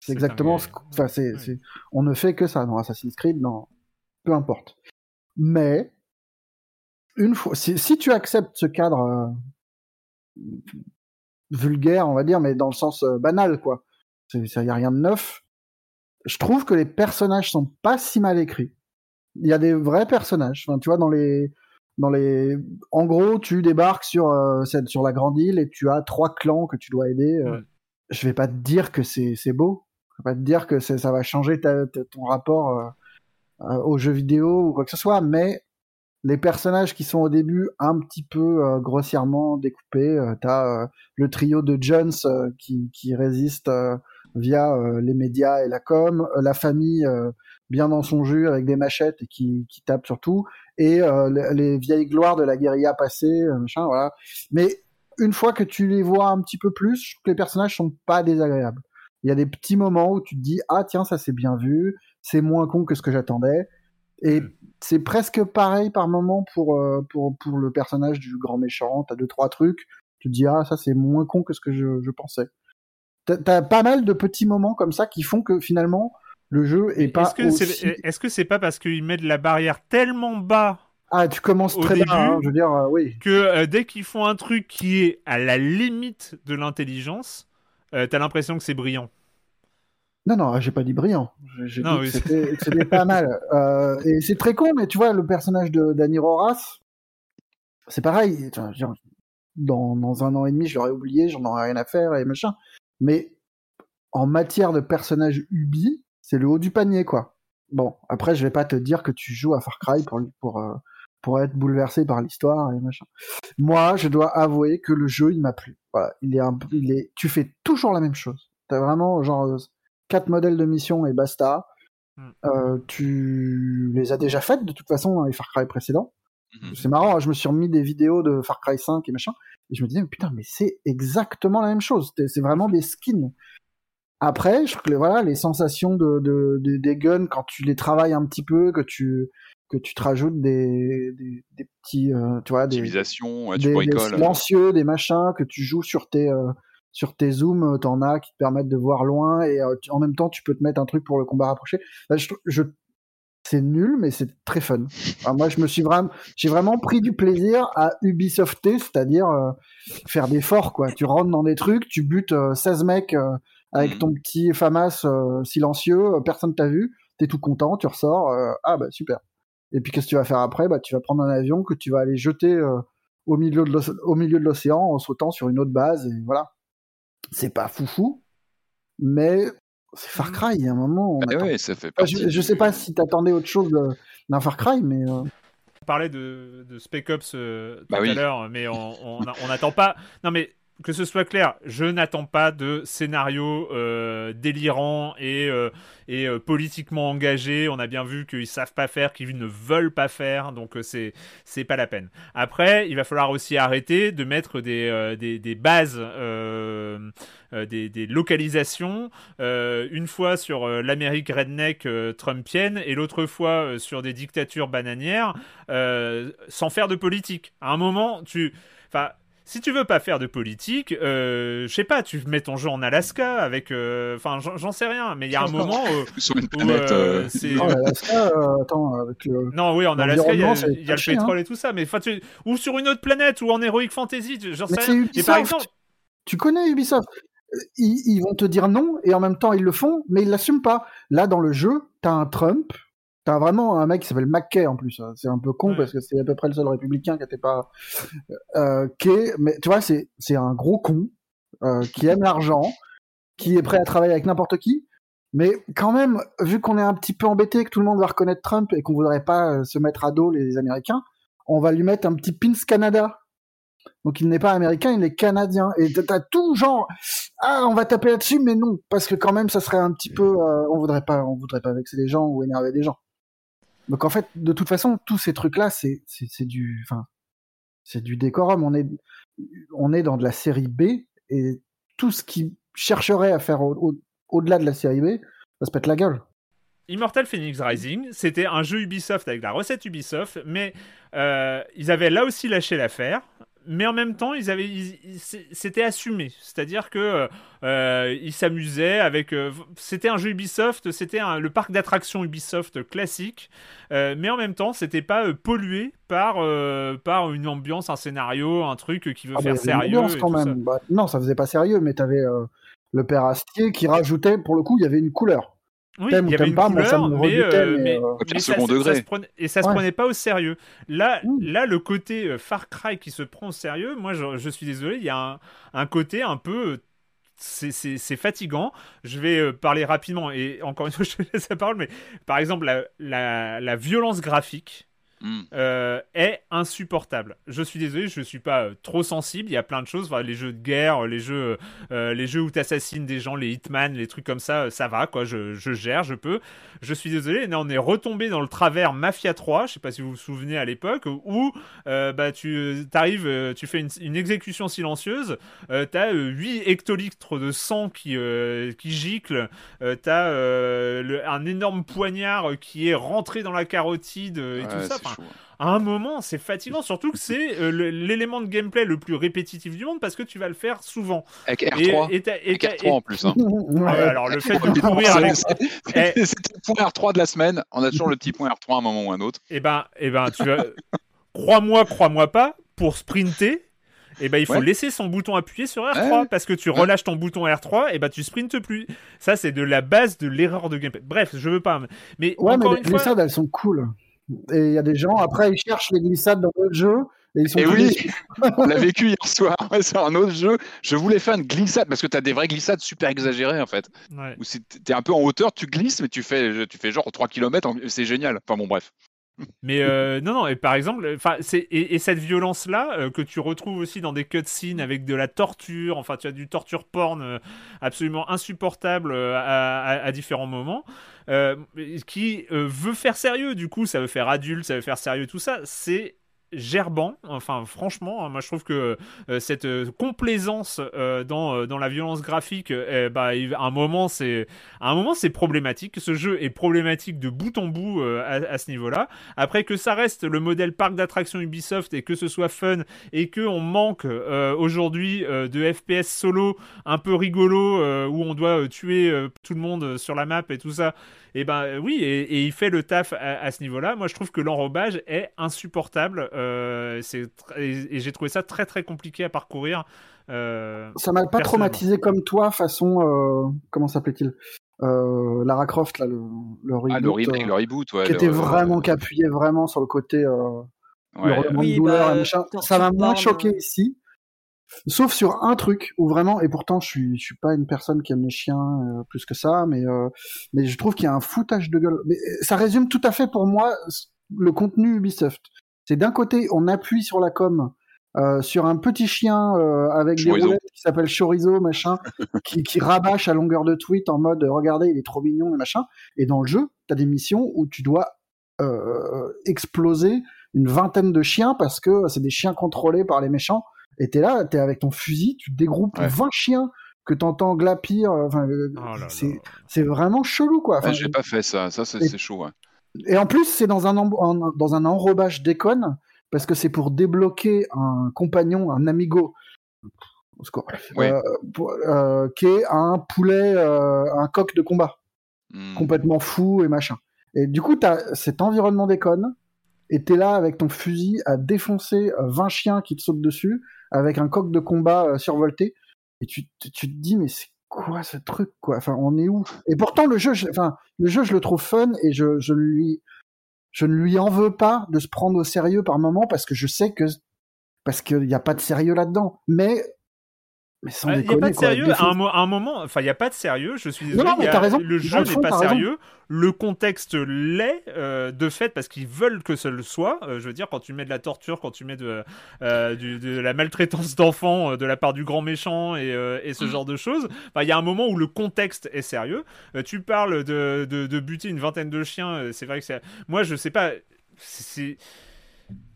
c'est exactement ce enfin c'est Ouais. on ne fait que ça dans Assassin's Creed, dans peu importe. Mais une fois si, si tu acceptes ce cadre euh, vulgaire, on va dire, mais dans le sens euh, banal quoi. Il y a rien de neuf. Je trouve que les personnages sont pas si mal écrits. Il y a des vrais personnages. Enfin, tu vois, dans les, dans les, en gros, tu débarques sur euh, cette, sur la grande île et tu as trois clans que tu dois aider. euh. Mm. Je vais pas te dire que c'est, c'est beau. Je vais pas te dire que ça va changer ta, ta- ton rapport euh, aux jeux vidéo ou quoi que ce soit, mais les personnages qui sont au début un petit peu euh, grossièrement découpés, euh, t'as euh, le trio de Jones euh, qui, résiste via les médias et la com, la famille bien dans son jus avec des machettes et qui, tape sur tout, et les, les vieilles gloires de la guérilla passée, machin, voilà. Mais une fois que tu les vois un petit peu plus, je trouve que les personnages sont pas désagréables. Il y a des petits moments où tu te dis ah tiens ça c'est bien vu, c'est moins con que ce que j'attendais, et Mm. c'est presque pareil par moment pour euh, pour pour le personnage du grand méchant. T'as deux trois trucs, tu te dis ah ça c'est moins con que ce que je, je pensais. T'as t'as pas mal de petits moments comme ça qui font que finalement le jeu est pas Est-ce que aussi... c'est est-ce que c'est pas parce qu'ils mettent la barrière tellement bas Ah, tu commences très bien, hein, je veux dire, euh, oui. que euh, dès qu'ils font un truc qui est à la limite de l'intelligence, euh, t'as l'impression que c'est brillant. Non, non, j'ai pas dit brillant. J'ai j'ai Non, dit oui. que c'était pas mal. Euh, et c'est très con, mais tu vois, le personnage de Danny Roras, c'est pareil. Dans, dans un an et demi, je l'aurais oublié, j'en aurais rien à faire et machin. Mais en matière de personnage Ubi, c'est le haut du panier, quoi. Bon, après, je vais pas te dire que tu joues à Far Cry pour, pour, euh, pour être bouleversé par l'histoire et machin. Moi, je dois avouer que le jeu, il m'a plu. Voilà, il est un, il est, tu fais toujours la même chose. T'as vraiment genre euh, quatre modèles de mission et basta. Mm. Euh, tu les as déjà faites de toute façon dans les Far Cry précédents. Mhm. C'est marrant, hein, je me suis remis des vidéos de Far Cry 5 et machin, et je me disais, mais putain, mais c'est exactement la même chose. C'est vraiment des skins. Après, je trouve que les- voilà, les sensations de, de, de- des guns, quand tu les travailles un petit peu, que tu, que tu te rajoutes des, des, des petits, euh, tu vois, des, Optimisation, ouais, des, tu des bricoles. silencieux, des machins, que tu joues sur tes, euh, sur tes zooms, euh, t'en as qui te permettent de voir loin, et euh, tu- en même temps, tu peux te mettre un truc pour le combat rapproché. Là, je, je, c'est nul, mais c'est très fun. Enfin, moi, je me suis vraiment, j'ai vraiment pris du plaisir à Ubisofter, c'est-à-dire euh, faire des forts, quoi. Tu rentres dans des trucs, tu butes euh, 16 mecs euh, avec Mhm. ton petit FAMAS silencieux, personne t'a vu, t'es tout content, tu ressors, ah bah super. Et puis qu'est-ce que tu vas faire après? Bah tu vas prendre un avion que tu vas aller jeter au milieu de l'oc- au milieu de l'océan en sautant sur une autre base et voilà. C'est pas foufou, mais c'est Far Cry. Il y a un moment, on Ah attend- ouais, ça fait Enfin, partie je, je sais pas si t'attendais autre chose de- d'un Far Cry, mais euh, On parlait de, de Spec Ops euh, tout Bah à oui. l'heure, mais on on a- on n'attend pas. Non, mais que ce soit clair, je n'attends pas de scénario euh, délirant et, euh, euh, politiquement engagé. On a bien vu qu'ils savent pas faire, qu'ils ne veulent pas faire, donc euh, c'est c'est pas la peine. Après, il va falloir aussi arrêter de mettre des, bases, des, des localisations, une fois sur l'Amérique redneck trumpienne et l'autre fois sur des dictatures bananières, sans faire de politique. À un moment, tu, enfin. Si tu veux pas faire de politique, euh, je sais pas, tu mets ton jeu en Alaska avec, euh, enfin, j'en j'en sais rien, mais il y a un moment où, sur une où, planète. euh, euh, c'est, oh, Alaska, euh, attends, avec le. non, oui, en Alaska, il y a, y le touché, hein. pétrole et tout ça, mais enfin, tu- ou sur une autre planète, ou en Heroic Fantasy, j'en Mais sais rien. Mais par exemple, Tu connais Ubisoft? Ils, ils vont te dire non et en même temps ils le font, mais ils l'assument pas. Là dans le jeu, t'as un Trump, t'as vraiment un mec qui s'appelle McKay en plus. hein. C'est un peu con Ouais. parce que c'est à peu près le seul républicain qui était pas. Euh, est, mais tu vois, c'est c'est un gros con euh, qui aime l'argent, qui est prêt à travailler avec n'importe qui. Mais quand même, vu qu'on est un petit peu embêté, que tout le monde va reconnaître Trump et qu'on voudrait pas euh, se mettre à dos les Américains, on va lui mettre un petit pins Canada. Donc il n'est pas américain, il est canadien. Et t'as- tout genre, ah, on va taper là-dessus, mais non, parce que quand même, ça serait un petit peu, euh, on voudrait pas, on voudrait pas vexer les gens ou énerver des gens. Donc en fait, de toute façon, tous ces trucs-là, c'est, du, enfin, c'est du décorum. On est, on est dans de la série B et tout ce qui chercherait à faire au, au- au-delà de la série B, va se pète la gueule. Immortal Phoenix Rising, c'était un jeu Ubisoft avec la recette Ubisoft, mais euh, ils avaient là aussi lâché l'affaire. Mais en même temps, ils avaient, c'était assumé, c'est-à-dire que euh, ils s'amusaient avec. euh, c'était un jeu Ubisoft, c'était le parc d'attractions Ubisoft classique, euh, mais en même temps, c'était pas pollué par par une ambiance, un scénario, un truc qui veut Ah, faire sérieux. ambiance et quand tout ça. même. Bah, non, ça faisait pas sérieux, mais t'avais le père Astier qui rajoutait, pour le coup, il y avait une couleur. Oui, il y avait une pas, moi, ça couleur, mais, rebutait, euh, mais, mais, euh, mais ça, second ça- degré. ça se prenait- et ça se prenait pas au sérieux. Là, là, le côté euh, Far Cry qui se prend au sérieux, moi, je, je suis désolé, il y a un, un côté un peu. C'est fatigant. Je vais parler rapidement et encore une fois, je te laisse la parole, mais par exemple, la, la, la violence graphique hmm. euh, est insupportable. Je suis désolé, je suis pas euh, trop sensible. Il y a plein de choses, enfin, les jeux de guerre, les jeux, euh, les jeux où tu assassines des gens, les Hitman, les trucs comme ça, ça va quoi. Je, je gère, je peux. Je suis désolé, on est retombé dans le travers Mafia 3. Je sais pas si vous vous souvenez à l'époque où bah tu arrives, tu fais une, une exécution silencieuse. Euh, t'as 8 hectolitres de sang qui qui gicle. Euh, le- un énorme poignard qui est rentré dans la carotide et Ouais, tout ça. Enfin, à un moment, c'est fatigant, surtout que c'est euh, l'élément de gameplay le plus répétitif du monde parce que tu vas le faire souvent. Avec Et, R3. et t'as- et Avec t'as- R3 en plus. Hein. et- Ouais. alors, le fait de courir C'est- avec. c'est- Eh. C'était le point R3 de la semaine. On a toujours le petit point R3 à un moment ou un autre. Eh ben, eh ben, tu vas. crois-moi, crois-moi pas, pour sprinter. Eh ben, il faut Ouais. laisser son bouton appuyé sur R3 Ouais. parce que tu relâches ton bouton R3 et ben tu sprintes plus. Ça c'est de la base de l'erreur de gameplay. Bref, je veux pas. Mais Ouais, mais les fois, elles sont cool. Et il y a des gens, après, ils cherchent les glissades dans le jeu et ils sont Et oui, on l'a vécu hier soir. Ouais, c'est un autre jeu. Je voulais faire une glissade parce que tu as des vraies glissades super exagérées en fait. Ouais. Où tu es un peu en hauteur, tu glisses, mais tu fais, tu fais genre 3 km. C'est génial. Enfin bon, bref. Mais euh, non, non, et par exemple, et, et cette violence-là euh, que tu retrouves aussi dans des cutscenes avec de la torture, enfin, tu as du torture porn euh, absolument insupportable à, différents moments, qui veut faire sérieux, du coup, ça veut faire adulte, ça veut faire sérieux, tout ça, c'est gerbant, enfin franchement, hein, moi je trouve que euh, cette euh, complaisance euh, dans, dans la violence graphique, eh, bah, à un moment c'est à un moment c'est problématique. Ce jeu est problématique de bout en bout à, ce niveau-là. Après que ça reste le modèle parc d'attractions Ubisoft et que ce soit fun et que on manque aujourd'hui de FPS solo un peu rigolo où on doit tuer tout le monde sur la map et tout ça. Et ben euh, oui, et, et il fait le taf à, à ce niveau-là. Moi, je trouve que l'enrobage est insupportable. Euh, c'est tr- et, et j'ai trouvé ça très très compliqué à parcourir. Euh, Ça m'a pas traumatisé comme toi, façon. euh, comment s'appelait-il euh, Lara Croft, là, le, le Ah, reboot, le remake, euh, le reboot, ouais. qui le- était vraiment, qui appuyait vraiment sur le côté euh, ouais, hurlement Oui, de douleur bah, et machin. torture Ça m'a moins choqué ici. Sauf sur un truc où vraiment, et pourtant je suis, je suis pas une personne qui aime les chiens euh, plus que ça, mais euh, mais je trouve qu'il y a un foutage de gueule. Mais euh, ça résume tout à fait pour moi le contenu Ubisoft. C'est d'un côté on appuie sur la com euh, sur un petit chien euh, avec des roulettes qui s'appelle Chorizo machin, qui, qui rabâche à longueur de tweet en mode regardez il est trop mignon et machin. Et dans le jeu t'as des missions où tu dois euh, exploser une vingtaine de chiens parce que c'est des chiens contrôlés par les méchants. Et t'es là, t'es avec ton fusil, tu dégroupes Ouais. 20 chiens que t'entends glapir. euh, Enfin, euh, oh c'est c'est vraiment chelou quoi. Enfin, Ouais, j'ai pas fait ça. Ça, c'est Et- c'est chaud. ouais. et en plus, c'est dans un, en- en- dans un enrobage déconne, parce que c'est pour débloquer un compagnon, un amigo, au euh, pour- euh, qui est un poulet, euh, un coq de combat, Hmm. complètement fou et machin. Et du coup, t'as cet environnement déconne, et t'es là avec ton fusil à défoncer euh, 20 chiens qui te sautent dessus, avec un coq de combat euh, survolté, et tu, tu, te dis, mais c'est quoi ce truc, quoi? Enfin, on est où? Et pourtant, le jeu, je, enfin, le jeu, je le trouve fun, et je, je lui, je ne lui en veux pas de se prendre au sérieux par moment, parce que je sais que, parce qu'il n'y a pas de sérieux là-dedans. Mais, mais sans Il n'y a pas de sérieux à un, mo- à un moment, enfin il n'y a pas de sérieux, je suis désolé, non, mais a- raison. le jeu n'est pas raison. sérieux, le contexte l'est euh, de fait parce qu'ils veulent que ce le soit, Euh, je veux dire quand tu mets de la torture, quand tu mets de, euh, du- de la maltraitance d'enfants euh, de la part du grand méchant et, euh, et ce Mm. genre de choses, il y a un moment où le contexte est sérieux, Euh, tu parles de, de, de buter une vingtaine de chiens, euh, c'est vrai que c'est... Moi je sais pas, c'est...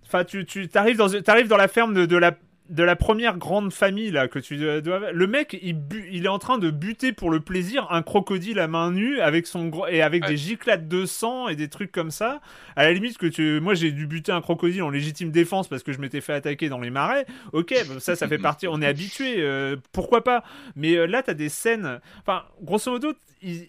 Enfin, tu, tu arrives dans, la ferme de, de la de la première grande famille là que tu dois le mec il, bu- il est en train de buter pour le plaisir un crocodile à main nue avec son gros et avec Ouais. des giclades de sang et des trucs comme ça. À la limite que tu moi j'ai dû buter un crocodile en légitime défense parce que je m'étais fait attaquer dans les marais. Ok ça ça fait partie on est habitué euh, pourquoi pas? Mais euh, là t'as des scènes enfin grosso modo il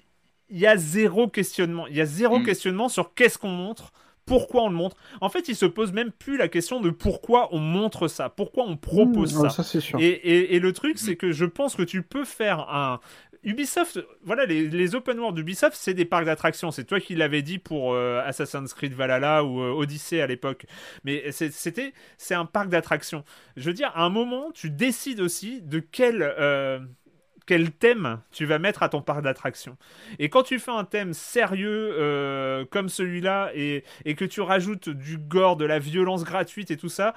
il y a zéro questionnement. Il y a zéro Mm. questionnement sur qu'est-ce qu'on montre pourquoi on le montre en fait, il se pose même plus la question de pourquoi on montre ça, pourquoi on propose Mmh, ça. sûr. Et, et- et le truc, c'est que je pense que tu peux faire un. Ubisoft, voilà, les, les open world d'Ubisoft, c'est des parcs d'attractions. C'est toi qui l'avais dit pour euh, Assassin's Creed Valhalla ou euh, Odyssey à l'époque. Mais c'était, c'est un parc d'attractions. Je veux dire, à un moment, tu décides aussi de quel. euh, quel thème tu vas mettre à ton parc d'attractions. Et quand tu fais un thème sérieux euh, comme celui-là et, et que tu rajoutes du gore, de la violence gratuite et tout ça,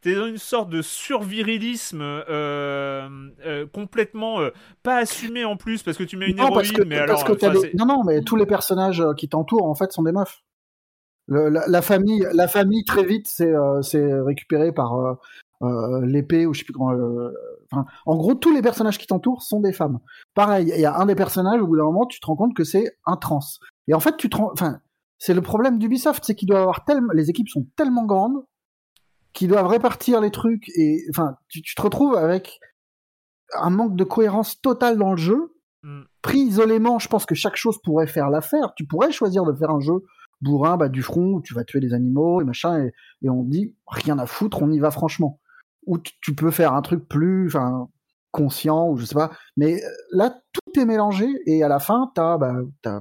t'es dans une sorte de survirilisme euh, euh, complètement pas assumé en plus parce que tu mets une non, héroïne, parce que, mais parce alors. que non, non, mais tous les personnages qui t'entourent, en fait, sont des meufs. Le- la, la famille, la famille, très vite, c'est euh, récupéré par euh, euh, l'épée ou je sais plus comment. euh, enfin, en gros, tous les personnages qui t'entourent sont des femmes. Pareil, il y a un des personnages, au bout d'un moment, tu te rends compte que c'est un trans. Et en fait, tu te rends, enfin, c'est le problème d'Ubisoft, c'est qu'ils doivent avoir tellement, les équipes sont tellement grandes qu'ils doivent répartir les trucs et, enfin, tu, tu te retrouves avec un manque de cohérence totale dans le jeu. Mm. Pris isolément, je pense que chaque chose pourrait faire l'affaire. Tu pourrais choisir de faire un jeu bourrin, bah, du front, où tu vas tuer des animaux et machin, et, et on dit rien à foutre, on y va franchement. Ou tu- peux faire un truc plus, enfin, conscient, ou je sais pas. Mais euh, là, tout est mélangé, et à la fin, t'as, bah, t'as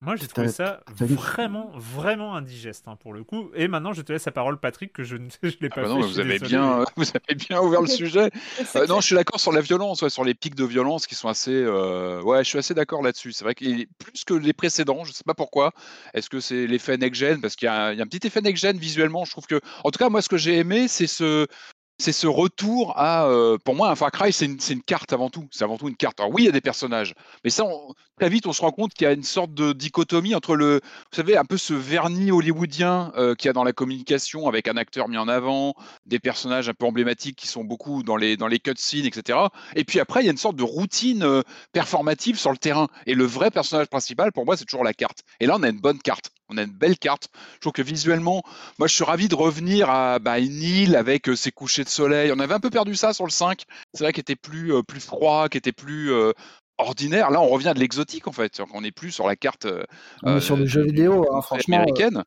Moi, j'ai trouvé ça vraiment, vraiment indigeste hein, pour le coup. Et maintenant, je te laisse la parole, Patrick, que je ne je l'ai Ah pas bah fait. non, vous avez désolé, bien, mais- vous avez bien ouvert le sujet. Euh, que non, je suis d'accord sur la violence, ouais, sur les pics de violence qui sont assez. euh, Ouais, je suis assez d'accord là-dessus. C'est vrai est plus que les précédents. Je sais pas pourquoi. Est-ce que c'est l'effet next-gen? Parce qu'il y, a un il y a un petit effet next-gen visuellement. Je trouve que, en tout cas, moi, ce que j'ai aimé, c'est ce. C'est ce retour à, euh, pour moi, un Far Cry, c'est une, carte avant tout. C'est avant tout une carte. Alors oui, il y a des personnages, mais ça, on- très vite, on se rend compte qu'il y a une sorte de dichotomie entre le, vous savez, un peu ce vernis hollywoodien euh, qu'il y a dans la communication avec un acteur mis en avant, des personnages un peu emblématiques qui sont beaucoup dans les, dans les cutscenes, etc. Et puis après, il y a une sorte de routine euh, performative sur le terrain. Et le vrai personnage principal, pour moi, c'est toujours la carte. Et là, on a une bonne carte. On a une belle carte. Je trouve que visuellement, moi, je suis ravi de revenir à bah, une île avec ses couchers de soleil. On avait un peu perdu ça sur le 5. C'est vrai qu'il était plus, euh, plus froid, qui était plus euh, ordinaire. Là, on revient de l'exotique, en fait. On n'est plus sur la carte euh, sur jeux du- vidéo, hein, franchement. américaine.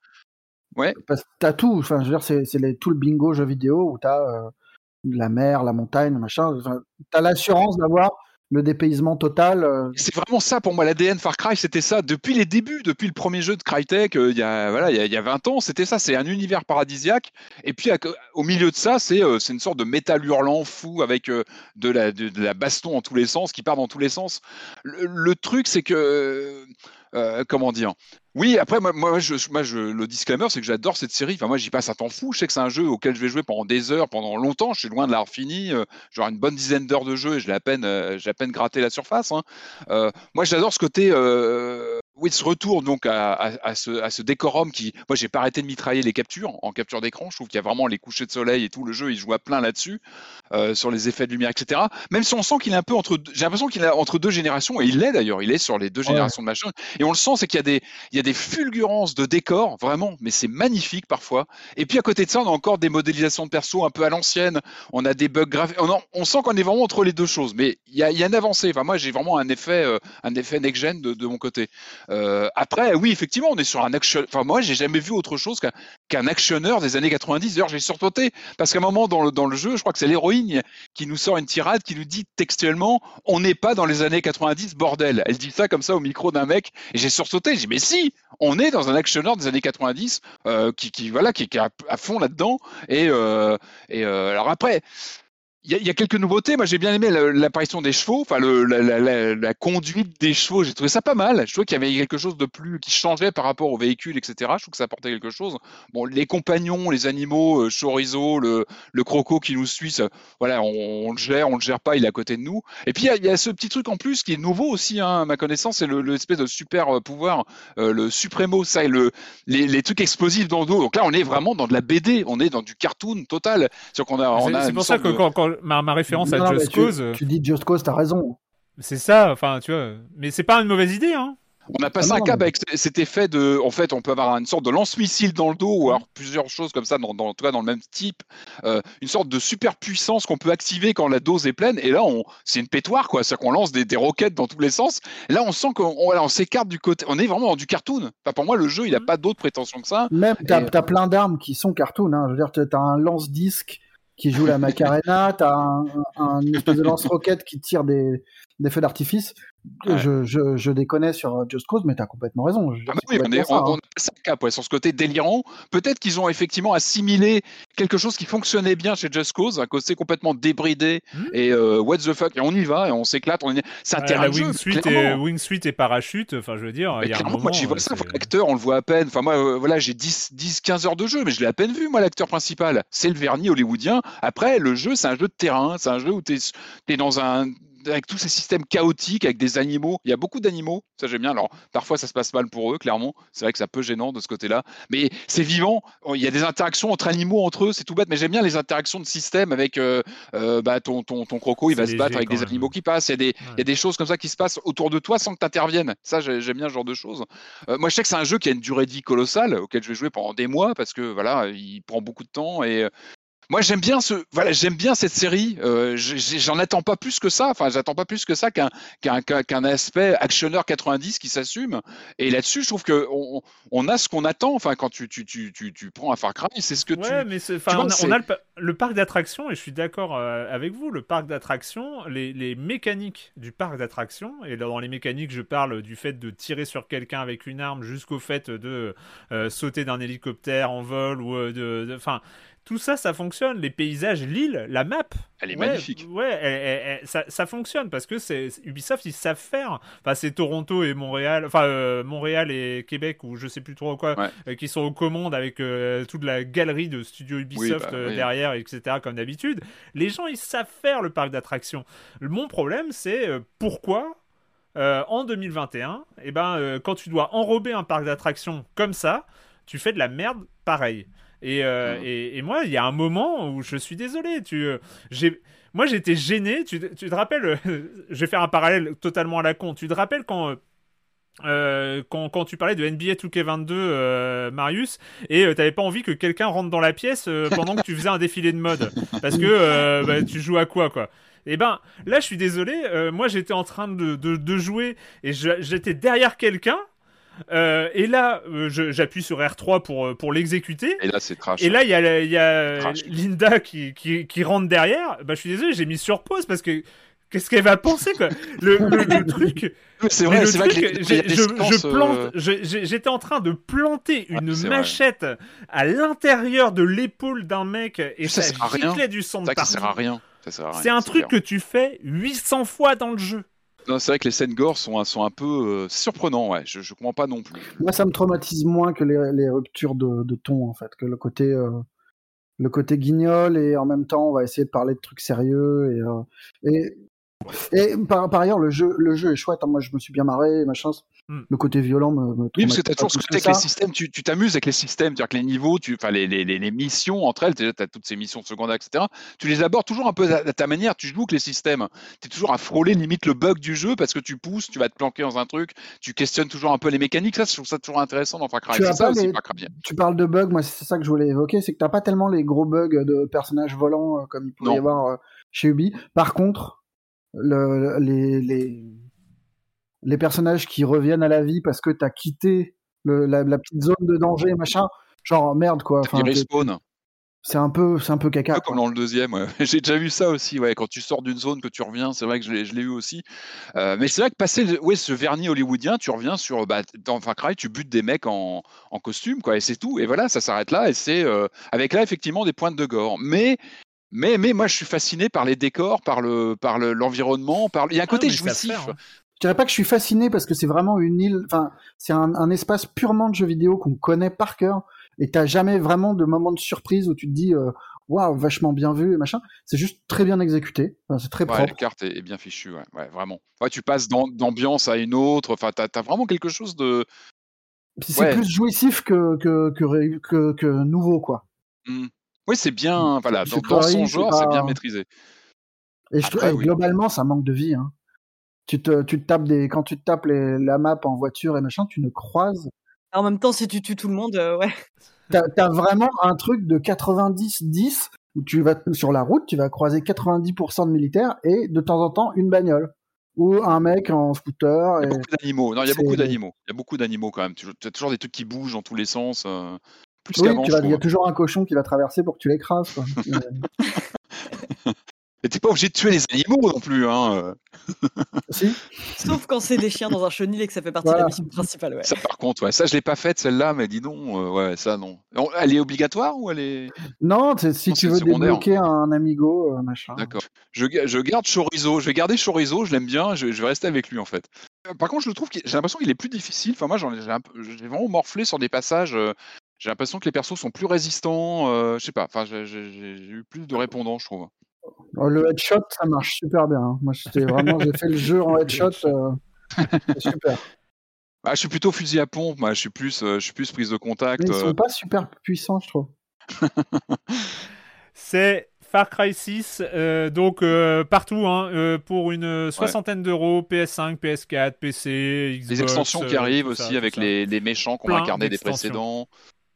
Parce que t'as tout, enfin, je veux dire, c'est, tout le bingo jeux vidéo où t'as la mer, la montagne, machin. Enfin, t'as l'assurance d'avoir le dépaysement total. euh, C'est vraiment ça pour moi, l'ADN Far Cry, c'était ça. Depuis les débuts, depuis le premier jeu de Crytek, euh, il y, a, voilà, il y, a, il y a 20 ans, c'était ça. C'est un univers paradisiaque. Et puis au milieu de ça, c'est euh, une sorte de métal hurlant fou avec euh, de, la, de, la baston en tous les sens, qui part dans tous les sens. Le, truc, c'est que. comment dire oui, après, moi, moi, je, le disclaimer, c'est que j'adore cette série. Enfin, moi, j'y passe un temps fou. Je sais que c'est un jeu auquel je vais jouer pendant des heures, pendant longtemps. Je suis loin de l'avoir fini. Euh, J'aurai une bonne dizaine d'heures de jeu et je l'ai à peine, euh, j'ai à peine gratté la surface. hein. Euh, moi, j'adore ce côté, euh, oui, ce retour donc à, à, à ce, à ce décorum qui, moi, j'ai pas arrêté de mitrailler les captures en capture d'écran. Je trouve qu'il y a vraiment les couchers de soleil et tout. Le jeu, il joue à plein là-dessus, euh, sur les effets de lumière, etc. Même si on sent qu'il est un peu entre, j'ai l'impression qu'il est entre deux générations et il l'est d'ailleurs. Il est sur les deux générations de machins. Et on le sent, c'est qu'il y a des, il y a des fulgurances de décors, vraiment, mais c'est magnifique parfois. Et puis à côté de ça, on a encore des modélisations de perso un peu à l'ancienne. On a des bugs graphiques. On, en- on sent qu'on est vraiment entre les deux choses. Mais il y a, il y a une avancée. Enfin, moi, j'ai vraiment un effet, euh, un effet next-gen de, de mon côté. Euh, après, oui, effectivement, on est sur un action. Enfin, moi, j'ai jamais vu autre chose qu'un actionneur des années 90. D'ailleurs, j'ai surtoté parce qu'à un moment dans le, jeu, je crois que c'est l'héroïne qui nous sort une tirade qui nous dit textuellement on n'est pas dans les années 90, bordel. Elle dit ça comme ça au micro d'un mec et j'ai sursauté. J'ai dit mais si, on est dans un actionneur des années 90 euh, qui, voilà qui, est à, fond là-dedans et, et euh, alors après. Il y, a, il y a quelques nouveautés. Moi, j'ai bien aimé la- l'apparition des chevaux, enfin le, la, la- la- la conduite des chevaux. J'ai trouvé ça pas mal. Je trouvais qu'il y avait quelque chose de plus qui changeait par rapport aux véhicules, etc. Je trouve que ça apportait quelque chose. Bon, les compagnons, les animaux, euh, chorizo, le, le croco qui nous suit, ça, voilà, on, on le gère, on le gère pas, il est à côté de nous. Et puis il y a, il y a ce petit truc en plus qui est nouveau aussi, hein, à ma connaissance, c'est le, le de super euh, pouvoir, euh, le supremo, ça, et le, les, les trucs explosifs dans le dos. Donc là, on est vraiment dans de la BD, on est dans du cartoon total. C'est pour ça que de- quand, quand ma, ma référence non, à mais Just tu, Cause, euh, tu dis Just Cause, t'as raison. c'est ça, enfin, tu vois. Mais c'est pas une mauvaise idée, hein. On a passé Ah un mais- avec cet effet de, en fait, on peut avoir une sorte de lance-missile dans le dos ou alors plusieurs choses comme ça, dans, dans, en tout cas dans le même type, euh, une sorte de super puissance qu'on peut activer quand la dose est pleine. Et là, on, c'est une pétoire, quoi. C'est-à-dire qu'on lance des, des roquettes dans tous les sens. Là, on sent qu'on on, on s'écarte du côté. On est vraiment dans du cartoon. Enfin, pour moi, le jeu, il n'a Mhm. pas d'autre prétention que ça. Même, Et- as plein d'armes qui sont cartoon. Hein. Je veux dire, t'as t'as un lance-disque qui joue la Macarena, t'as un, espèce de lance-roquette qui tire des, des feux d'artifice. Ouais. Je, je, je déconnais sur Just Cause, mais t'as complètement raison. Je Ah bah c'est oui, on, est, on, ça, on hein. a passé un cap ouais, sur ce côté délirant. Peut-être qu'ils ont effectivement assimilé quelque chose qui fonctionnait bien chez Just Cause, un côté complètement débridé Mhm. et euh, what the fuck, et on y va et on s'éclate. on y- un Euh, terrain Wingsuite et. Wingsuite et parachute, enfin, je veux dire, Mais il y a un clairement, moment. moi, j'y vois euh, ça. L'acteur, on le voit à peine. Enfin, moi, euh, voilà, j'ai 10, 10, 15 heures de jeu, mais je l'ai à peine vu, moi, l'acteur principal. C'est le vernis hollywoodien. Après, le jeu, c'est un jeu de terrain. C'est un jeu où tu es, dans un avec tous ces systèmes chaotiques, avec des animaux. Il y a beaucoup d'animaux, ça j'aime bien. Alors parfois ça se passe mal pour eux, clairement. C'est vrai que c'est un peu gênant de ce côté-là. Mais c'est vivant. Il y a des interactions entre animaux entre eux, c'est tout bête. Mais j'aime bien les interactions de système avec euh, euh, bah, ton, ton, ton croco, il va se battre avec des même. animaux qui passent. Il y, a des, il y a des choses comme ça qui se passent autour de toi sans que tu interviennes. Ça, j'ai- j'aime bien ce genre de choses. Euh, moi, je sais que c'est un jeu qui a une durée de vie colossale, auquel je vais jouer pendant des mois parce que voilà, il prend beaucoup de temps et moi, j'aime bien ce, voilà, j'aime bien cette série. Euh, J'en attends pas plus que ça. Enfin, j'attends pas plus que ça qu'un qu'un qu'un aspect actionneur 90 qui s'assume. Et là-dessus, je trouve que on, on a ce qu'on attend. Enfin, quand tu tu, tu, tu, tu prends un Far Cry, c'est ce que Ouais, tu. mais vois, on a, c'est- on a le, pa- le parc d'attractions, et je suis d'accord euh, avec vous, le parc d'attractions, les, les mécaniques du parc d'attractions, et dans les mécaniques, je parle du fait de tirer sur quelqu'un avec une arme jusqu'au fait de euh, sauter d'un hélicoptère en vol, ou euh, de- Enfin. Tout ça, ça fonctionne. Les paysages, l'île, la map. Elle est ouais, magnifique. Ouais, elle- elle- elle- ça, ça fonctionne parce que c'est Ubisoft, ils savent faire. Enfin, c'est Toronto et Montréal, enfin euh, Montréal et Québec ou je sais plus trop quoi, Ouais. euh, qui sont aux commandes avec euh, toute la galerie de studios Ubisoft bah, oui. derrière, etc. Comme d'habitude. Les gens, ils savent faire le parc d'attractions. Mon problème, c'est pourquoi. en 2021, eh ben, quand tu dois enrober un parc d'attractions comme ça, tu fais de la merde pareil. Et, euh, Mhm. et, et moi, il y a un moment où je suis désolé. Tu, euh, j'ai, moi, j'étais gêné. Tu, te- tu te rappelles euh, Je vais faire un parallèle totalement à la con. Tu te rappelles quand. euh, quand, quand tu parlais de NBA 2K22, euh, Marius, et euh, t'avais pas envie que quelqu'un rentre dans la pièce pendant que tu faisais un défilé de mode, parce que bah, tu joues à quoi, quoi? Et ben là, je suis désolé. moi, j'étais en train de, de, de jouer et j'étais derrière quelqu'un. Euh, et là, euh, j'appuie sur R3 pour, euh, pour l'exécuter. Et là, c'est trash. Et là, il y a, y. Linda qui, qui, qui rentre derrière. Bah, je suis désolé, j'ai mis sur pause parce que qu'est-ce qu'elle va penser, quoi? Le, le- le truc. c'est vrai, c'est vrai que les- je, je plante, euh, j'étais en train de planter une vrai. machette à l'intérieur de l'épaule d'un mec et Ça ça, giclait du sang de partout. sert à rien. Ça sert à rien, C'est un truc que tu fais 800 fois dans le jeu. C'est vrai que les scènes gore sont, sont un peu euh, surprenants. Je, je comprends pas non plus. Moi, ça me traumatise moins que les, ruptures de, ton, en fait, que le côté, euh, le côté guignol et en même temps, on va essayer de parler de trucs sérieux et, euh, par ailleurs, le jeu, le jeu est chouette. hein. Moi, je me suis bien marré, machin. Hmm. Le côté violent me, me Oui, parce que tu as toujours ce côté avec les systèmes, tu tu t'amuses avec les systèmes, c'est-à-dire que les niveaux, tu, enfin les, les, les, les missions entre elles, tu as toutes ces missions secondaires, etc. Tu les abordes toujours un peu à, à ta manière, tu joues avec les systèmes. Tu es toujours à frôler limite le bug du jeu parce que tu pousses, tu vas te planquer dans un truc, tu questionnes toujours un peu les mécaniques. Ça, je trouve ça toujours intéressant dans Far Cry. Tu ça pas aussi, Far Cry. Tu parles de bugs, moi c'est ça que je voulais évoquer, c'est que t'as pas tellement les gros bugs de personnages volants euh, comme il pouvait Non. y avoir euh, chez Ubi. Par contre, le, les, les, les personnages qui reviennent à la vie parce que t'as quitté le, la, la petite zone de danger, machin, genre merde quoi. Enfin, Ils respawn. c'est un peu, c'est un peu Un caca. peu quoi. comme dans le deuxième, ouais. j'ai déjà vu ça aussi, ouais. Quand tu sors d'une zone, que tu reviens, c'est vrai que je l'ai je l'ai eu aussi. Euh, mais c'est vrai que passer le- ouais, ce vernis hollywoodien, tu reviens sur, bah, dans Far Cry, tu butes des mecs en, en costume, quoi, et c'est tout. Et voilà, ça s'arrête là, et c'est euh, avec là effectivement des pointes de gore. Mais mais mais moi, je suis fasciné par les décors, par le par le- l'environnement, par il y a un côté Ah, ça jouissif. hein. Je dirais pas que je suis fasciné parce que c'est vraiment une île, enfin, c'est un, un espace purement de jeux vidéo qu'on connaît par cœur et t'as jamais vraiment de moment de surprise où tu te dis, euh, waouh, vachement bien vu et machin. C'est juste très bien exécuté, Enfin, c'est très Ouais, propre. la carte est, est bien fichue, ouais, ouais, vraiment. Ouais, tu passes d'am- d'ambiance à une autre. Enfin, t'as as vraiment quelque chose de. C'est plus jouissif que, que, que, ré- que, que nouveau, quoi. Hmm. Oui, c'est bien. Voilà, C'est dans, dans son genre, c'est bien pas- maîtrisé. Et je trouve, et oui. globalement, ça manque de vie. Hein. Tu te, tu te tapes des, quand tu te tapes les, la map en voiture et machin, tu ne croises. En même temps, si tu tues tout le monde, euh, ouais. T'as as vraiment un truc de 90-10 où tu vas sur la route, tu vas croiser 90% de militaires et de temps en temps une bagnole ou un mec en scooter. Il y a et- beaucoup d'animaux. Non, il y a beaucoup d'animaux. Il y a beaucoup d'animaux quand même. Tu as toujours des trucs qui bougent dans tous les sens. euh, plus Oui, il y a toujours un cochon qui va traverser pour que tu l'écrases. Et t'es pas obligé de tuer les animaux non plus. Hein. euh. si Sauf quand c'est des chiens dans un chenil et que ça fait partie de la mission principale, ouais. Ça, par contre, ouais, ça, je l'ai pas faite celle-là, mais dis donc, euh, ouais, ça non. On- Elle est obligatoire ou elle est Non, si Non, tu veux secondaire. débloquer un amigo, euh, machin. D'accord. Je, ga- je garde Chorizo. Je vais garder Chorizo. Je l'aime bien. Je, je vais rester avec lui en fait. Euh, Par contre, je le trouve. J'ai l'impression qu'il est plus difficile. Enfin, moi, j'en ai, j'ai vraiment morflé sur des passages. euh, J'ai l'impression que les persos sont plus résistants. euh, je sais pas. Enfin, j'ai eu plus de répondants, je trouve. Oh, le headshot, ça marche super bien. hein. Moi, j'étais vraiment, j'ai fait le jeu en headshot. euh, c'est super. Ah, je suis plutôt fusil à pompe, moi. Je suis plus, euh, je suis plus prise de contact. Mais ils euh. sont pas super puissants, je trouve. C'est Far Cry 6, euh, donc euh, partout, hein, euh, pour une soixantaine d'euros, PS5, PS4, PC, Xbox. Les extensions qui euh, arrivent ça, aussi avec les, les méchants qu'on incarnés des précédents.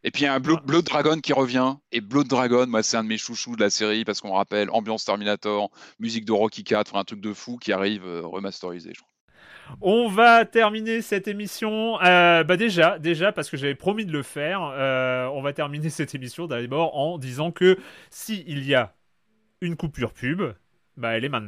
Et puis il y a un Blood, Dragon qui revient. Et Blood Dragon, moi, c'est un de mes chouchous de la série parce qu'on rappelle ambiance Terminator, musique de Rocky 4, enfin, un truc de fou qui arrive euh, remasterisé, je crois. On va terminer cette émission. euh, bah déjà, déjà parce que j'avais promis de le faire. euh, on va terminer cette émission d'abord en disant que si il y a une coupure pub, bah elle est maintenant.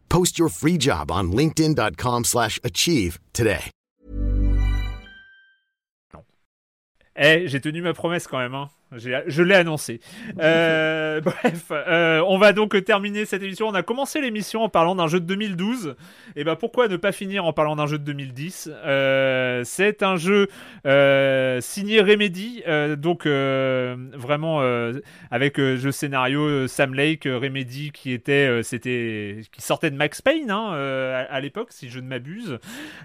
Post your free job on linkedin.com/achieve slash achieve today. Eh, j'ai tenu ma promesse quand même. Hein. Je l'ai annoncé. Euh, bref, euh, on va donc terminer cette émission. On a commencé l'émission en parlant d'un jeu de 2012. Et ben pourquoi ne pas finir en parlant d'un jeu de 2010 Euh, C'est un jeu euh, signé Remedy, euh, donc euh, vraiment euh, avec jeu scénario Sam Lake, Remedy qui était, euh, c'était, qui sortait de Max Payne hein, euh, à, à l'époque, si je ne m'abuse,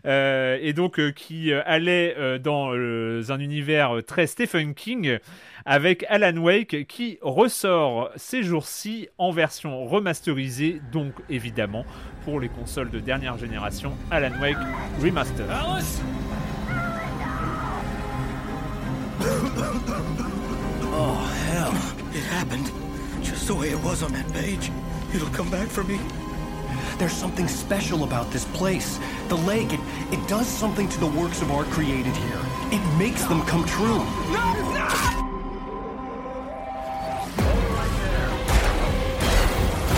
Euh, et donc euh, qui allait euh, dans un univers très Stephen King avec Alan Wake qui ressort ces jours-ci en version remasterisée, donc évidemment pour les consoles de dernière génération, Alan Wake Remaster. Alice? oh, hell. It happened. Just the way it was on that page. It'll come back for me. There's something special about this place. The lake, it, it does something to the works of art created here. It makes them come true.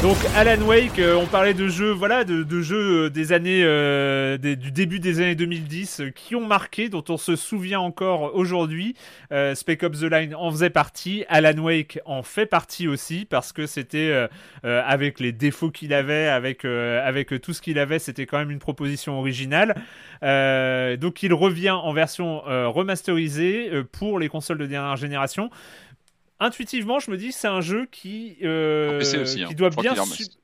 Donc Alan Wake, euh, on parlait de jeux, voilà, de, jeux euh, des années, euh, du début des années 2010 euh, qui ont marqué, dont on se souvient encore aujourd'hui. Spec Ops The Line en faisait partie, Alan Wake en fait partie aussi parce que c'était avec les défauts qu'il avait, avec avec tout ce qu'il avait, c'était quand même une proposition originale. Donc il revient en version remasterisée pour les consoles de dernière génération. Intuitivement, je me dis c'est un jeu qui euh, En PC aussi, hein. qui doit crois bien qu'il est su- remaster-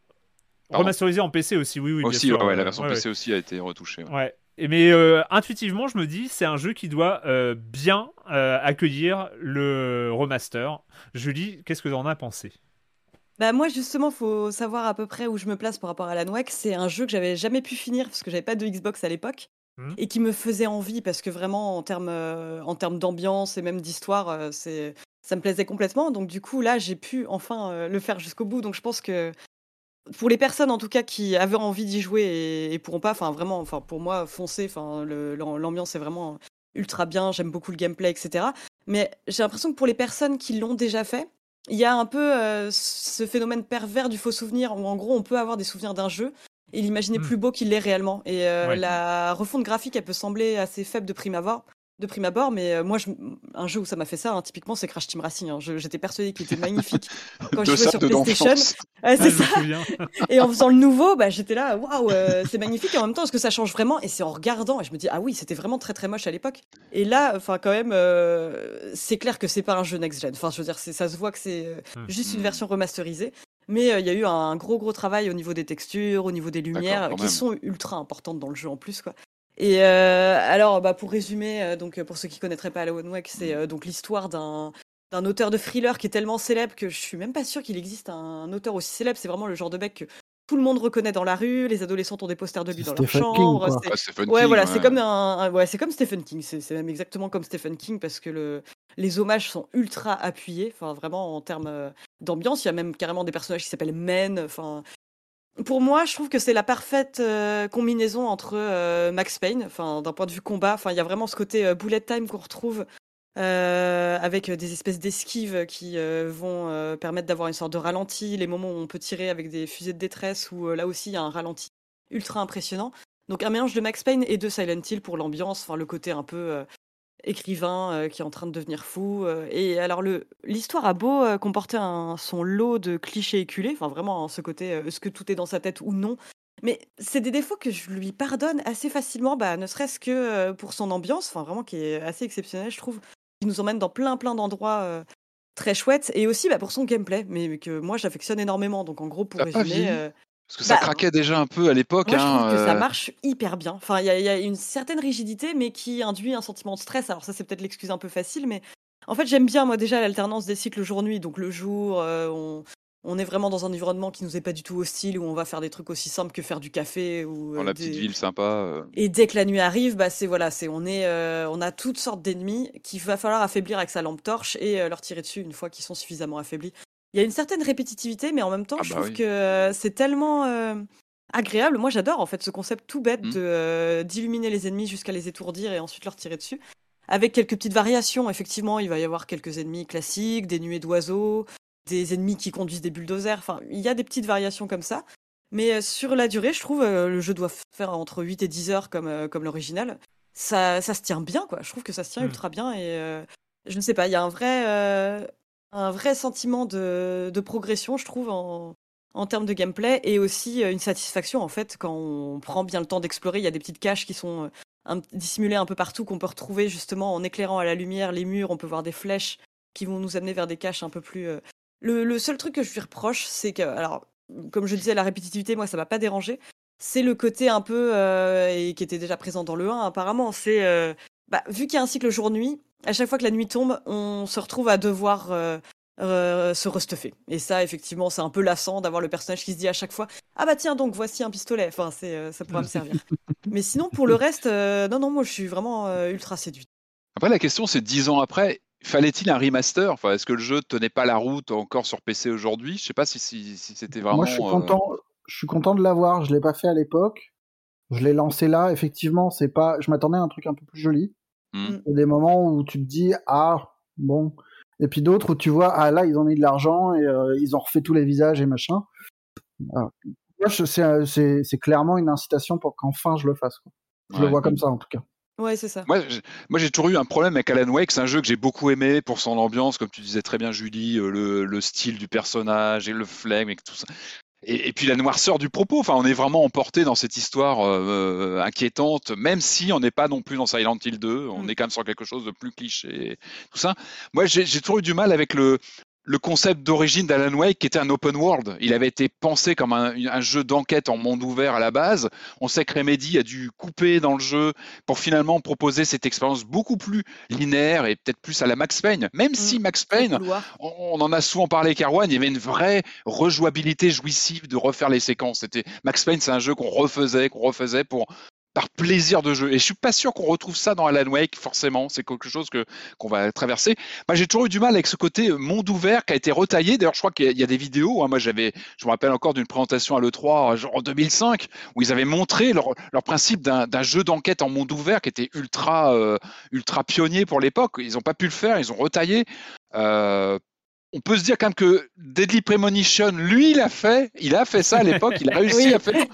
Pardon remasterisé en PC aussi, oui, oui, bien aussi, sûr, ouais, ouais, la euh, version ouais, PC aussi a été retouchée. ouais. Et mais euh, intuitivement, je me dis, c'est un jeu qui doit euh, bien euh, accueillir le remaster. Julie, qu'est-ce que tu en as pensé? Bah moi justement, faut savoir à peu près où je me place par rapport à Alan Wake. C'est un jeu que j'avais jamais pu finir parce que j'avais pas de Xbox à l'époque Mhm. et qui me faisait envie parce que vraiment en termes euh, en termes d'ambiance et même d'histoire, euh, c'est ça me plaisait complètement. Donc du coup là, j'ai pu enfin euh, le faire jusqu'au bout. Donc je pense que pour les personnes en tout cas qui avaient envie d'y jouer et, et pourront pas, enfin vraiment, enfin pour moi foncer. Enfin l'ambiance est vraiment ultra bien. J'aime beaucoup le gameplay, etc. Mais j'ai l'impression que pour les personnes qui l'ont déjà fait, il y a un peu euh, ce phénomène pervers du faux souvenir où en gros on peut avoir des souvenirs d'un jeu et l'imaginer Mm. plus beau qu'il l'est réellement. Et euh, Ouais. la refonte graphique, elle peut sembler assez faible de prime abord. De prime abord, mais euh, moi, je- un jeu où ça m'a fait ça, hein, typiquement, c'est Crash Team Racing. hein. J'étais persuadée qu'il était magnifique quand je jouais sur PlayStation. c'est Ah, ça. Et en faisant le nouveau, bah, j'étais là, waouh, euh, c'est magnifique. Et en même temps, est-ce que ça change vraiment? Et c'est en regardant, et je me dis, ah oui, c'était vraiment très très moche à l'époque. Et là, enfin, quand même, euh, c'est clair que c'est pas un jeu next-gen. Enfin, je veux dire, c'est- ça se voit que c'est Hmm. juste une version remasterisée. Mais euh, il y a eu un gros gros travail au niveau des textures, au niveau des lumières, qui même. sont ultra importantes dans le jeu en plus, quoi. Et euh, alors, bah, pour résumer, euh, donc pour ceux qui connaîtraient pas Alan Wake, c'est euh, donc l'histoire d'un d'un auteur de thriller qui est tellement célèbre que je suis même pas sûre qu'il existe un auteur aussi célèbre. C'est vraiment le genre de mec que tout le monde reconnaît dans la rue. Les adolescents ont des posters de lui dans leur Stephen King, chambre. quoi. c'est- Ouais, Stephen Ouais, King, voilà, ouais. c'est comme un, un- ouais, c'est comme Stephen King. C'est c'est même exactement comme Stephen King parce que le, les hommages sont ultra appuyés. Enfin, vraiment en termes d'ambiance, il y a même carrément des personnages qui s'appellent Men. Enfin, pour moi, je trouve que c'est la parfaite euh, combinaison entre euh, Max Payne, enfin d'un point de vue combat. Enfin, il y a vraiment ce côté euh, bullet time qu'on retrouve avec des espèces d'esquives qui vont permettre d'avoir une sorte de ralenti, les moments où on peut tirer avec des fusées de détresse, où là aussi il y a un ralenti ultra impressionnant. Donc un mélange de Max Payne et de Silent Hill pour l'ambiance, enfin le côté un peu écrivain qui est en train de devenir fou. et alors l'histoire a beau comporter un, son lot de clichés éculés, enfin vraiment hein, ce côté est-ce que tout est dans sa tête ou non. Mais c'est des défauts que je lui pardonne assez facilement, bah, ne serait-ce que pour son ambiance, enfin vraiment qui est assez exceptionnelle, je trouve. Il nous emmène dans plein plein d'endroits très chouettes et aussi bah, pour son gameplay, mais que moi j'affectionne énormément. Donc en gros pour résumer, parce que ça bah, craquait déjà un peu à l'époque. Moi, je trouve que ça hein, marche hyper bien. Enfin, il y, a une certaine rigidité, mais qui induit un sentiment de stress. Alors ça, c'est peut-être l'excuse un peu facile, mais en fait, j'aime bien moi déjà l'alternance des cycles jour-nuit. Donc le jour, euh, on, est vraiment dans un environnement qui nous est pas du tout hostile, où on va faire des trucs aussi simples que faire du café ou dans euh, la petite ville sympa. Euh. Et dès que la nuit arrive, bah c'est voilà, c'est on est, on a toutes sortes d'ennemis qu'il va falloir affaiblir avec sa lampe torche et leur tirer dessus une fois qu'ils sont suffisamment affaiblis. Il y a une certaine répétitivité, mais en même temps, ah je bah trouve que c'est tellement agréable. Moi, j'adore en fait ce concept tout bête mmh. de euh, d'illuminer les ennemis jusqu'à les étourdir et ensuite leur tirer dessus. Avec quelques petites variations, effectivement, il va y avoir quelques ennemis classiques, des nuées d'oiseaux, des ennemis qui conduisent des bulldozers. Enfin, il y a des petites variations comme ça. Mais euh, sur la durée, je trouve euh, le jeu doit faire entre 8 et 10 heures comme, comme l'original. Ça, ça se tient bien, quoi. Je trouve que ça se tient mmh. ultra bien et je ne sais pas, il y a un vrai, un vrai sentiment de, progression, je trouve, en, en termes de gameplay et aussi euh, une satisfaction en fait quand on prend bien le temps d'explorer. Il y a des petites caches qui sont euh, dissimulées un peu partout qu'on peut retrouver justement en éclairant à la lumière les murs. On peut voir des flèches qui vont nous amener vers des caches un peu plus. Euh, le, seul truc que je lui reproche, c'est que alors comme je disais la répétitivité, moi ça m'a pas dérangé. C'est le côté un peu et qui était déjà présent dans le 1 apparemment. C'est bah, vu qu'il y a un cycle jour-nuit, à chaque fois que la nuit tombe, on se retrouve à devoir euh, se restuffer. Et ça, effectivement, c'est un peu lassant d'avoir le personnage qui se dit à chaque fois Ah bah tiens, donc voici un pistolet. Enfin, c'est, euh, ça pourra me servir. Mais sinon, pour le reste, euh, non, non, moi je suis vraiment ultra séduite. Après, la question, c'est dix ans après, fallait-il un remaster? Enfin, Est-ce que le jeu tenait pas la route encore sur PC aujourd'hui? Je sais pas si, si, c'était vraiment. Moi, je suis content, je suis content de l'avoir. Je l'ai pas fait à l'époque. Je l'ai lancé là. Effectivement, c'est pas. Je m'attendais à un truc un peu plus joli. Mmh. Il y a des moments où tu te dis Ah, bon et puis d'autres où tu vois, ah là, ils ont mis de l'argent et euh, ils ont refait tous les visages et machin. moi, c'est clairement une incitation pour qu'enfin je le fasse. Je le vois comme ça en tout cas. Ouais, c'est ça. Moi, j'ai toujours eu un problème avec Alan Wake. C'est un jeu que j'ai beaucoup aimé pour son ambiance, comme tu disais très bien, Julie, euh, le, le style du personnage et le flegme et tout ça et, puis la noirceur du propos. Enfin, on est vraiment emporté dans cette histoire euh, inquiétante, même si on n'est pas non plus dans Silent Hill 2. On mm. est quand même sur quelque chose de plus cliché, tout ça. Moi, j'ai toujours eu du mal avec le, le concept d'origine d'Alan Wake qui était un open world. Il avait été pensé comme un, jeu d'enquête en monde ouvert à la base. On sait que Remedy a dû couper dans le jeu pour finalement proposer cette expérience beaucoup plus linéaire et peut-être plus à la Max Payne. Même mm. si Max Payne, on, en a souvent parlé Carwan, il y avait une vraie rejouabilité jouissive de refaire les séquences. C'était Max Payne, c'est un jeu qu'on refaisait, qu'on refaisait pour par plaisir de jeu. Et je suis pas sûr qu'on retrouve ça dans Alan Wake, forcément. C'est quelque chose que qu'on va traverser. J'ai toujours eu du mal avec ce côté euh, monde ouvert qui a été retaillé. D'ailleurs, je crois qu'il y a des vidéos. Hein. Moi, je me rappelle encore d'une présentation à l'E3 genre en 2005 où ils avaient montré leur, leur principe d'un jeu d'enquête en monde ouvert qui était ultra, euh, ultra pionnier pour l'époque. Ils n'ont pas pu le faire. Ils ont retaillé. Euh, on peut se dire quand même que Deadly Premonition, lui, il a fait, il a fait ça à l'époque, il a réussi à faire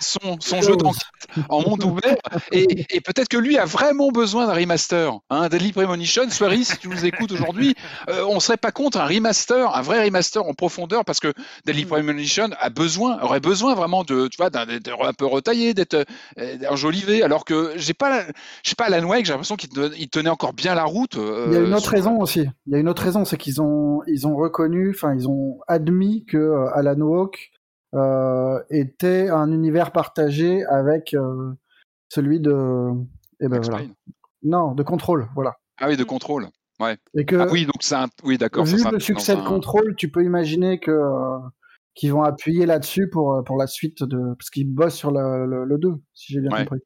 son, son jeu d'enquête en monde ouvert, et, et peut-être que lui a vraiment besoin d'un remaster. Hein, Deadly Premonition, Soirée, si tu nous écoutes aujourd'hui, euh, on serait pas contre un remaster, un vrai remaster en profondeur, parce que Deadly Premonition a besoin, aurait besoin vraiment de, tu vois, d'être un peu retaillé, d'être euh, enjolivé, alors que j'ai pas, je sais pas, Alan Wake, j'ai l'impression qu'il tenait encore bien la route. Euh, il y a une autre raison aussi. Il y a une autre raison, c'est qu'ils ont, ils ont reconnu, enfin ils ont admis que euh, Alan Wake euh, était un univers partagé avec euh, celui de, eh ben voilà. Non, de contrôle, voilà. Ah oui, de contrôle. Ouais. Et que, ah oui, donc c'est un... oui, d'accord. Vu le succès de contrôle, tu peux imaginer que qu'ils vont appuyer là-dessus pour pour la suite de parce qu'ils bossent sur le, le, 2, si j'ai bien compris.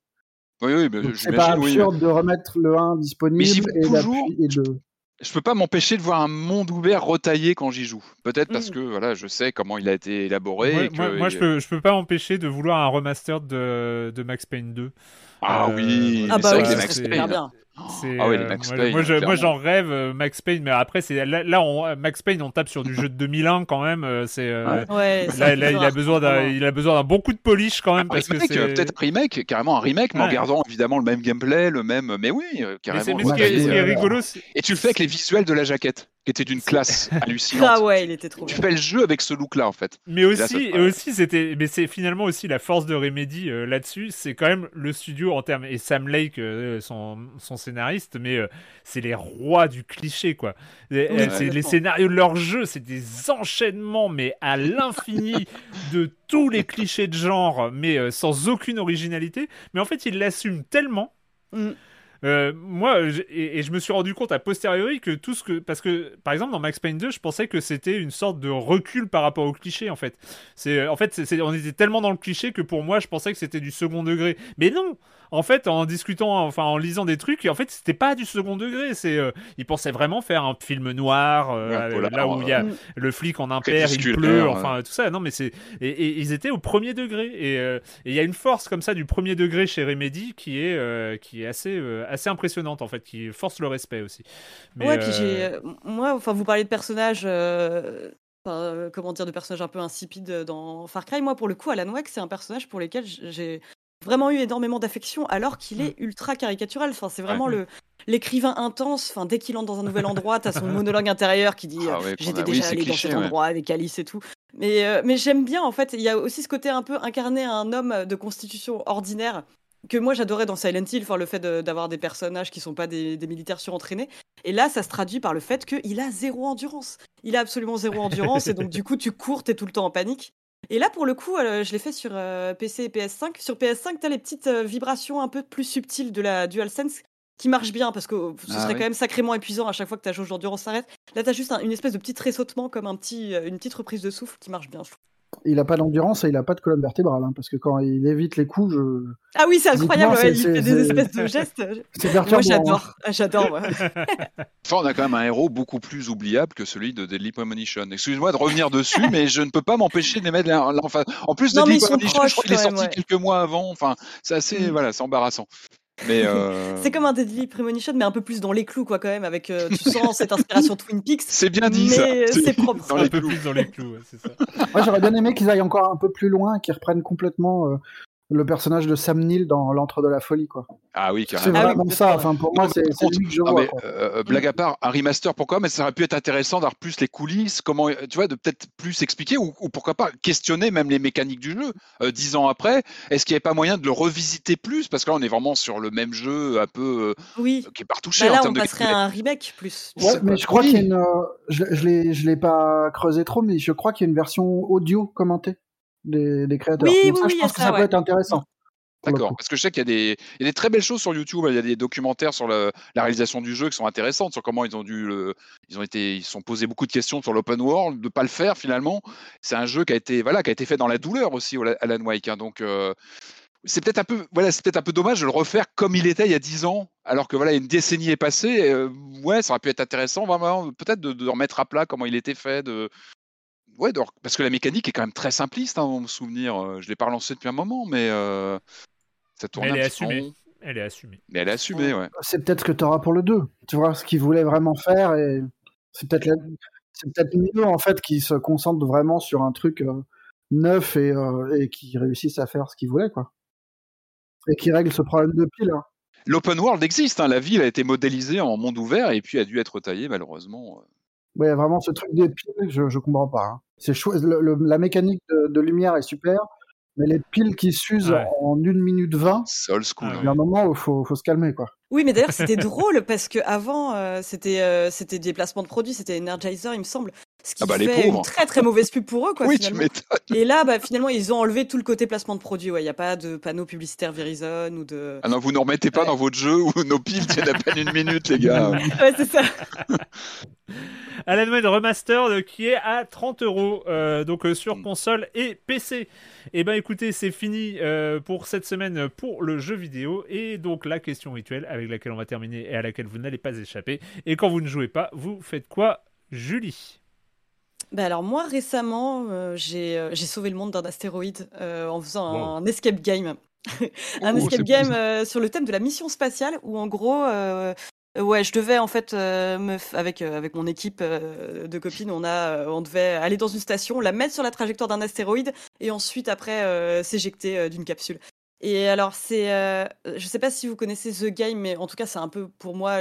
Oui, oui, c'est pas absurde de remettre le 1 disponible et, toujours, et le je peux pas m'empêcher de voir un monde ouvert retaillé quand j'y joue. Peut-être parce mm. que voilà, je sais comment il a été élaboré. Moi, je peux je peux pas m'empêcher de vouloir un remaster de, de Max Payne 2. Ah oui, ah bah oui, Max Payne. C'est, Ah les euh, Max moi, Payne, moi, je- moi, clairement. j'en rêve, euh, Max Payne, mais après, c'est là, là on- Max Payne, on tape sur du jeu de 2001 quand même. euh, C'est euh, Ouais, c'est là, un là, peu il a besoin d'un, il a besoin d'un bon coup de polish quand même Un parce que remake, c'est euh, peut-être un remake, carrément un remake, mais en gardant évidemment le même gameplay, le même. Mais oui, euh, Mais, carrément. c'est- mais le ce, qui est, côté, ce qui est euh, rigolo, c'est- Et tu le fais avec les visuels de la jaquette, qui était d'une classe hallucinante. Ah ouais, il était trop Tu bien. fais le jeu avec ce look-là en fait. Mais aussi, c'était, mais c'est finalement aussi la force de Remedy euh, là-dessus, c'est quand même le studio en termes et Sam Lake, euh, son, son mais euh, c'est les rois du cliché quoi. Et- Oui, euh, c'est les scénarios de leur jeu, c'est des enchaînements mais à l'infini de tous les clichés de genre, mais euh, sans aucune originalité. Mais en fait, ils l'assument tellement. Mm. Euh, moi, je- et, et je me suis rendu compte a posteriori que tout ce que. Parce que, par exemple, dans Max Payne 2, je pensais que c'était une sorte de recul par rapport au cliché, en fait. C'est, en fait, on était tellement dans le cliché que pour moi, je pensais que c'était du second degré. Mais non En fait, en discutant, enfin, en lisant des trucs, en fait, c'était pas du second degré. C'est, euh, ils pensaient vraiment faire un film noir, euh, polar, là où il y a le flic en impair, il pleut, enfin, tout ça. Non, mais c'est. Et, et ils étaient au premier degré. Et euh, il y a une force comme ça du premier degré chez Remedy qui est, euh, qui est assez, euh, assez impressionnante en fait, qui force le respect aussi. Mais, ouais, puis euh, j'ai. euh, Moi, enfin, vous parlez de personnages. euh, enfin, euh, comment dire, de personnages un peu insipides dans Far Cry. Moi, pour le coup, Alan Wake, c'est un personnage pour lequel j'ai vraiment eu énormément d'affection, alors qu'il est ultra caricatural. Enfin, c'est vraiment le l'écrivain intense. Enfin, dès qu'il entre dans un nouvel endroit, t'as son monologue intérieur qui dit Ah euh, ouais, J'étais oui, déjà c'est allé cliché, dans cet ouais. endroit avec Alice et tout. Mais, euh, mais j'aime bien, en fait. Il y a aussi ce côté un peu incarner un homme de constitution ordinaire que moi j'adorais dans Silent Hill, enfin, le fait de- d'avoir des personnages qui sont pas des, des militaires surentraînés. Et là, ça se traduit par le fait qu'il a zéro endurance. Il a absolument zéro endurance, et donc du coup, tu cours, t'es tout le temps en panique. Et là, pour le coup, euh, je l'ai fait sur euh, PC et PS5. Sur PS5, t'as les petites euh, vibrations un peu plus subtiles de la DualSense qui marchent bien, parce que ce Ah serait oui. quand même sacrément épuisant à chaque fois que ta jauge d'endurance s'arrête. Là, t'as juste un- une espèce de petit tressautement, comme un petit, une petite reprise de souffle qui marche bien, je trouve. Il a pas d'endurance et il a pas de colonne vertébrale, hein, parce que quand il évite les coups, je... Ah oui, c'est incroyable, ouais, il fait des espèces de gestes. c'est Moi, perturbant. hein. j'adore. Ah, J'adore. Enfin, on a quand même un héros beaucoup plus oubliable que celui de Deadly Premonition. Excuse-moi de revenir dessus, mais je ne peux pas m'empêcher de les mettre là. là, Enfin, en plus, Non, Deadly Premonition, je crois qu'il est sorti ouais. quelques mois avant. Enfin, c'est assez, Mm. voilà, c'est embarrassant. Mais euh, C'est comme un Deadly Premonition, mais un peu plus dans les clous, quoi, quand même, avec, euh, tu sens cette inspiration Twin Peaks. c'est bien dit ça. Mais c'est propre. dans un peu plus dans les clous, ouais, c'est ça. Moi, j'aurais bien aimé qu'ils aillent encore un peu plus loin, qu'ils reprennent complètement euh, le personnage de Sam Neill dans L'Antre de la Folie, quoi. Ah oui, C'est carrément. Ah oui, vraiment complètement, ça. Enfin, pour moi, Non, c'est lui que je Non, vois. mais, quoi. euh, blague à part, un remaster, pourquoi? Mais ça aurait pu être intéressant d'avoir plus les coulisses, comment, tu vois, de peut-être plus expliquer ou, ou pourquoi pas questionner même les mécaniques du jeu. Euh, dix ans après, est-ce qu'il n'y avait pas moyen de le revisiter plus? Parce que là, on est vraiment sur le même jeu, un peu Oui. euh, qui est pas retouché Bah en là, on de passerait à un remake plus. Ouais, mais pas- je crois oui. qu'il y a une. euh, je je l'ai, je l'ai pas creusé trop, mais je crois qu'il y a une version audio commentée des, des créateurs. Oui, Donc oui, ça, oui, je il y a pense que ça, ça peut être intéressant. D'accord, parce que je sais qu'il y a des, il y a des très belles choses sur YouTube. Il y a des documentaires sur le- la réalisation du jeu qui sont intéressantes, sur comment ils ont dû, le, ils ont été, ils sont posé beaucoup de questions sur l'open world, de pas le faire finalement. C'est un jeu qui a été, voilà, qui a été fait dans la douleur aussi, Alan Wake. hein. donc euh, c'est peut-être un peu, voilà, c'est peut-être un peu dommage de le refaire comme il était il y a 10 ans, alors que voilà, une décennie est passée. euh, ouais, ça aurait pu être intéressant, vraiment, peut-être de, de remettre à plat comment il était fait, de Ouais, de- parce que la mécanique est quand même très simpliste, hein, dans mon souvenir. Euh, Je l'ai pas relancé depuis un moment, mais euh, ça tourne Mais elle un est petit peu en assumée. rond. Elle est assumée. Mais elle est assumée, ouais. C'est peut-être ce que tu auras pour le 2. Tu vois ce qu'ils voulaient vraiment faire et c'est peut-être la- c'est peut-être mieux en fait qu'ils se concentrent vraiment sur un truc euh, neuf et, euh, et qu'ils réussissent à faire ce qu'ils voulaient quoi. Et qu'ils règlent ce problème de pile. hein. L'open world existe, hein, la ville a été modélisée en monde ouvert et puis a dû être taillée malheureusement. Ouais, vraiment ce truc des piles, je, je comprends pas. hein. C'est chouette. Le- le- la mécanique de, de lumière est super, mais les piles qui s'usent Ouais. en 1 minute 20, C'est old school. Ah hein. il y a un moment où il faut, faut se calmer quoi. Oui, mais d'ailleurs, c'était drôle parce que avant, euh, c'était euh, c'était des placements de produits, c'était Energizer, il me semble. Ce qui Ah bah, les fait une très très mauvaise pub pour eux, quoi. oui, tu finalement. m'étonnes. Et là, bah, finalement, ils ont enlevé tout le côté placement de produits. Ouais, il n'y a pas de panneau publicitaire Verizon ou de. Ah non, vous ne remettez pas Ouais. dans votre jeu où nos piles tiennent à peine une minute, les gars. Ouais, c'est ça. Alan Wake Remastered qui est à 30 euros euh, donc euh, sur Mm. console et PC. Et ben écoutez, c'est fini euh, pour cette semaine pour le jeu vidéo et donc la question rituelle avec laquelle on va terminer et à laquelle vous n'allez pas échapper. Et quand vous ne jouez pas, vous faites quoi, Julie? Bah alors moi récemment euh, j'ai euh, j'ai sauvé le monde d'un astéroïde euh, en faisant Wow. un escape game un Oh, escape game sur le thème de la mission spatiale où en gros, ouais, je devais en fait me f- avec avec mon équipe de copines, on a on devait aller dans une station, la mettre sur la trajectoire d'un astéroïde et ensuite après s'éjecter d'une capsule. Et alors c'est, je sais pas si vous connaissez The Game, mais en tout cas c'est un peu pour moi.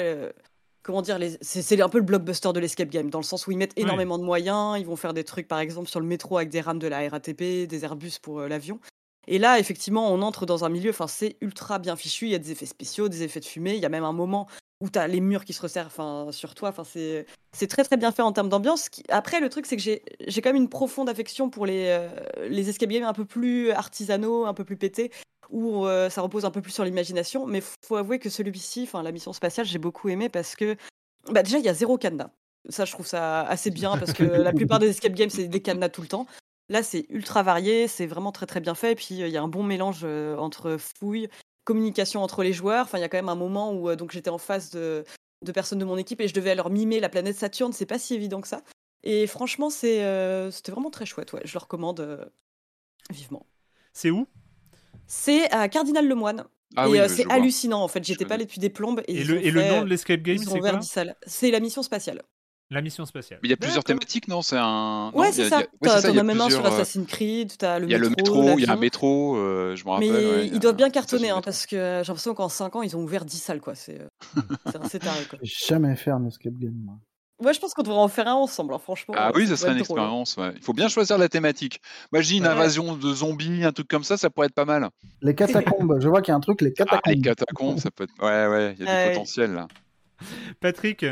Comment dire, les- c'est un peu le blockbuster de l'escape game, dans le sens où ils mettent énormément de moyens, ils vont faire des trucs par exemple sur le métro avec des rames de la RATP, des Airbus pour euh, l'avion. Et là, effectivement, on entre dans un milieu, enfin, c'est ultra bien fichu. Il y a des effets spéciaux, des effets de fumée. Il y a même un moment où tu as les murs qui se resserrent sur toi. Enfin, c'est très très bien fait en termes d'ambiance. Après, le truc, c'est que j'ai j'ai quand même une profonde affection pour les, euh, les escape games un peu plus artisanaux, un peu plus pétés, où euh, ça repose un peu plus sur l'imagination. Mais faut avouer que celui-ci, enfin, la mission spatiale, j'ai beaucoup aimé parce que bah, déjà, il y a zéro cadenas. Ça, je trouve ça assez bien parce que la plupart des escape games, c'est des cadenas tout le temps. Là, c'est ultra varié, c'est vraiment très très bien fait. Et puis, euh, il y a un bon mélange euh, entre fouilles, communication entre les joueurs. Enfin, il y a quand même un moment où donc j'étais en face de, personnes de mon équipe et je devais leur mimer la planète Saturne. C'est pas si évident que ça. Et franchement, c'est, c'était vraiment très chouette. Ouais. Je le recommande vivement. C'est où? C'est à Cardinal Lemoine. Ah et oui, euh, c'est hallucinant en fait. J'étais pas allée depuis des plombes. Et, le, nom de l'escape game, c'est quoi? 10 salles. C'est la mission spatiale. La mission spatiale. Mais il y a plusieurs thématiques, non? C'est un. Ouais, c'est ça. ouais, T'en as a même un sur euh, Assassin's Creed, t'as le Il y a le métro, il y a un métro, euh, je me Mais ouais, ils doivent bien cartonner, hein, parce que euh, j'ai l'impression qu'en 5 ans, ils ont ouvert 10 salles, quoi. C'est euh, assez taré, quoi. J'ai jamais fait un escape game. moi. Ouais, je pense qu'on devrait en faire un ensemble, hein, franchement. Ah euh, oui, ça serait une drôle, hein. expérience. ouais. Il faut bien choisir la thématique. Moi, je dis une Ouais. invasion de zombies, un truc comme ça, ça pourrait être pas mal. Les catacombes, je vois qu'il y a un truc, les Ah, les catacombes. catacombes, ça peut être. Ouais, ouais, il y a Ouais. du potentiel là. Patrick,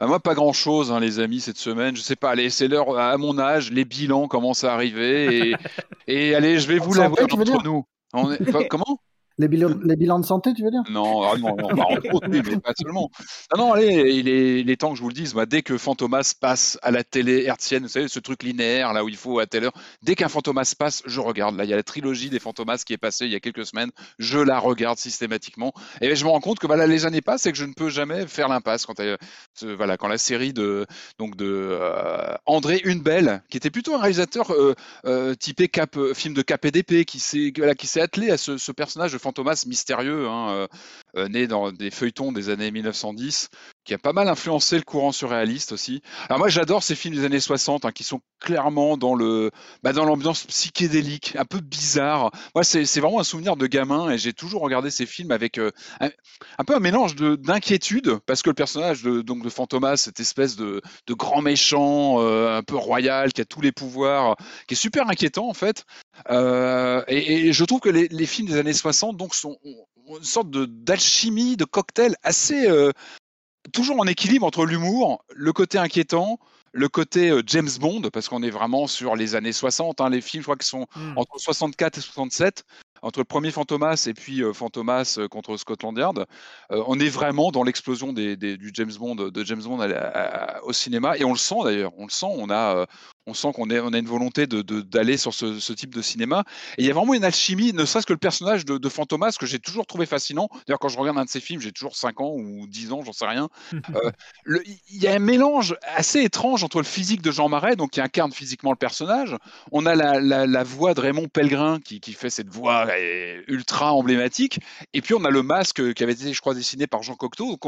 Bah, moi, pas grand chose, les amis, cette semaine. Je sais pas, allez, c'est l'heure, à mon âge, les bilans commencent à arriver. Et, et allez, je vais vous l'avouer entre nous. On est... pas- Comment? Les, bilans, les bilans de santé, tu veux dire? Non, ah non, non, bah, autres, oui, mais pas seulement. Non, non, allez, il est, il est temps que je vous le dise. Dès que Fantomas passe à la télé hertzienne, vous savez, ce truc linéaire, là où il faut à telle heure, dès qu'un Fantomas passe, je regarde. Là, il y a la trilogie des Fantomas qui est passée il y a quelques semaines. Je la regarde systématiquement. Et je me rends compte que voilà, les années passent et que je ne peux jamais faire l'impasse quand, ce- voilà, quand la série de, donc de euh, André Hunebelle, qui était plutôt un réalisateur euh, euh, typé cap, film de KPDP, qui s'est voilà, qui s'est attelé à ce, ce personnage Fantomas mystérieux, hein, euh, euh, né dans des feuilletons des années 1910, qui a pas mal influencé le courant surréaliste aussi. Alors moi j'adore ces films des années 60 hein, qui sont clairement dans le bah, dans l'ambiance psychédélique, un peu bizarre. Moi c'est vraiment un souvenir de gamin et j'ai toujours regardé ces films avec euh, un, peu un mélange de d'inquiétude parce que le personnage de donc de Fantomas, cette espèce de de grand méchant un peu royal qui a tous les pouvoirs, qui est super inquiétant en fait. Euh, et, et je trouve que les, les films des années 60 donc sont ont- ont une sorte de d'alchimie, de cocktail assez euh, toujours en équilibre entre l'humour, le côté inquiétant, le côté euh, James Bond, parce qu'on est vraiment sur les années 60. hein, les films, je crois, qui sont Hmm. entre 64 et 67, entre le premier Fantomas et puis euh, Fantomas euh, contre Scotland Yard. Euh, on est vraiment dans l'explosion des, des- du James Bond, de James Bond à la- à- au cinéma, et on le sent d'ailleurs. On le sent. On a, euh, on sent qu'on on a une volonté de- d'aller sur ce, ce type de cinéma. Et il y a vraiment une alchimie, ne serait-ce que le personnage de, de Fantomas que j'ai toujours trouvé fascinant. D'ailleurs, quand je regarde un de ses films, j'ai toujours 5 ans ou 10 ans, j'en sais rien. Il y a un mélange assez étrange entre le physique de Jean Marais, donc qui incarne physiquement le personnage. On a la, la- la voix de Raymond Pellegrin qui, qui fait cette voix euh, ultra emblématique. Et puis on a le masque qui avait été, je crois, dessiné par Jean Cocteau.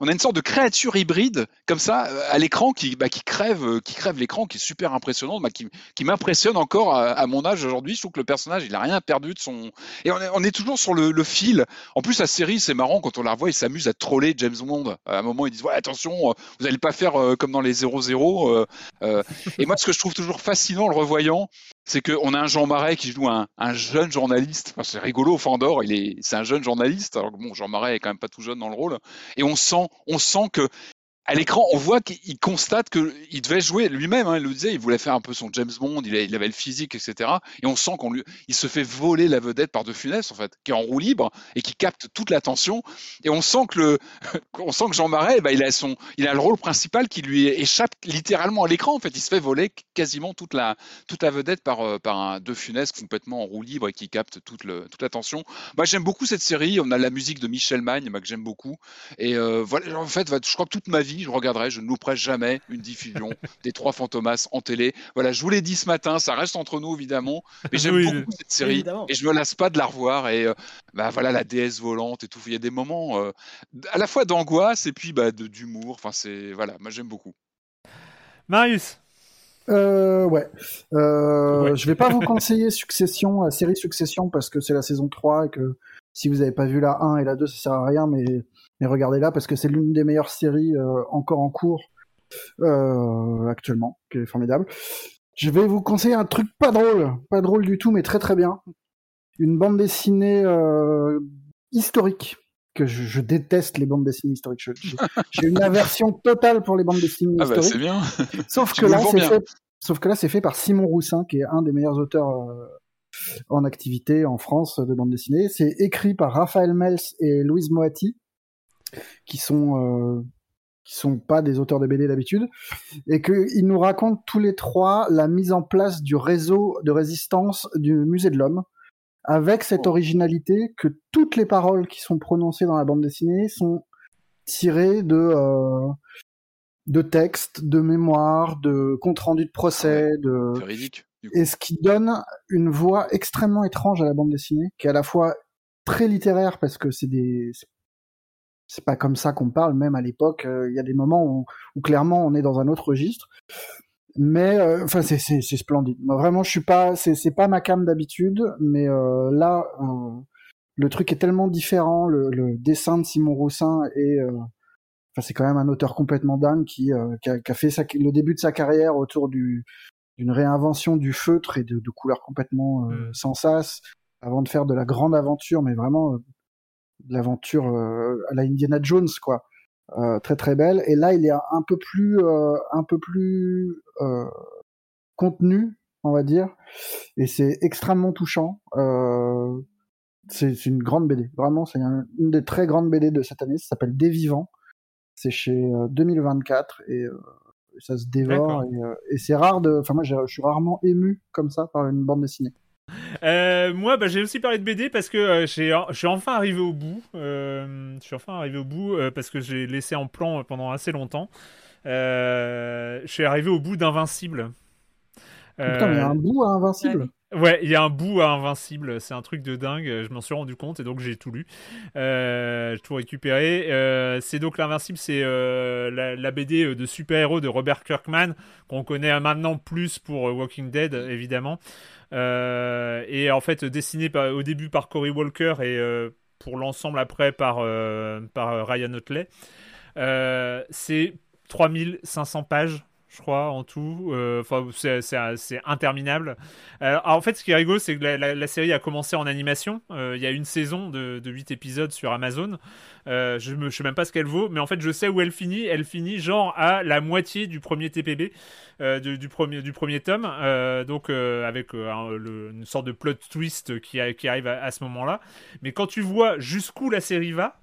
On a une sorte de créature hybride comme ça euh, à l'écran qui, bah, qui crève, euh, qui crève l'écran, qui est super impressionnante, bah, qui, qui m'impressionne encore à, à mon âge aujourd'hui. Je trouve que le personnage, il a rien perdu de son. Et on est, toujours sur le, fil. En plus, la série, c'est marrant quand on la revoit, il s'amuse à troller James Bond. À un moment, ils disent ouais, attention, euh, vous n'allez pas faire euh, comme dans les 0-0. euh, euh. Et moi, ce que je trouve toujours fascinant en le revoyant, c'est qu'on a un Jean Marais qui joue un, un jeune journaliste. C'est rigolo, Fandor, il est, c'est un jeune journaliste. Alors que bon, Jean Marais est quand même pas tout jeune dans le rôle. Et on sent, on sent que à l'écran, on voit qu'il constate qu'il devait jouer lui-même. hein, il le disait, il voulait faire un peu son James Bond, il, avait le physique, etc. Et on sent qu'on lui, il se fait voler la vedette par De Funès, en fait, qui est en roue libre et qui capte toute l'attention. Et on sent que le, on sent que Jean Marais, bah, il a son, il a le rôle principal qui lui échappe littéralement à l'écran. En fait, il se fait voler quasiment toute la, toute la vedette par, euh, par un De Funès complètement en roue libre et qui capte toute, le, toute l'attention. Moi, j'aime beaucoup cette série. On a la musique de Michel Magne, que j'aime beaucoup. Et euh, voilà, en fait, je crois que toute ma vie, vie, je regarderai, je ne louperai jamais une diffusion des Trois Fantomas en télé. Voilà, je vous l'ai dit ce matin, ça reste entre nous évidemment, mais j'aime Oui, beaucoup cette série évidemment. et je me lasse pas de la revoir. Et euh, bah voilà, la déesse volante et tout. Il y a des moments euh, à la fois d'angoisse et puis bah, d'humour. Enfin, c'est voilà, moi j'aime beaucoup. Marius. Euh, ouais. Euh, Ouais. Je vais pas vous conseiller Succession, la série Succession, parce que c'est la saison 3 et que si vous avez pas vu la 1 et la 2, ça sert à rien, mais, mais regardez-la parce que c'est l'une des meilleures séries euh, encore en cours euh, actuellement, qui est formidable. Je vais vous conseiller un truc pas drôle, pas drôle du tout, mais très très bien. Une bande dessinée euh, historique. Que je, je déteste les bandes dessinées historiques. J'ai une aversion totale pour les bandes dessinées Ah bah historiques. c'est bien. Sauf que là, fait. Sauf que là, c'est fait par Simon Roussin, qui est un des meilleurs auteurs euh, en activité en France de bande dessinée. C'est écrit par Raphaël Mels et Louise Moati, qui sont euh, qui sont pas des auteurs de BD d'habitude, et qu'ils nous racontent tous les trois la mise en place du réseau de résistance du Musée de l'Homme, avec cette originalité que toutes les paroles qui sont prononcées dans la bande dessinée sont tirées de euh, de textes, de mémoires, de comptes rendus de procès, de coup. et ce qui donne une voix extrêmement étrange à la bande dessinée, qui est à la fois très littéraire parce que c'est des c'est- pas comme ça qu'on parle même à l'époque. euh, Il y a des moments où, où clairement on est dans un autre registre, mais euh, enfin c'est c'est c'est splendide. Moi, vraiment, je suis pas c'est c'est pas ma cam d'habitude, mais euh, là le truc est tellement différent. Le, le dessin de Simon Roussin euh, Enfin, c'est quand même un auteur complètement dingue qui, euh, qui, a, qui a fait sa- le début de sa carrière autour du, d'une réinvention du feutre et de, de couleurs complètement euh, Mm. sans sas, avant de faire de la grande aventure, mais vraiment euh, l'aventure euh, à la Indiana Jones, quoi. Euh, très très belle. Et là, il est un peu plus, euh, un peu plus contenu, on va dire, et c'est extrêmement touchant. Euh, c'est une grande BD, vraiment, c'est un- une des très grandes BD de cette année. Ça s'appelle Des Vivants. C'est chez euh, 2024 et euh, ça se dévore. Et, et c'est rare de. Enfin, moi, je suis rarement ému comme ça par une bande dessinée. Euh, moi, bah, j'ai aussi parlé de BD parce que euh, je suis enfin arrivé au bout. Euh, je suis enfin arrivé au bout parce que j'ai laissé en plan pendant assez longtemps. Je suis arrivé au bout d'Invincible. Putain, il y a un Euh, bout à Invincible. Ouais, il y a un bout à Invincible, c'est un truc de dingue, je m'en suis rendu compte et donc j'ai tout lu, euh, j'ai tout récupéré. Euh, c'est donc l'Invincible, c'est euh, la, BD de super-héros de Robert Kirkman, qu'on connaît maintenant plus pour euh, Walking Dead, évidemment. Euh, et en fait, dessiné au début par Cory Walker et euh, pour l'ensemble après par, euh, par Ryan Otley. Euh, c'est 3500 pages je crois, en tout. Euh, c'est- interminable. Euh, alors, en fait, ce qui est rigolo, c'est que la, série a commencé en animation. Euh, Il y a une saison de, de 8 épisodes sur Amazon. Je ne sais même pas ce qu'elle vaut, mais en fait, je sais où elle finit. Elle finit genre à la moitié du premier TPB, du, premier, du premier tome. Donc, avec le- une sorte de plot twist qui, arrive à ce moment-là. Mais quand tu vois jusqu'où la série va,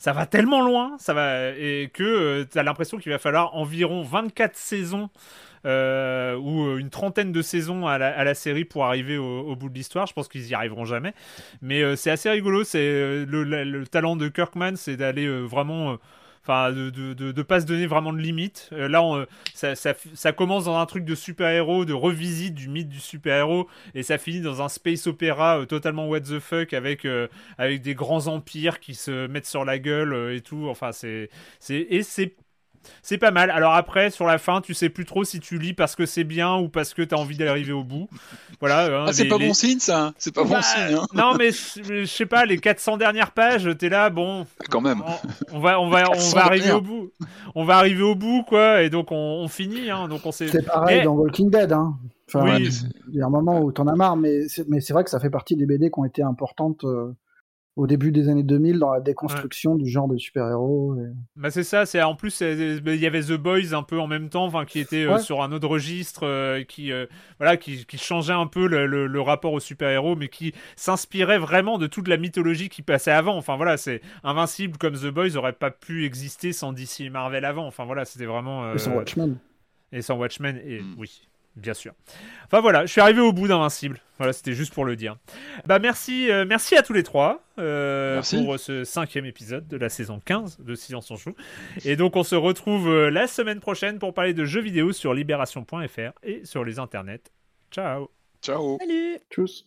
ça va tellement loin, ça va et que tu as l'impression qu'il va falloir environ 24 saisons euh, ou euh, une trentaine de saisons à la, série pour arriver au, bout de l'histoire. Je pense qu'ils y arriveront jamais, mais euh, c'est assez rigolo. C'est euh, le, le- le talent de Kirkman, c'est d'aller euh, vraiment. Enfin, de, de, de, pas se donner vraiment de limites. Euh, là, on, euh, ça, ça, commence dans un truc de super-héros, de revisite du mythe du super-héros, et ça finit dans un space opéra euh, totalement what the fuck avec avec des grands empires qui se mettent sur la gueule et tout. Enfin, c'est et c'est c'est pas mal. Alors après, sur la fin, tu sais plus trop si tu lis parce que c'est bien ou parce que t'as envie d'arriver au bout. Voilà. hein, Ah, c'est pas les- bon signe ça. C'est pas bon Bah, signe. Hein. Non, mais je sais pas, les 400 dernières pages, t'es là, bon, Quand même. on, on va, on va, on 400 va arriver au bout. On va arriver au bout, quoi, et donc on, on finit, hein, donc on sait. C'est pareil dans Walking Dead. Hein. Enfin, Oui. Il y a un moment où t'en as marre, mais c'est, mais c'est vrai que ça fait partie des BD qui ont été importantes euh, au début des années 2000 dans la déconstruction du genre de super-héros. et- Bah c'est ça, c'est en plus c'est- il y avait The Boys un peu en même temps, enfin qui était euh, sur un autre registre, euh, qui euh, voilà, qui, qui changeait un peu le, le- le rapport aux super-héros, mais qui s'inspirait vraiment de toute la mythologie qui passait avant. Enfin voilà, c'est Invincible comme The Boys aurait pas pu exister sans DC et Marvel avant. Enfin voilà, c'était vraiment euh, et sans Watchmen. et sans Watchmen et Mm. oui. Bien sûr. Enfin voilà, je suis arrivé au bout d'Invincible. Voilà, c'était juste pour le dire. Bah merci, euh, merci à tous les trois euh, Merci. pour ce cinquième épisode de la saison 15 de Silence on joue. Et donc on se retrouve euh, la semaine prochaine pour parler de jeux vidéo sur libération.fr et sur les internets. Ciao Ciao. Salut Tchuss.